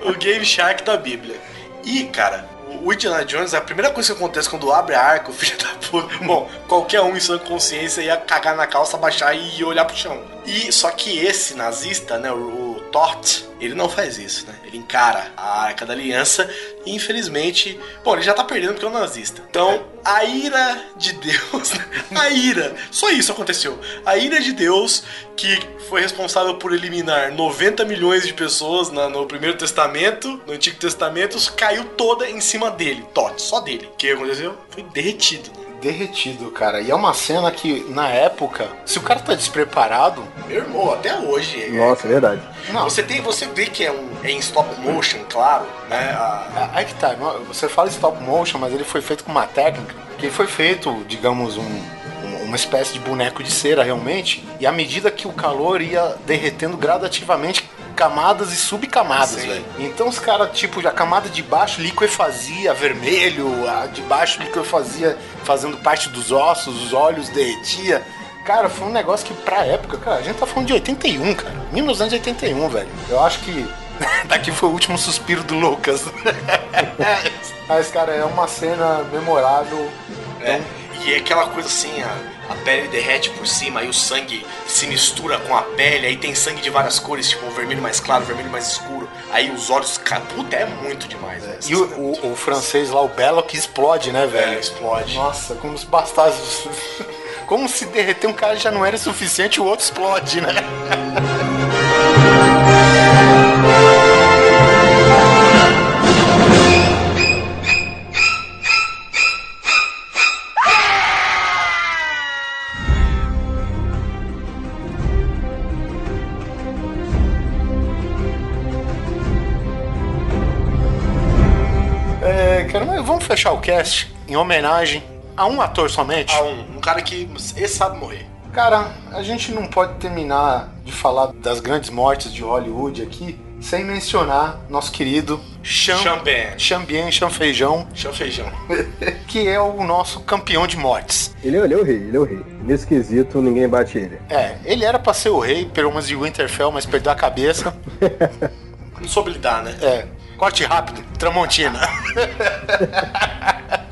o Game Shark da Bíblia. E, cara, o Indiana Jones, a primeira coisa que acontece quando abre a arca, o filho da puta. Bom, qualquer um em sua consciência ia cagar na calça, baixar e olhar pro chão. E só que esse nazista, né, o, o Toth, ele não faz isso, né? Ele encara a arca da aliança e infelizmente, bom, ele já tá perdendo porque é um nazista. Então, a ira de Deus, a ira, só isso aconteceu. A ira de Deus que foi responsável por eliminar 90 milhões de pessoas na- no Primeiro Testamento, no Antigo Testamento, caiu toda em cima dele, Tote, só dele. O que aconteceu? Foi derretido. Derretido, cara. E é uma cena que, na época, se o cara tá despreparado. Meu irmão, até hoje. é- Nossa, é verdade. Você, tem, você vê que é, um, é em stop motion, claro, né? A- Aí que tá, não- você fala stop motion, mas ele foi feito com uma técnica que foi feito, digamos, um- uma espécie de boneco de cera realmente, e à medida que o calor ia derretendo gradativamente camadas e subcamadas, velho. Então os caras, tipo, a camada de baixo liquefazia vermelho, a de baixo liquefazia fazendo parte dos ossos, os olhos derretia. Cara, foi um negócio que pra época, cara, a gente tá falando de 81, cara. 1981, velho. Eu acho que daqui foi o último suspiro do Lucas. Mas, cara, é uma cena memorável. É, e é aquela coisa assim, a, a pele derrete por cima, aí o sangue se mistura com a pele, aí tem sangue de várias cores, tipo o vermelho mais claro, vermelho mais escuro, aí os olhos. Puta, é muito demais, né? E o, o- o francês lá, o Belo, que explode, né, velho? É, explode. Nossa, como se bastasse. Como se derreter um cara já não era suficiente, o outro explode, né? em homenagem a um ator somente? A um, um cara que esse sabe morrer. Cara, a gente não pode terminar de falar das grandes mortes de Hollywood aqui sem mencionar nosso querido Cham... Chambé. Chambien Chanfeijão, que é o nosso campeão de mortes. Ele, é- ele é o rei, ele é o rei. Nesse quesito, ninguém bate ele. É, ele era pra ser o rei, pelo menos de Winterfell, mas perdeu a cabeça. Não soube lidar, né? É, corte rápido, Tramontina.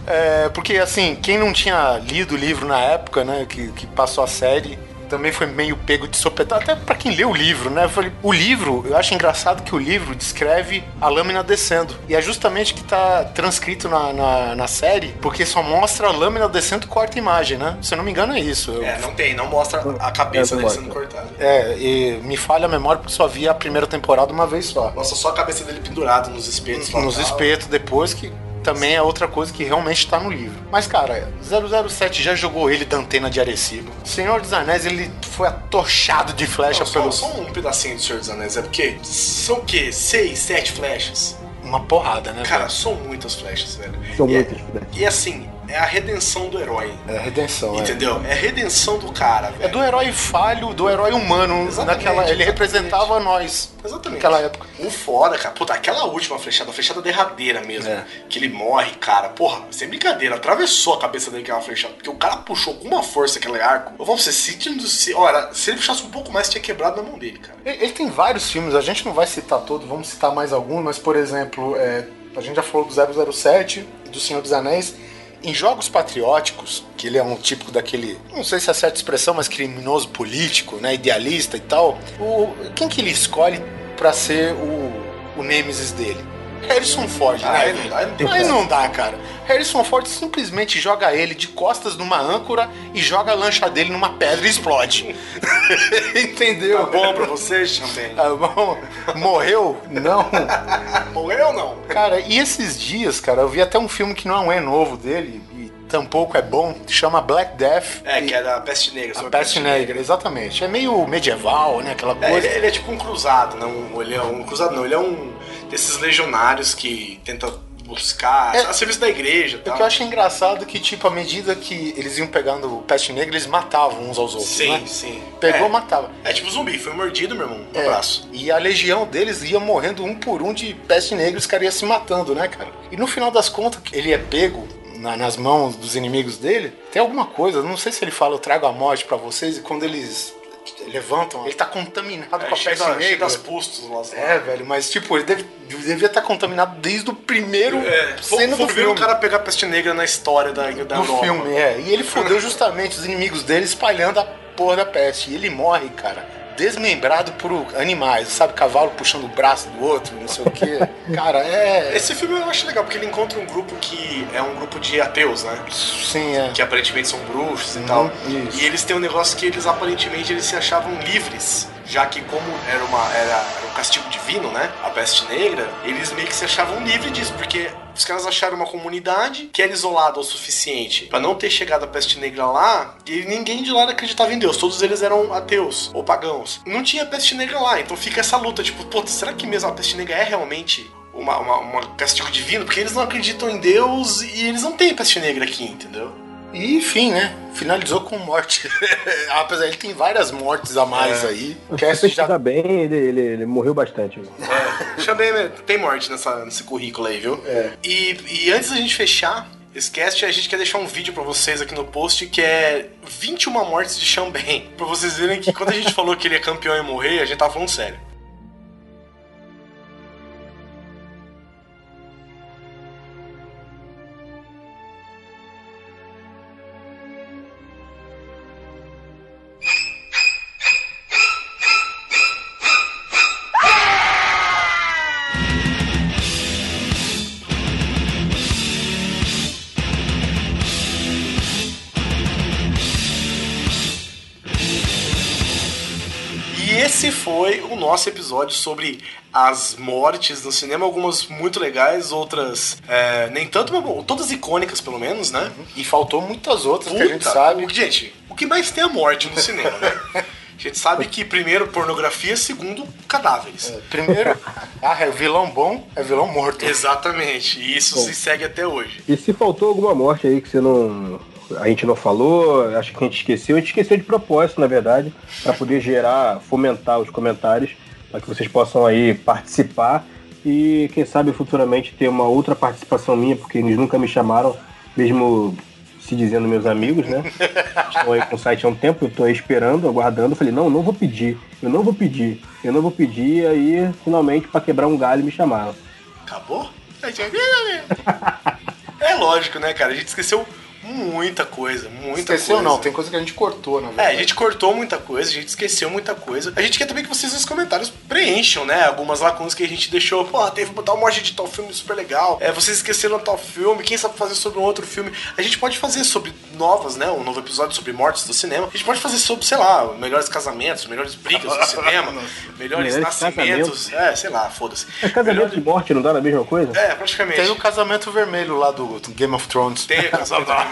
É, porque, assim, quem não tinha lido o livro na época, né, que, que passou a série, também foi meio pego de sopetão, até pra quem lê o livro, né? Eu falei, o livro, eu acho engraçado que o livro descreve a lâmina descendo. E é justamente que tá transcrito na, na, na série, porque só mostra a lâmina descendo e corta a imagem, né? Se eu não me engano, é isso. Eu- É, não tem, não mostra a cabeça É, dele sendo cortada. É, e me falha a memória porque só vi a primeira temporada uma vez só. Mostra só a cabeça dele pendurada nos espetos. Nos espetos depois, que também é outra coisa que realmente tá no livro. Mas, cara, 007 já jogou ele da antena de Arecibo. Senhor dos Anéis, ele foi atochado de flecha Não, só, pelo... só um pedacinho do Senhor dos Anéis, é porque são o quê? Seis, sete flechas? Uma porrada, né? Cara, velho? são muitas flechas, velho. São e, muitas, é, e assim, é a redenção do herói. É a redenção, é. Entendeu? É a redenção do cara, velho. É do herói falho, do herói humano. Exatamente, naquela, ele exatamente. representava nós. Exatamente. Naquela época. O foda, cara. Puta, aquela última flechada, a flechada derradeira mesmo. É. Que ele morre, cara. Porra, sem brincadeira. Atravessou a cabeça dele aquela flechada. Porque o cara puxou com uma força aquele arco. Eu vou pra você, se, olha, se ele puxasse um pouco mais, tinha quebrado na mão dele, cara. Ele, ele tem vários filmes, a gente não vai citar todos, vamos citar mais alguns, mas, por exemplo, é, a gente já falou do 007 e do Senhor dos Anéis. Em jogos patrióticos, que ele é um típico daquele, não sei se é certa expressão, mas criminoso político, né, idealista e tal, o, quem que ele escolhe pra ser o, o nêmesis dele? Harrison Ford, Ah, né? aí não aí não Aí não dá, cara. Harrison Ford simplesmente joga ele de costas numa âncora e joga a lancha dele numa pedra e explode. Entendeu? Tá bom pra você, Champagne? Tá bom? Morreu? Não. Morreu não? Cara, e esses dias, cara, eu vi até um filme que não é novo dele, e tampouco é bom, chama Black Death. É, que é da Peste Negra. A Peste Negra, exatamente. É meio medieval, né? Aquela É, coisa. ele, ele é tipo um cruzado, não? Ele é um cruzado, não. Ele é um desses legionários que tenta buscar É. a serviço da igreja. O Tal. que eu acho engraçado é que, tipo, à medida que eles iam pegando o Peste Negra, eles matavam uns aos outros, Sim, né? sim. Pegou, é. matava. É tipo zumbi, foi mordido, meu irmão. Um É, abraço. E a legião deles ia morrendo um por um de peste negra os caras iam se matando, né, cara? E no final das contas, ele é pego na- nas mãos dos inimigos dele. Tem alguma coisa, não sei se ele fala, eu trago a morte pra vocês, e quando eles levantam, ele tá contaminado É, com a cheio peste da- cheio negra. das pustos lá. É, velho, mas tipo, ele deve- devia estar contaminado desde o primeiro É, cena foi do o filme. cara a pegar a peste negra na história da, da do Europa. filme, é. E ele fodeu justamente os inimigos dele espalhando a porra da peste. E ele morre, cara, desmembrado por animais, sabe? Cavalo puxando o braço do outro, não sei o quê. Cara, é. Esse filme eu acho legal, porque ele encontra um grupo que é um grupo de ateus, né? Sim, é. Que aparentemente são bruxos e Uhum, tal. isso. E eles têm um negócio que eles aparentemente eles se achavam livres. Já que como era, uma, era, era um castigo divino, né? A peste negra, eles meio que se achavam livres disso, porque os caras acharam uma comunidade que era isolada o suficiente pra não ter chegado a peste negra lá, e ninguém de lá acreditava em Deus. Todos eles eram ateus ou pagãos. Não tinha peste negra lá, então fica essa luta, tipo, pô, será que mesmo a peste negra é realmente uma, uma, uma castigo divino? Porque eles não acreditam em Deus e eles não têm peste negra aqui, entendeu? E enfim, né? Finalizou com morte. Apesar ele tem várias mortes a mais É. aí. Cast já pesquisar bem, ele, ele, ele morreu bastante. Chamei, tem morte nessa, nesse currículo aí, viu? É. E, e antes da gente fechar esse cast, a gente quer deixar um vídeo pra vocês aqui no post que é 21 mortes de Xambém. Pra vocês verem que quando a gente falou que ele é campeão e morrer, a gente tava falando sério. Nosso episódio sobre as mortes no cinema, algumas muito legais, outras é, nem tanto, mas bom, todas icônicas pelo menos, né? E faltou muitas outras que a gente Puta, sabe. o- Gente, o que mais tem é a morte no cinema, né? A gente sabe que primeiro pornografia, segundo cadáveres. Primeiro, ah, é vilão bom, é vilão morto. Exatamente, e isso se segue até hoje. E se faltou alguma morte aí que você não. A gente não falou, acho que a gente esqueceu, a gente esqueceu de propósito, na verdade, para poder gerar, fomentar os comentários, para que vocês possam aí participar e quem sabe futuramente ter uma outra participação minha, porque eles nunca me chamaram, mesmo se dizendo meus amigos, né? Estão aí com o site há um tempo, eu tô aí esperando, aguardando. Falei, não, não vou pedir, eu não vou pedir, eu não vou pedir, aí finalmente para quebrar um galho me chamaram. Acabou? É lógico. lógico, né, cara? A gente esqueceu muita coisa, muita Esqueceu coisa. não, tem coisa que a gente cortou, na É, verdade. a gente cortou muita coisa, a gente esqueceu muita coisa. A gente quer também que vocês nos comentários preencham, né? Algumas lacunas que a gente deixou. Pô, teve que botar um monte de tal filme super legal. É, vocês esqueceram tal filme. Quem sabe fazer sobre um outro filme? A gente pode fazer sobre novas, né? Um novo episódio sobre mortes do cinema. A gente pode fazer sobre, sei lá, melhores casamentos, melhores brigas do cinema, melhores Melhores nascimentos. É, sei lá, foda-se. É casamento de morte, não dá na mesma coisa? É, praticamente. Tem o casamento vermelho lá do Game of Thrones. Tem o casamento vermelho.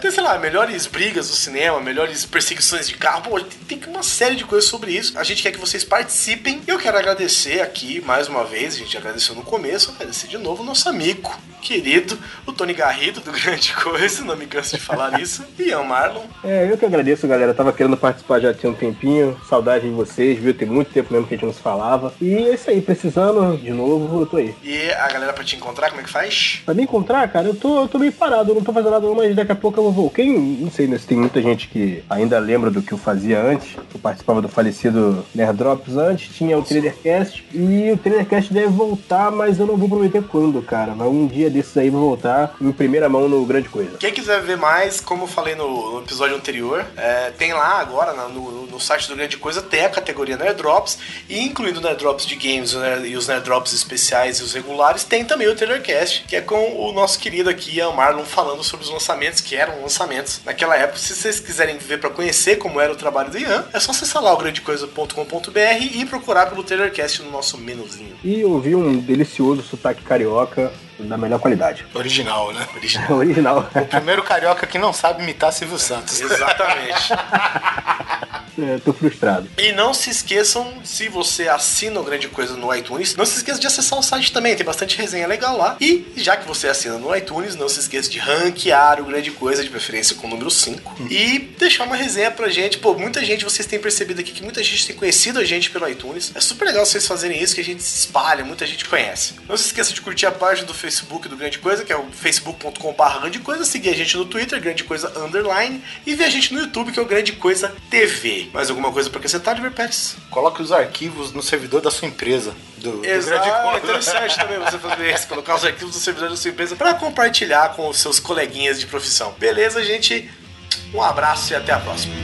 Tem, sei lá, melhores brigas do cinema, melhores perseguições de carro. Pô, tem, tem uma série de coisas sobre isso. A gente quer que vocês participem. Eu quero agradecer aqui, mais uma vez, a gente agradeceu no começo, agradecer de novo o nosso amigo, querido, o Tony Garrido, do Grande Coisa, não me canso de falar isso, e Ian Marlon. É, eu que agradeço, galera. Eu tava querendo participar já tinha um tempinho. Saudade de vocês, viu? Tem muito tempo mesmo que a gente não se falava. E é isso aí, precisando de novo, eu tô aí. E a galera pra te encontrar, como é que faz? Pra me encontrar, cara, eu tô, eu tô meio parado, eu não tô fazendo nada não, mas daqui a pouco eu vou. Quem, não sei né, se tem muita gente que ainda lembra do que eu fazia antes. Eu participava do falecido Nerd Drops antes, tinha o Trailercast. E o Trailercast deve voltar, mas eu não vou prometer quando, cara. Mas um dia desses aí vai voltar em primeira mão no Grande Coisa. Quem quiser ver mais, como eu falei no, no episódio anterior, é, tem lá agora no, no site do Grande Coisa, tem a categoria Nerd Drops, e incluindo Nerd Drops de games e os Nerd Drops especiais e os regulares, tem também o Trailercast, que é com o nosso querido aqui, Marlon, falando sobre os lançamentos, que eram lançamentos naquela época. Se vocês quiserem ver pra conhecer como era o trabalho do Ian, é só acessar lá o grandecoisa.com.br e procurar pelo Trailercast no nosso menuzinho. E ouvi um delicioso sotaque carioca da melhor qualidade. Original, né? Original. Original. O primeiro carioca que não sabe imitar Silvio Santos. Exatamente. É, tô frustrado. E não se esqueçam, se você assina o Grande Coisa no iTunes, não se esqueça de acessar o site também, tem bastante resenha legal lá. E já que você assina no iTunes, não se esqueça de ranquear o Grande Coisa, de preferência com o número 5. E deixar uma resenha pra gente. Pô, muita gente, vocês têm percebido aqui que muita gente tem conhecido a gente pelo iTunes. É super legal vocês fazerem isso, que a gente se espalha, muita gente conhece. Não se esqueça de curtir a página do Facebook do Grande Coisa, que é o facebook.com.br Grande Coisa, seguir a gente no Twitter, Grande Coisa Underline, e ver a gente no YouTube, que é o Grande Coisa TV. Mais alguma coisa pra acrescentar, Oliver Pérez? Coloque os arquivos no servidor da sua empresa. Do, do Exato, Grande é Coisa. interessante também você fazer isso, colocar os arquivos do servidor da sua empresa para compartilhar com os seus coleguinhas de profissão. Beleza, gente? Um abraço e até a próxima.